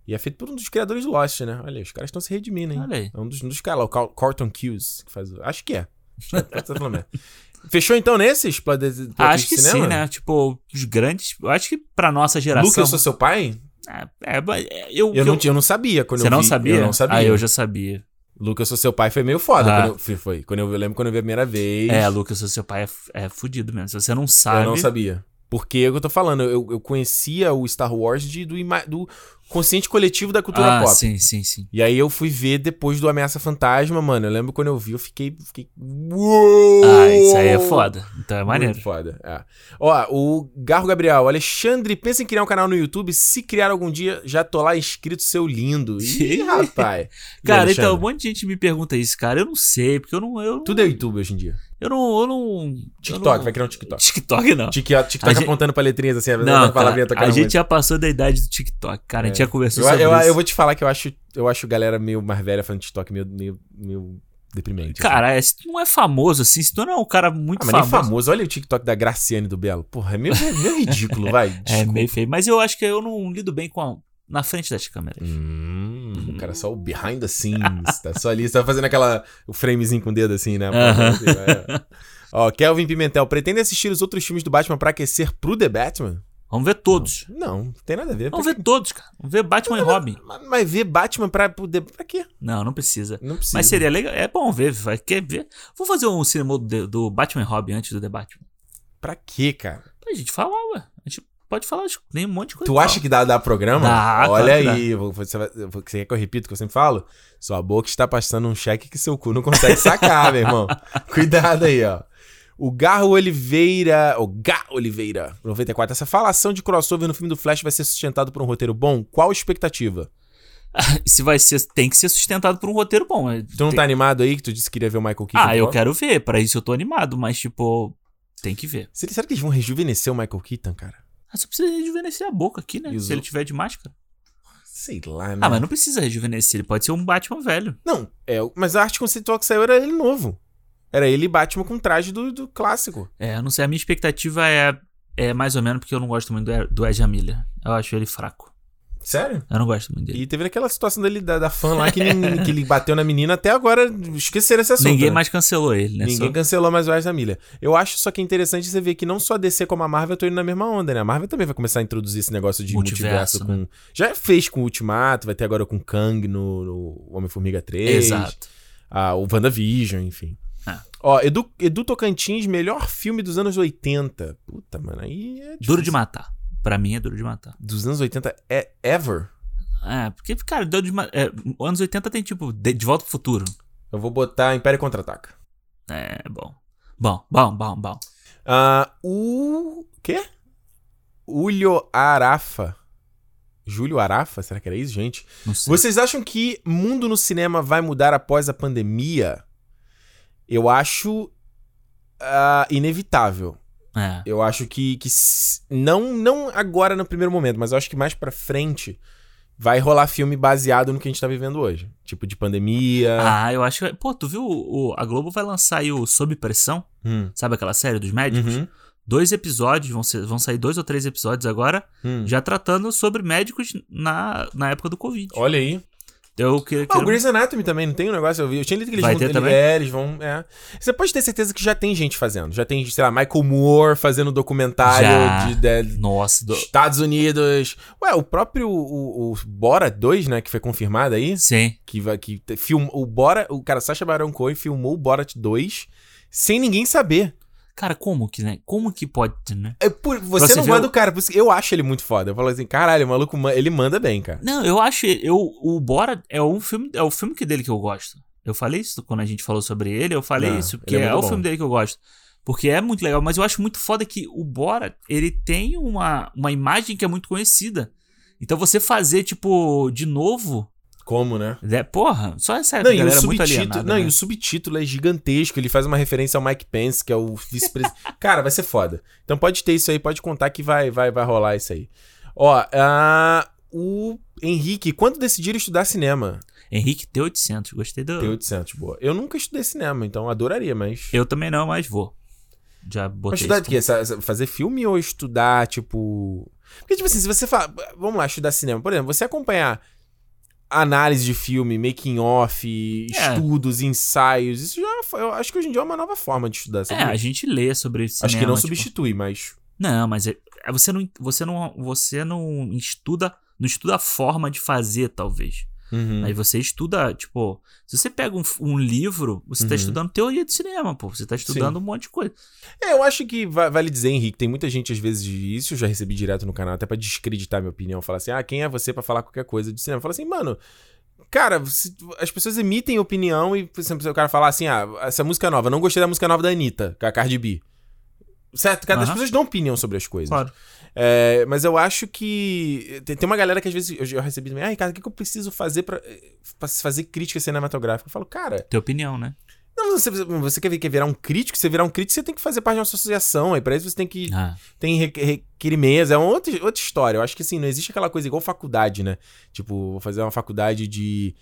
E é feito por um dos criadores do Lost, né? Olha aí, os caras estão se redimindo, hein? Olha aí. É um dos, um dos caras lá, o Cal- Carlton Cuse, que faz Acho que é. É. Fechou então nesses? De- plot Acho que cinema? sim, né? Tipo, os grandes. Eu acho que pra nossa geração. Luke, eu sou seu pai? É, é, mas eu, Eu, não, eu não sabia quando Você eu não vi. sabia? Eu não sabia. Ah, eu já sabia. Luke, eu sou seu pai foi meio foda. Ah. Quando eu, foi. Quando eu, eu lembro quando eu vi a primeira vez. É, Lucas, seu pai é, é fudido mesmo. Se você não sabe. Eu não sabia. Porque é o que eu tô falando, eu, eu conhecia o Star Wars de, do, do consciente coletivo da cultura Ah, pop. sim, sim, sim. E aí eu fui ver depois do Ameaça Fantasma, mano. Eu lembro quando eu vi, eu fiquei. fiquei... Uou! Ah, isso aí é foda. Então é maneiro. Muito foda. É. Ó, o Garro Gabriel, Alexandre, pensa em criar um canal no YouTube. Se criar algum dia, já tô lá inscrito, seu lindo. Ih, rapaz. Cara, então, um monte de gente me pergunta isso, cara. Eu não sei, porque eu não. Eu não Tudo é YouTube hoje em dia. Eu não. Eu não TikTok, eu não- vai criar um TikTok. TikTok não. TikTok, TikTok gente- apontando pra letrinhas assim, a Não, cara, a gente muito. já passou da idade do TikTok, cara. A gente É. já conversou eu, sobre eu, isso. eu vou te falar que eu acho, eu acho galera meio mais velha falando TikTok meio, meio, meio deprimente. assim. Cara, é, se tu não é famoso assim, se tu não é um cara muito Ah, mas nem famoso. famoso. Olha o TikTok da Graciane do Belo. Porra, é meio, é meio ridículo, vai. É Desculpa. meio feio. Mas eu acho que eu não lido bem com a, na frente das câmeras. Hum, o cara só o behind the scenes. tá só ali, você tá fazendo aquela. O framezinho com o dedo assim, né? É. Ó, Kelvin Pimentel, pretende assistir os outros filmes do Batman pra aquecer pro The Batman? Vamos ver todos. Não, não tem nada a ver. Vamos ver todos, cara. Vamos ver Batman e Robin. Mas, mas ver Batman pra. Pra quê? Não, não precisa. Não precisa. Mas seria legal. É bom ver. Vai, quer ver? Vou fazer um cinema do, do Batman e Robin antes do The Batman. Pra quê, cara? Pra gente falar, ué. Pode falar, de- tem um monte de coisa. Tu acha que dá, dá programa? Dá, Olha claro aí, vou- você, você quer que eu repita o que eu sempre falo? Sua boca está passando um cheque que seu cu não consegue sacar, meu irmão. Cuidado aí, ó. O Garro Oliveira. O Gá Oliveira, 94. Essa falação de crossover no filme do Flash vai ser sustentado por um roteiro bom? Qual a expectativa? Se vai ser, tem que ser sustentado por um roteiro bom. é- Tu não tem- tá animado aí que tu disse que queria ver o Michael Keaton? Ah, eu quero ver. Pra isso eu tô animado, mas tipo, tem que ver. Será será que eles vão rejuvenescer o Michael Keaton, cara? Ah, só precisa rejuvenescer a boca aqui, né? E os Se ele tiver de máscara. Sei lá, né? Ah, mas não precisa rejuvenescer. Ele pode ser um Batman velho. Não, é, mas a arte conceitual que saiu era ele novo. Era ele Batman com traje do, do clássico. É, eu não sei. A minha expectativa é, é mais ou menos porque eu não gosto muito do, do Ezra Miller. Eu acho ele fraco. Sério? Eu não gosto muito dele. E teve aquela situação dele, da, da fã lá que, nin- que ele bateu na menina até agora. Esqueceram esse assunto. Ninguém né? mais cancelou ele, né? Ninguém Só- cancelou mais o Ezra Miller. Eu acho só que é interessante você ver que não só a DC como a Marvel estão indo na mesma onda, né? A Marvel também vai começar a introduzir esse negócio de multiverso, Multiverso, com. né? Já fez com o Ultimato, vai ter agora com Kang no, no Homem-Formiga 3. Exato. Ah, o WandaVision, enfim. Ah. Ó, Edu, Edu Tocantins, melhor filme dos anos 80. Puta, mano, aí é Duro de difícil. matar. Pra mim é duro de matar. Dos anos 80 é ever? É, porque, cara, duro de é, anos 80 tem tipo De, de Volta pro Futuro. Eu vou botar Império Contra-Ataca. É, bom. Bom, bom, bom, bom. Ah, o. quê? Julio Arafa. Júlio Arafa? Será que era isso, gente? Não sei. Vocês acham que mundo no cinema vai mudar após a pandemia? Eu acho ah, inevitável. É. Eu acho que, que não não agora no primeiro momento, mas eu acho que mais pra frente vai rolar filme baseado no que a gente tá vivendo hoje, tipo de pandemia. Ah, eu acho que. Pô, tu viu? O, a Globo vai lançar aí o Sob Pressão? Hum. Sabe aquela série dos médicos? Uhum. Dois episódios, vão, ser, vão sair dois ou três episódios agora, Hum. já tratando sobre médicos na, na época do Covid. Olha aí. Eu que, Ah, o Grey's Anatomy também, não tem um negócio? Eu vi. Eu tinha lido que eles Vai vão. ter também? É, eles vão. É. Você pode ter certeza que já tem gente fazendo. Já tem, sei lá, Michael Moore fazendo documentário de, de- Nossa, do- Estados Unidos. Ué, o próprio o, o Bora 2, né, que foi confirmado aí. Sim. Que vai que film, o Bora, o cara Sacha Baron Cohen filmou o Borat 2 sem ninguém saber. Cara, como que, né? Como que pode, né? É por, você, Você não manda o cara, eu acho ele muito foda. Eu falo assim, caralho, o maluco, ma- ele manda bem, cara. Não, eu acho. Eu, o Bora é um filme. É o filme que dele que eu gosto. Eu falei isso quando a gente falou sobre ele, eu falei Ah, isso, porque é é, o filme dele que eu gosto. Porque é muito legal, mas eu acho muito foda que o Bora, ele tem uma, uma imagem que é muito conhecida. Então você fazer, tipo, de novo. Como, né? É, porra, só essa Não, e o, galera muito alienada, não né? e o subtítulo é gigantesco. Ele faz uma referência ao Mike Pence, que é o vice-presidente. Cara, vai ser foda. Então pode ter isso aí, pode contar que vai, vai, vai rolar isso aí. Ó, ah, o Henrique, quando decidiram estudar cinema? Henrique T800, gostei do... T800, boa. Eu nunca estudei cinema, então adoraria, mas... Eu também não, mas vou. Já botei Mas estudar de quê? Fazer filme ou estudar, tipo. Porque, tipo assim, se você fala. Vamos lá, estudar cinema. Por exemplo, você acompanhar análise de filme, making off, É. estudos, ensaios, isso já. Eu acho que hoje em dia é uma nova forma de estudar. É, sabia? a gente lê sobre cinema. Acho que não tipo- substitui, mas. Não, mas é, é você não você não você não estuda, não estuda a forma de fazer, talvez. Uhum. Aí você estuda, tipo, se você pega um, um livro, você tá Uhum. estudando teoria de cinema, pô, você tá estudando um monte de coisa. É, eu acho que va- vale dizer, Henrique, tem muita gente, às vezes, isso eu já recebi direto no canal, até pra descreditar minha opinião. Falar assim, ah, quem é você pra falar qualquer coisa de cinema? Fala assim, mano, cara, as pessoas emitem opinião e, por exemplo, o cara falar assim, ah, essa música é nova, não gostei da música nova da Anitta, com a Cardi B. Certo? Cada as Aham. pessoas dão opinião sobre as coisas. Claro. É, mas eu acho que. Tem, tem uma galera que às vezes eu, eu recebi também. Ah, Ricardo, o que, que eu preciso fazer pra, pra fazer crítica cinematográfica? Eu falo, cara, Ter opinião, né? não, você, você quer, quer virar um crítico? Você virar um crítico, você tem que fazer parte de uma associação. Aí pra isso você tem que. Ah. Tem re- requerimentos. É uma outra, outra história. Eu acho que assim, não existe aquela coisa igual faculdade, né? Tipo, vou fazer uma faculdade de.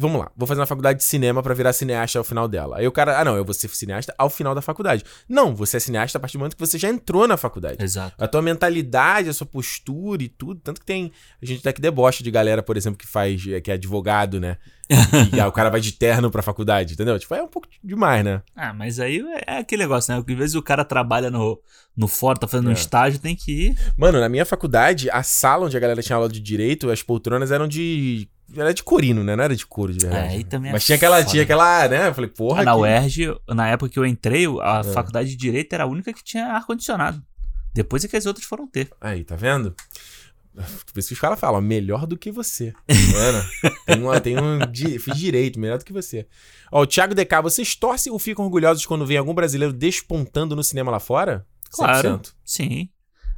Vamos lá, vou fazer uma faculdade de cinema pra virar cineasta ao final dela. Aí o cara, ah, não, eu vou ser cineasta ao final da faculdade. Não, você é cineasta a partir do momento que você já entrou na faculdade. Exato. A tua mentalidade, a sua postura e tudo. Tanto que tem. A gente tá aqui deboche de galera, por exemplo, que faz. que é advogado, né? e ah, o cara vai de terno pra faculdade, entendeu? Tipo, é um pouco demais, né? Ah, mas aí é aquele negócio, né? Às vezes o cara trabalha no, no fórum, tá fazendo um É. estágio, tem que ir. Mano, na minha faculdade, a sala onde a galera tinha aula de direito, as poltronas eram de. Era de corino, né? Não era de couro, de verdade. É, aí também é Mas tinha aquela, foda. tinha aquela, né? Eu falei, porra. Ah, na que- UERJ, na época que eu entrei, a É. faculdade de Direito era a única que tinha ar-condicionado. Depois é que as outras foram ter. Aí, tá vendo? Por isso que os caras falam, melhor do que você. Tá vendo? tem, uma, tem um. di- Fiz direito, melhor do que você. Ó, o Thiago DK, vocês torcem ou ficam orgulhosos quando vem algum brasileiro despontando no cinema lá fora? Claro. Sim.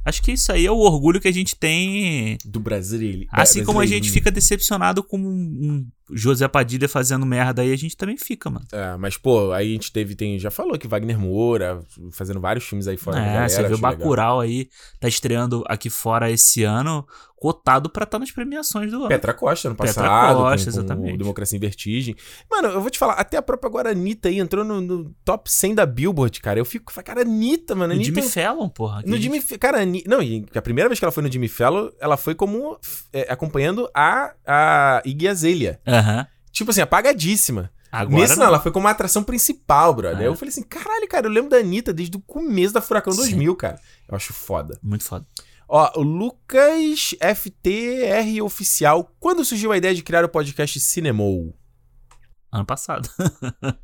Acho que isso aí é o orgulho que a gente tem. Do Brasil. Assim como a gente fica decepcionado com um José Padilha fazendo merda aí, a gente também fica, mano. É, mas, pô, aí a gente teve, tem, já falou que Wagner Moura, fazendo vários filmes aí fora. É, galera, você o acho legal. Bacurau aí, tá estreando aqui fora esse ano, cotado pra estar nas premiações do ano. Petra Costa Petra passado. Costa, com- com exatamente. Democracia em Vertigem. Mano, eu vou te falar, até a própria agora Anitta aí entrou no, no top 100 da Billboard, cara. Eu fico, cara, Anitta, mano. No Anitta, Jimmy Fallon, porra. No Jimmy Cara, Ani- não, a primeira vez que ela foi no Jimmy Fallon, ela foi como é, acompanhando a, a Iggy Azalea. Aham. Tipo assim, apagadíssima. Agora Nesse não, ela foi como uma atração principal, brother. É. Eu falei assim, caralho, cara, eu lembro da Anitta desde o começo da Furacão 2000, cara. Eu acho foda. Muito foda. Ó, o Lucas FTR Oficial. Quando surgiu a ideia de criar o podcast Cinemou? Ano passado.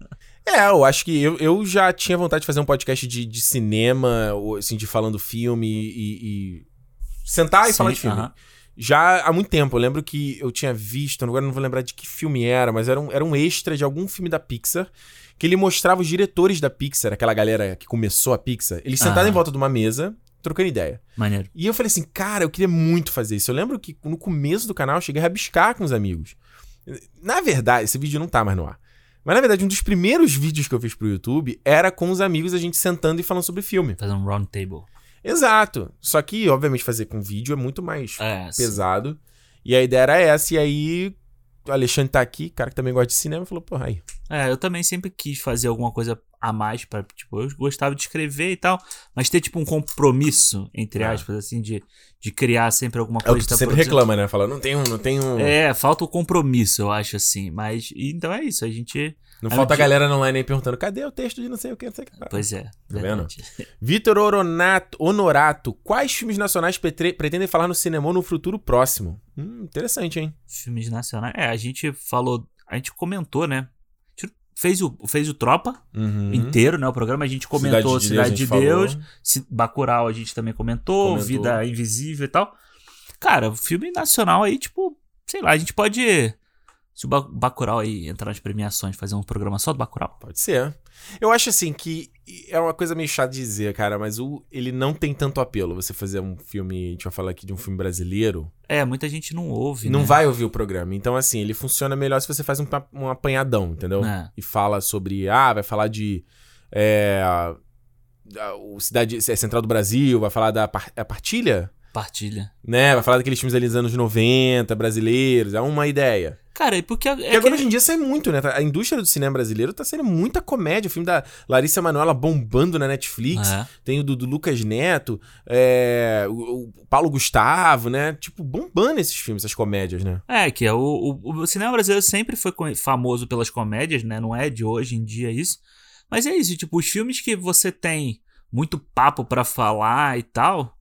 É, eu acho que eu, eu já tinha vontade de fazer um podcast de, de cinema, assim, de falando filme e, e sentar e Sim, falar de filme. aham. Já há muito tempo. Eu lembro que eu tinha visto, agora não vou lembrar de que filme era, mas era um, era um extra de algum filme da Pixar, que ele mostrava os diretores da Pixar, aquela galera que começou a Pixar, eles sentados Aham. em volta de uma mesa, trocando ideia. Maneiro. E eu falei assim, cara, eu queria muito fazer isso. Eu lembro que no começo do canal eu cheguei a rabiscar com os amigos. Na verdade, esse vídeo não tá mais no ar. Mas na verdade, um dos primeiros vídeos que eu fiz pro YouTube era com os amigos, a gente sentando e falando sobre filme. Fazer um round table. Exato. Só que, obviamente, fazer com vídeo é muito mais É, sim. pesado. E a ideia era essa. E aí, o Alexandre tá aqui, cara que também gosta de cinema, falou, porra, aí. É, eu também sempre quis fazer alguma coisa a mais para tipo, eu gostava de escrever e tal, mas ter tipo um compromisso entre É. aspas assim de, de criar sempre alguma É o coisa. que tá sempre produzindo. reclama, né? Fala, não tem um, não tem um. É, falta o compromisso, eu acho assim, mas então é isso, a gente Não falta a galera online aí perguntando, cadê o texto de não sei o que, não sei o que. Pois é, Tá vendo? Vitor Oronato, Honorato, quais filmes nacionais petre- pretendem falar no cinema no futuro próximo? Hum, interessante, hein? Filmes nacionais. É, a gente falou, a gente comentou, né? A gente fez o, fez o Tropa Uhum. inteiro, né? O programa a gente comentou Cidade de Cidade Deus, de, Deus, Bacurau a gente também comentou, Comentou. Vida Invisível e tal. Cara, filme nacional aí, tipo, sei lá, a gente pode. Se o Ba- Bacurau aí entrar nas premiações, fazer um programa só do Bacurau. Pode ser. Eu acho assim que é uma coisa meio chata de dizer, cara, mas o, ele não tem tanto apelo. Você fazer um filme, a gente vai falar aqui de um filme brasileiro. É, muita gente não ouve, Não né? vai ouvir o programa. Então, assim, ele funciona melhor se você faz um, um apanhadão, entendeu? É. E fala sobre. Ah, vai falar de. É, o Cidade é Central do Brasil, vai falar da par- a partilha, Partilha. né? Vai falar daqueles filmes ali dos anos 90, brasileiros. É uma ideia. Cara, e porque... É Porque agora que- hoje em dia sai muito, né? A indústria do cinema brasileiro tá sendo muita comédia. O filme da Larissa Manoela bombando na Netflix. É. Tem o do, do Lucas Neto, é, o, o Paulo Gustavo, né? Tipo, bombando esses filmes, essas comédias, né? É, que é o, o, o cinema brasileiro sempre foi famoso pelas comédias, né? Não é de hoje em dia isso. Mas é isso, tipo, os filmes que você tem muito papo pra falar e tal,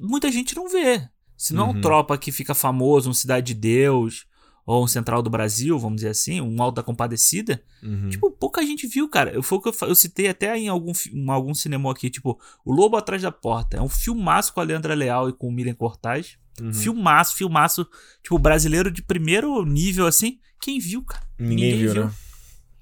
muita gente não vê. Se não é Uhum. um tropa que fica famoso, um Cidade de Deus, ou um Central do Brasil, vamos dizer assim, um Alto da Compadecida, Uhum. tipo, pouca gente viu, cara. Foi o que eu, eu citei até em algum, em algum cinema aqui, tipo, O Lobo Atrás da Porta. É um filmaço com a Leandra Leal e com o Miriam Cortaz. Uhum. Filmaço, filmaço, tipo, brasileiro de primeiro nível, assim. Quem viu, cara? Ninguém, viu, né?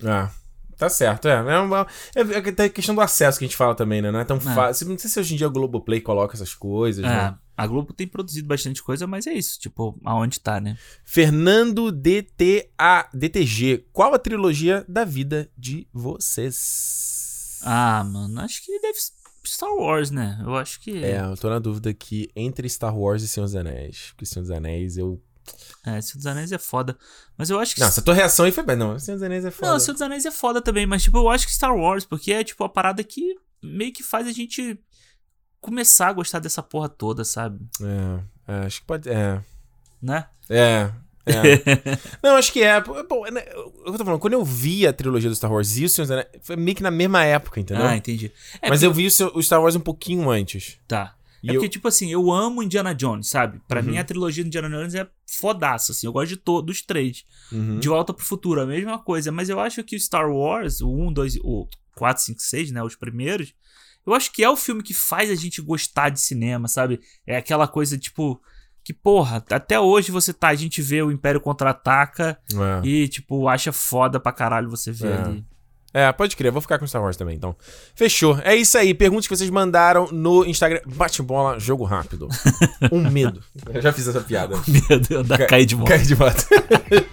Ah, tá certo, é. É, uma, é, é a questão do acesso que a gente fala também, né? Não é tão fácil. Não sei se hoje em dia o Globoplay coloca essas coisas, É, né? a Globo tem produzido bastante coisa, mas é isso, tipo, aonde tá, né? Fernando DTA, DTG, qual a trilogia da vida de vocês? Ah, mano, acho que deve ser Star Wars, né? Eu acho que. É, eu tô na dúvida aqui entre Star Wars e Senhor dos Anéis. Porque Senhor dos Anéis eu. É, Senhor dos Anéis é foda. Mas eu acho que. Não, essa tua reação aí foi bem. Não, Senhor dos Anéis é foda. Não, Senhor dos Anéis é foda também, mas tipo, eu acho que Star Wars, porque é tipo a parada que meio que faz a gente começar a gostar dessa porra toda, sabe? É, é, acho que pode. É. Né? É. É. não, acho que é. Bom, né, eu tô falando, quando eu vi a trilogia do Star Wars e o Senhor dos Anéis, foi meio que na mesma época, entendeu? Ah, entendi. É, Mas porque- eu vi o Star Wars um pouquinho antes. Tá. E é eu- porque, tipo assim, eu amo Indiana Jones, sabe? Pra Uhum. mim, a trilogia do Indiana Jones é fodaça, assim. Eu gosto de todos, dos três. Uhum. De Volta pro Futuro, a mesma coisa. Mas eu acho que o Star Wars, o 1, 2, o 4, 5, 6, né? Os primeiros. Eu acho que é o filme que faz a gente gostar de cinema, sabe? É aquela coisa, tipo... Que, porra, até hoje você tá... A gente vê o Império Contra-Ataca É. e, tipo, acha foda pra caralho você ver É. ali. É, pode crer, vou ficar com Star Wars também, então. Fechou. É isso aí. Perguntas que vocês mandaram no Instagram. Bate bola, jogo rápido. Um medo. Eu já fiz essa piada. Medo da Ca- cair de moto. Cair de moto.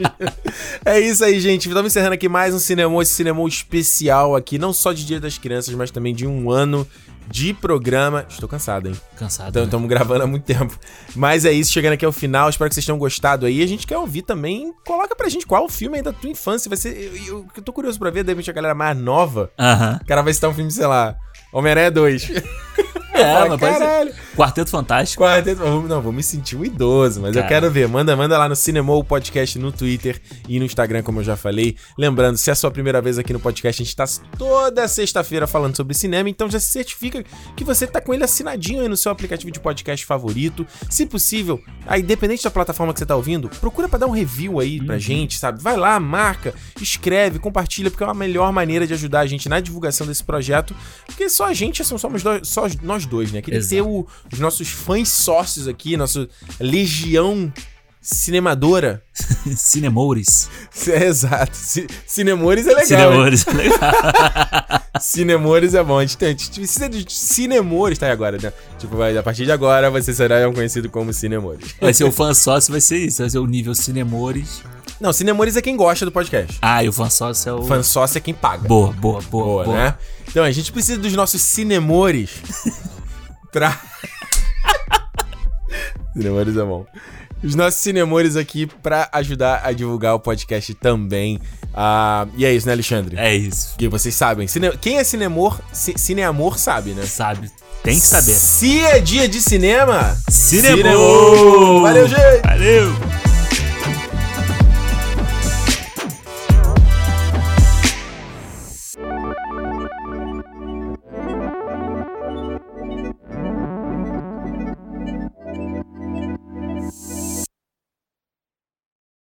é isso aí, gente. Estamos encerrando aqui mais um cinema, esse cinema especial aqui, não só de Dia das Crianças, mas também de um ano de programa. Estou cansado, hein? Cansado. Então, né? estamos gravando há muito tempo. Mas é isso, chegando aqui ao final. Espero que vocês tenham gostado aí. A gente quer ouvir também. Coloca pra gente qual o filme aí da tua infância. Vai ser. Eu, eu- eu tô curioso pra ver, de repente, a galera mais nova. Aham. O cara vai citar um filme, sei lá. Homem-Aranha 2. É, mas pode ser. caralho. Quarteto Fantástico. Quarteto, não, vou me sentir um idoso, mas eu Cara. quero ver. Manda, manda lá no Cinemou Podcast no Twitter e no Instagram, como eu já falei. Lembrando, se é a sua primeira vez aqui no podcast, a gente tá toda sexta-feira falando sobre cinema, então já se certifica que você tá com ele assinadinho aí no seu aplicativo de podcast favorito. Se possível, aí independente da plataforma que você tá ouvindo, procura pra dar um review aí Uhum. pra gente, sabe? Vai lá, marca, escreve, compartilha, porque é a melhor maneira de ajudar a gente na divulgação desse projeto, porque só a gente são somos dois, só nós dois, né? Queria ter o- os nossos fãs sócios aqui, nossa legião cinemadora. Cinemores. É, exato. Ci- Cinemores é legal. Cinemores é legal. Cinemores é bom. A gente, tem- a gente precisa de cinemores, tá aí agora, né? Tipo, vai, a partir de agora você será conhecido como cinemores. Vai ser o fã sócio, vai ser isso. Vai ser o nível Cinemores. Não, cinemores é quem gosta do podcast. Ah, e o fã sócio é o. Fã sócio é quem paga. Boa, boa, boa. Boa, boa. né? Então a gente precisa dos nossos cinemores pra. cinemores é bom. Os nossos cinemores aqui pra ajudar a divulgar o podcast também. Ah, e é isso, né, Alexandre? É isso. Que vocês sabem. Cine- Quem é cinemor, ci- cineamor sabe, né? Sabe. Tem que saber. Se é dia de cinema, Cinema! Cinemor! Valeu, gente! Valeu!